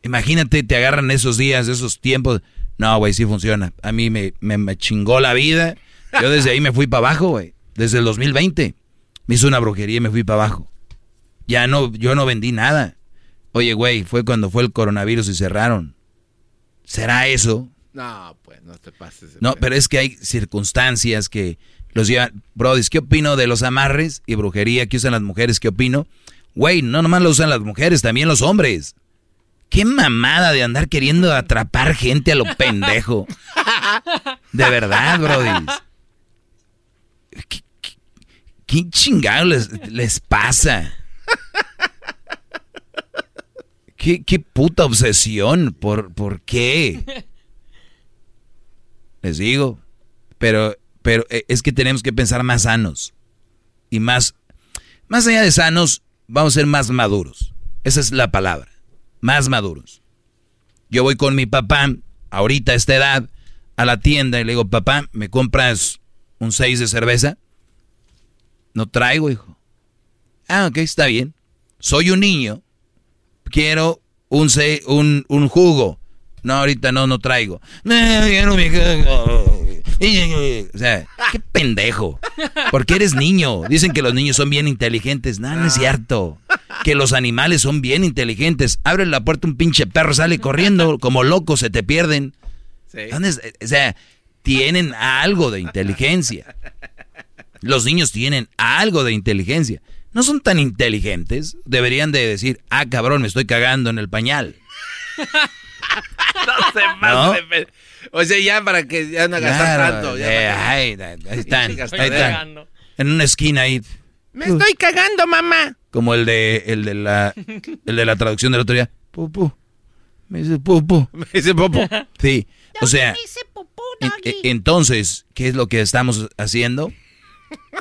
imagínate, te agarran esos días, esos tiempos. No, güey, sí funciona. A mí me, me, chingó la vida. Yo desde ahí me fui para abajo, güey. Desde el 2020. Me hizo una brujería y me fui para abajo. Ya no, yo no vendí nada. Oye, güey, fue cuando fue el coronavirus y cerraron. ¿Será eso? No, pues no te pases. No, pero es que hay circunstancias que los llevan. Brody, ¿qué opino de los amarres y brujería que usan las mujeres? ¿Qué opino? Güey, no nomás lo usan las mujeres, también los hombres. Qué mamada de andar queriendo atrapar gente a lo pendejo. De verdad, Brody. ¿Qué, qué, chingado les, les pasa? ¿Qué, ¿Qué, puta obsesión? ¿Por, ¿Por qué? Les digo. Pero, pero eh, es que tenemos que pensar más sanos. Y más, más allá de sanos, vamos a ser más maduros. Esa es la palabra. Más maduros. Yo voy con mi papá, ahorita a esta edad, a la tienda y le digo, papá, ¿me compras un 6 de cerveza? No traigo, hijo. Ah, ok, está bien. Soy un niño. Quiero un, un, un jugo. No, ahorita no, no traigo. O sea, qué pendejo. Porque eres niño. Dicen que los niños son bien inteligentes. No, no es cierto. Que los animales son bien inteligentes. Abre la puerta un pinche perro, sale corriendo como loco, se te pierden. O sea, tienen algo de inteligencia. Los niños tienen algo de inteligencia. No son tan inteligentes. Deberían de decir, ah, cabrón, me estoy cagando en el pañal. no se más O sea, ya para que ya no gastar tanto. Eh, ahí, están. En una esquina ahí. Me estoy cagando, mamá. Como el de, el de la, el de la traducción del otro día. Pupu. Me dice pupu. Me dice pupu. Sí. O sea, e, entonces, ¿qué es lo que estamos haciendo?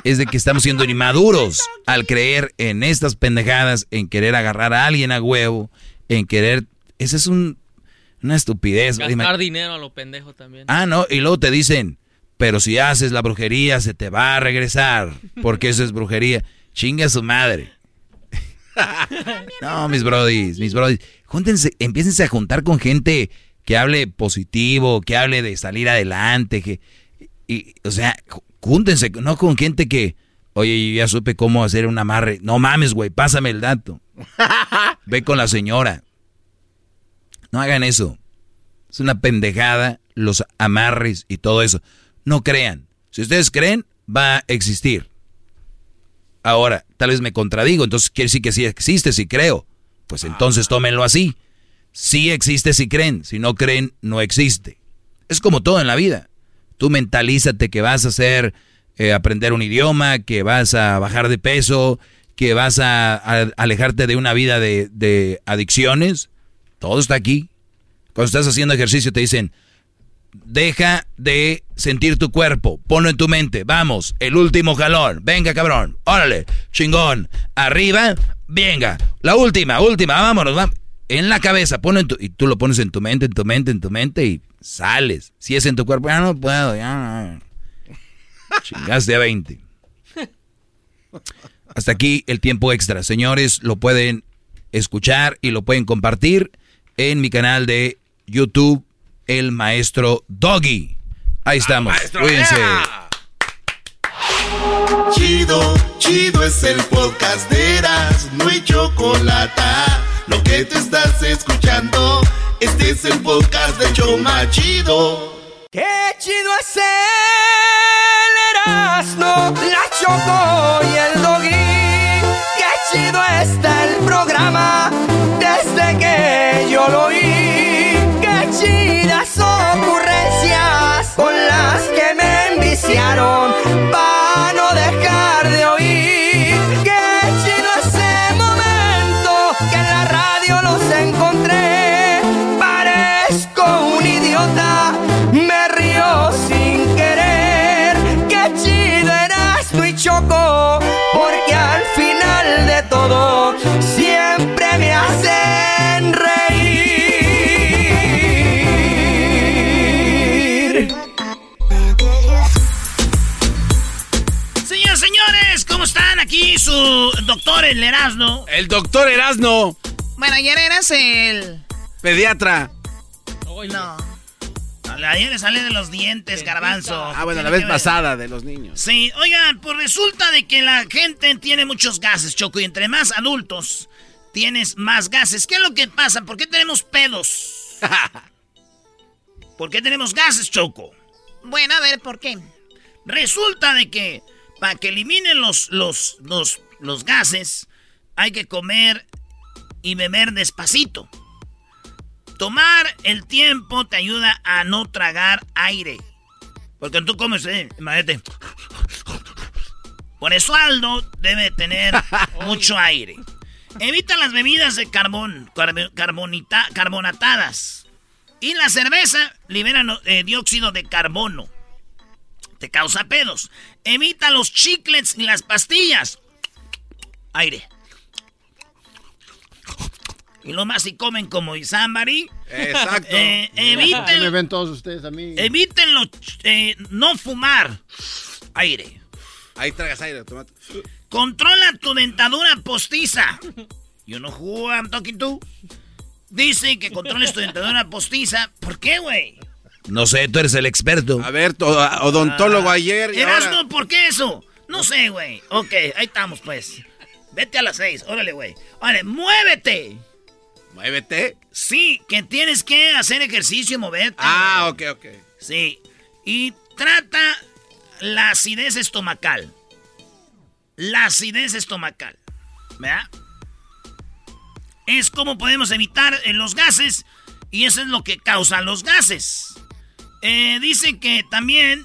Es de que estamos siendo inmaduros al creer en estas pendejadas, en querer agarrar a alguien a huevo, en querer... Ese es un una estupidez. Gastar dinero a lo pendejo también. Ah, no, y luego te dicen, pero si haces la brujería se te va a regresar, porque eso es brujería. Chinga su madre. no, mis brodis, mis brodis, júntense, empiécense a juntar con gente que hable positivo, que hable de salir adelante, que, y, o sea, júntense, no con gente que, oye, ya supe cómo hacer un amarre. No mames, güey, pásame el dato. Ve con la señora. No hagan eso. Es una pendejada los amarres y todo eso. No crean. Si ustedes creen, va a existir. Ahora, tal vez me contradigo, entonces quiere decir que sí existe, si creo. Pues entonces tómenlo así. Sí existe si creen, si no creen, no existe. Es como todo en la vida. Tú mentalízate que vas a hacer, eh, aprender un idioma, que vas a bajar de peso, que vas a, alejarte de una vida de, de adicciones. Todo está aquí. Cuando estás haciendo ejercicio te dicen, deja de sentir tu cuerpo, ponlo en tu mente, vamos, el último jalón, venga cabrón, órale, chingón, arriba, venga, la última, última, vámonos, vamos. en la cabeza, ponlo en tu, y tú lo pones en tu mente, en tu mente, en tu mente y sales. Si es en tu cuerpo, ya no puedo, ya. Chingaste a 20. Hasta aquí el tiempo extra. Señores, lo pueden escuchar y lo pueden compartir en mi canal de YouTube el maestro Doggy. Ahí estamos. Cuídense. Chido, chido es el podcast de Eras, no hay chocolate. Lo que te estás escuchando, este es el podcast de Choma Chido. Qué chido es el Erasmo, la Choco y el doctor el Erasmo. El doctor Erasno, Bueno, ayer eras el... pediatra. No. Ayer le sale de los dientes, garbanzo. Ah, bueno, la vez pasada de los niños. Sí, oigan, pues resulta de que la gente tiene muchos gases, Choco, y entre más adultos tienes más gases. ¿Qué es lo que pasa? ¿Por qué tenemos pedos? ¿Por qué tenemos gases, Choco? Bueno, a ver, ¿por qué? Resulta de que para que eliminen los, los, los, los gases, hay que comer y beber despacito. Tomar el tiempo te ayuda a no tragar aire. Porque tú comes, eh, imagínate. Por eso Aldo debe tener mucho aire. Evita las bebidas de carbón, carb- carbonita- carbonatadas. Y la cerveza libera eh, dióxido de carbono. Te causa pedos. Evita los chiclets y las pastillas. Aire. Y lo más si comen como Isambari. Exacto. Eh, Ahí me eviten, ven todos ustedes a mí. eviten los, eh, no fumar. Aire. Ahí tragas aire, tomate. Controla tu dentadura postiza. You know who I'm talking to? Dice que controles tu dentadura postiza. ¿Por qué, güey? No sé, tú eres el experto. A ver, odontólogo ayer y ahora- Erasmo, ¿por qué eso? No sé, güey. Ok, ahí estamos, pues. Vete a las seis. Órale, güey. Órale, muévete. ¿Muévete? Sí, que tienes que hacer ejercicio y moverte. Ah, ok, ok. Sí. Y trata la acidez estomacal. La acidez estomacal. ¿Verdad? Es como podemos evitar eh, los gases. Y eso es lo que causa los gases. Eh, dice que también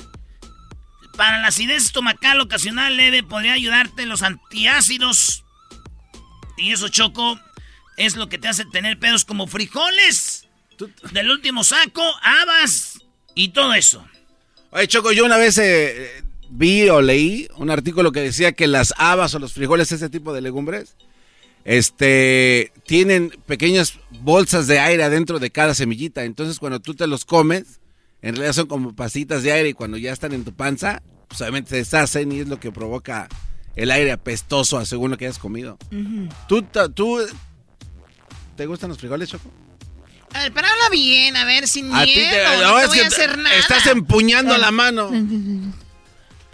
para la acidez estomacal ocasional leve podría ayudarte los antiácidos. Y eso, Choco, es lo que te hace tener pedos como frijoles del último saco, habas y todo eso. Oye, Choco, yo una vez eh, vi o leí un artículo que decía que las habas o los frijoles, ese tipo de legumbres, este, tienen pequeñas bolsas de aire adentro de cada semillita. Entonces, cuando tú te los comes, en realidad son como pasitas de aire y cuando ya están en tu panza, pues obviamente se deshacen y es lo que provoca el aire apestoso según lo que hayas comido. ¿Tú, tú, ¿Te gustan los frijoles, Choco? A ver, pero habla bien, a ver, sin A ti miedo. te- no, no, te es voy que a hacer nada. estás empuñando la mano.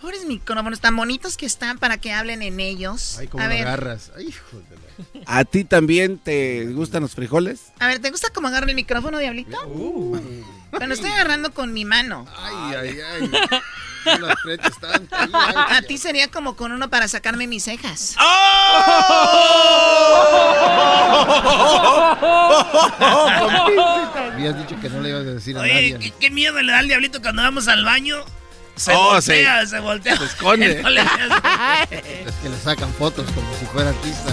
Pobres micrófonos tan bonitos que están para que hablen en ellos. Ay, cómo a lo ver, agarras. Ay, hijo de la- ¿A ti también te gustan los frijoles? a ver, ¿te gusta cómo agarro el micrófono, Diablito? Pero lo estoy agarrando con mi mano. Ay, ay, ay. A ti sería como con uno para sacarme mis cejas. Habías dicho que no le ibas a decir a Oye, nadie. ¿qué, qué miedo le da al diablito cuando vamos al baño. Se Oh, voltea, sí. se voltea. Se esconde. No le- Es que le sacan fotos como si fuera artista.